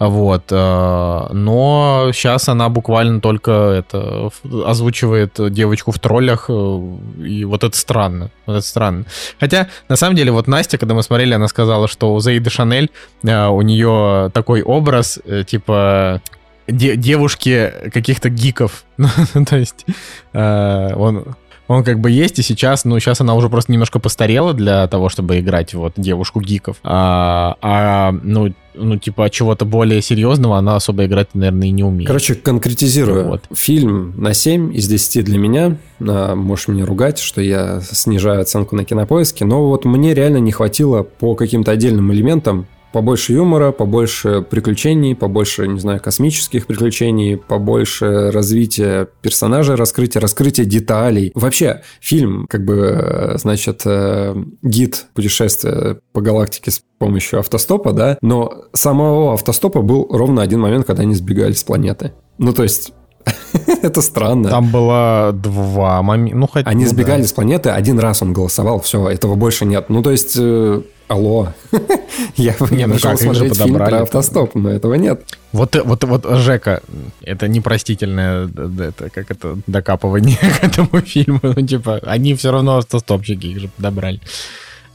Вот. Э, но сейчас она буквально только это озвучивает девочку в троллях. Э, и вот это странно. Вот это странно. Хотя, на самом деле, вот Настя, когда мы смотрели, она сказала, что у Зейды Шанель э, у нее такой образ, типа де- девушки каких-то гиков. Ну, то есть он он как бы есть и сейчас, ну, сейчас она уже просто немножко постарела для того, чтобы играть вот девушку гиков. А, а ну, ну, типа, чего-то более серьезного она особо играть, наверное, и не умеет. Короче, конкретизирую. Вот. Фильм на 7 из 10 для меня. А, можешь меня ругать, что я снижаю оценку на кинопоиске, но вот мне реально не хватило по каким-то отдельным элементам побольше юмора, побольше приключений, побольше, не знаю, космических приключений, побольше развития персонажа, раскрытия, раскрытия деталей. Вообще, фильм, как бы, значит, э, гид путешествия по галактике с помощью автостопа, да, но самого автостопа был ровно один момент, когда они сбегали с планеты. Ну, то есть, Это странно. Там было два момента. Ну, хоть, Они ну, сбегали да. с планеты, один раз он голосовал, все, этого больше нет. Ну, то есть, э, алло. Я не, ну смотреть фильм про автостоп, но этого нет. Вот, вот, вот, Жека, это непростительное, это, как это, докапывание к этому фильму. Ну, типа, они все равно автостопщики, их же подобрали.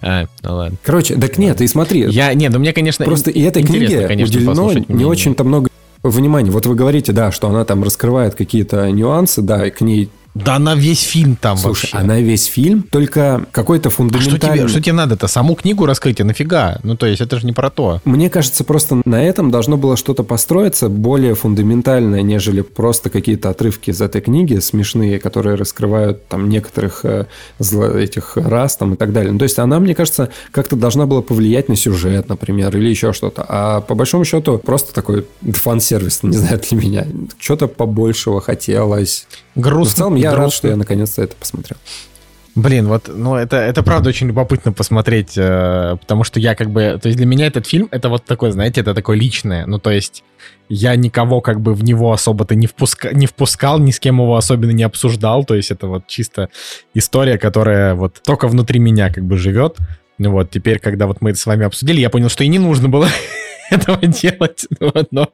А, ну ладно. Короче, так нет, и смотри. Я, нет, ну мне, конечно, Просто и этой книге конечно, уделено не очень-то много внимание, вот вы говорите, да, что она там раскрывает какие-то нюансы, да, и к ней да она весь фильм там Слушай, вообще. она весь фильм, только какой-то фундаментальный... А что тебе, что тебе надо-то? Саму книгу раскрыть, а нафига? Ну, то есть, это же не про то. Мне кажется, просто на этом должно было что-то построиться более фундаментальное, нежели просто какие-то отрывки из этой книги смешные, которые раскрывают там некоторых э, этих рас там и так далее. Ну, то есть, она, мне кажется, как-то должна была повлиять на сюжет, например, или еще что-то. А по большому счету, просто такой фан-сервис, не знаю, для меня. Что-то побольшего хотелось. Грустно. в целом, я грустно. рад, что я наконец-то это посмотрел. Блин, вот, ну это, это правда очень любопытно посмотреть, э, потому что я как бы, то есть для меня этот фильм, это вот такой, знаете, это такое личное, ну то есть я никого как бы в него особо-то не, впуска, не впускал, ни с кем его особенно не обсуждал, то есть это вот чисто история, которая вот только внутри меня как бы живет, ну вот, теперь, когда вот мы это с вами обсудили, я понял, что и не нужно было этого делать. Вот, но,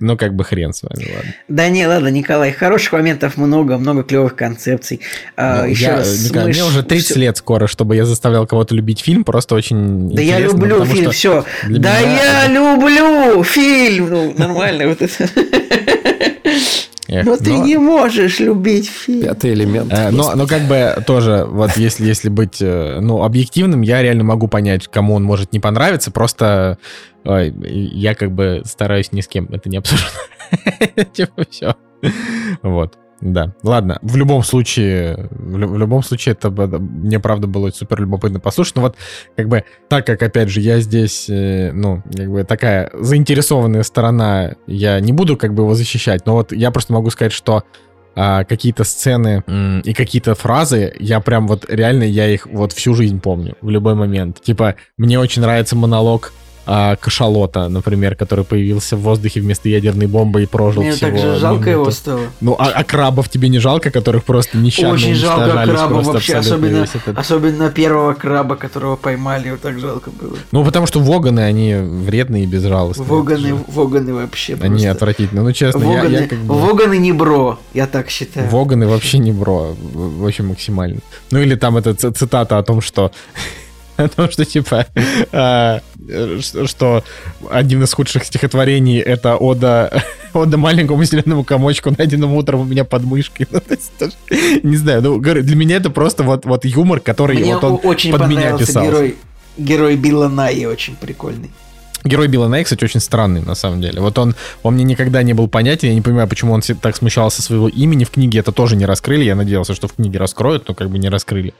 но как бы хрен с вами, ладно. Да не, ладно, Николай, хороших моментов много, много клевых концепций. А, ну, Еще я, раз, Николай, мы мне уже 30 все... лет скоро, чтобы я заставлял кого-то любить фильм, просто очень Да я люблю фильм, все. Да меня... я люблю фильм! Ну, нормально вот это. Эх, но ты но... не можешь любить фильм. Пятый элемент. Э, но, но как бы тоже, вот если, если быть э, ну, объективным, я реально могу понять, кому он может не понравиться, просто ой, я как бы стараюсь ни с кем это не обсуждать. Типа все. Вот. Да, ладно. В любом случае, в, в любом случае, это мне правда было супер любопытно послушать. Но вот, как бы, так как, опять же, я здесь, э, ну, как бы такая заинтересованная сторона, я не буду как бы его защищать, но вот я просто могу сказать, что а, какие-то сцены м- и какие-то фразы, я прям вот реально, я их вот всю жизнь помню, в любой момент. Типа, мне очень нравится монолог а, кашалота, например, который появился в воздухе вместо ядерной бомбы и прожил Мне всего так же жалко минуту. его стало. Ну, а, а крабов тебе не жалко, которых просто нещадно Очень жалко просто вообще, особенно, особенно первого краба, которого поймали, вот так жалко было. Ну, потому что воганы, они вредные и безжалостные. Воганы, воганы вообще Они просто. отвратительные. Ну, честно, я- Воганы, я, как бы... Воганы не бро, я так считаю. Воганы вообще не бро, вообще максимально. Ну или там эта цитата о том, что о том, что типа а, э, что один из худших стихотворений это ода ода маленькому зеленому комочку, найденному утром у меня под мышкой. Ну, то есть, тоже, не знаю, ну для меня это просто вот вот юмор, который Мне вот он очень под меня писался. герой, герой Билла Найи, очень прикольный. Герой Билла Найи, кстати, очень странный, на самом деле. Вот он, он мне никогда не был понятен, я не понимаю, почему он так смущался своего имени. В книге это тоже не раскрыли, я надеялся, что в книге раскроют, но как бы не раскрыли.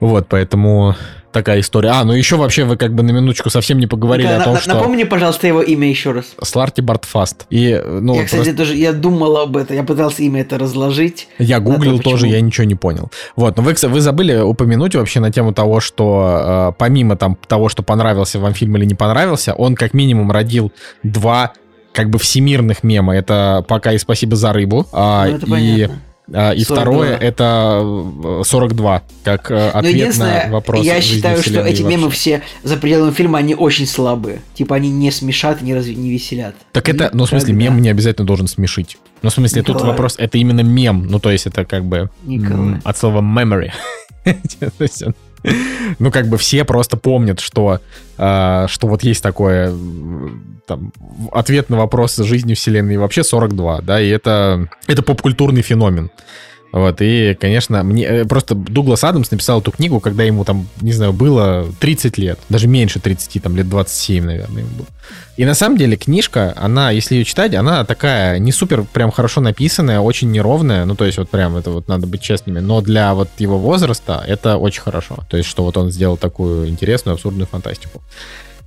Вот, поэтому такая история. А, ну еще вообще вы как бы на минуточку совсем не поговорили Николай, о том, на- что... Напомни, пожалуйста, его имя еще раз. Сларти Бартфаст. И, ну, я, кстати, просто- тоже я думал об этом, я пытался имя это разложить. Я то, гуглил почему. тоже, я ничего не понял. Вот, но вы, кстати, вы забыли упомянуть вообще на тему того, что э, помимо там того, что понравился вам фильм или не понравился, он как минимум родил два как бы всемирных мема. Это «Пока и спасибо за рыбу». а, Ну, это и понятно. А, и 42. второе это э, 42, как э, Но ответ на вопрос я считаю, что эти вообще. мемы все за пределами фильма, они очень слабые. Типа они не смешат, не, разве, не веселят. Так это, ну, в смысле, мем не обязательно должен смешить. Ну, в смысле, тут Николай. вопрос, это именно мем. Ну, то есть, это как бы Николай. от слова memory. То есть он- Ну, как бы все просто помнят, что, а, что вот есть такое там, ответ на вопрос жизни Вселенной вообще 42, да, и это, это попкультурный феномен. Вот, и, конечно, мне э, просто Дуглас Адамс написал эту книгу, когда ему там, не знаю, было 30 лет, даже меньше 30, там лет 27, наверное, ему было. И на самом деле книжка, она, если ее читать, она такая не супер прям хорошо написанная, очень неровная, ну то есть вот прям это вот надо быть честными, но для вот его возраста это очень хорошо. То есть что вот он сделал такую интересную, абсурдную фантастику.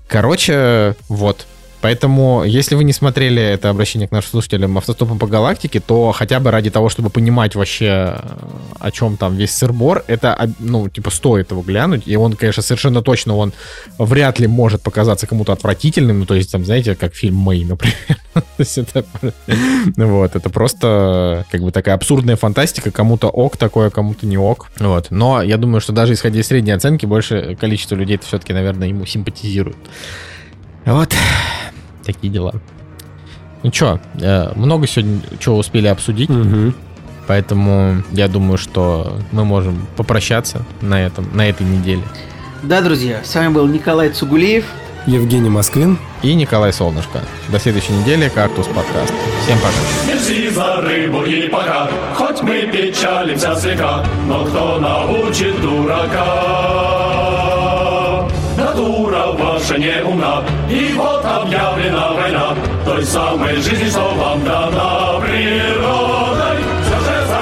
Короче, вот. Поэтому, если вы не смотрели это обращение к нашим слушателям автостопом по галактике, то хотя бы ради того, чтобы понимать вообще, э, о чем там весь сырбор, это, ну, типа, стоит его глянуть. И он, конечно, совершенно точно, он вряд ли может показаться кому-то отвратительным. Ну, то есть, там, знаете, как фильм Мэй, например. Это, вот, это просто как бы такая абсурдная фантастика. Кому-то ок такое, кому-то не ок. Вот. Но я думаю, что даже исходя из средней оценки, больше количество людей все-таки, наверное, ему симпатизируют. Вот. Такие дела. Ну чё, э, много сегодня чего успели обсудить, Мгм. поэтому я думаю, что мы можем попрощаться на этом, на этой неделе. Да, друзья, с вами был Николай Цугулиев. Евгений Москвин. И Николай Солнышко. До следующей недели, Картус подкаст. Всем пока. Держи за рыбу и пока, хоть мы печалимся слегка, но кто научит дурака? Натура ваша не умна, и вот объявлена война, той самой жизни, что вам дана природой. Все же за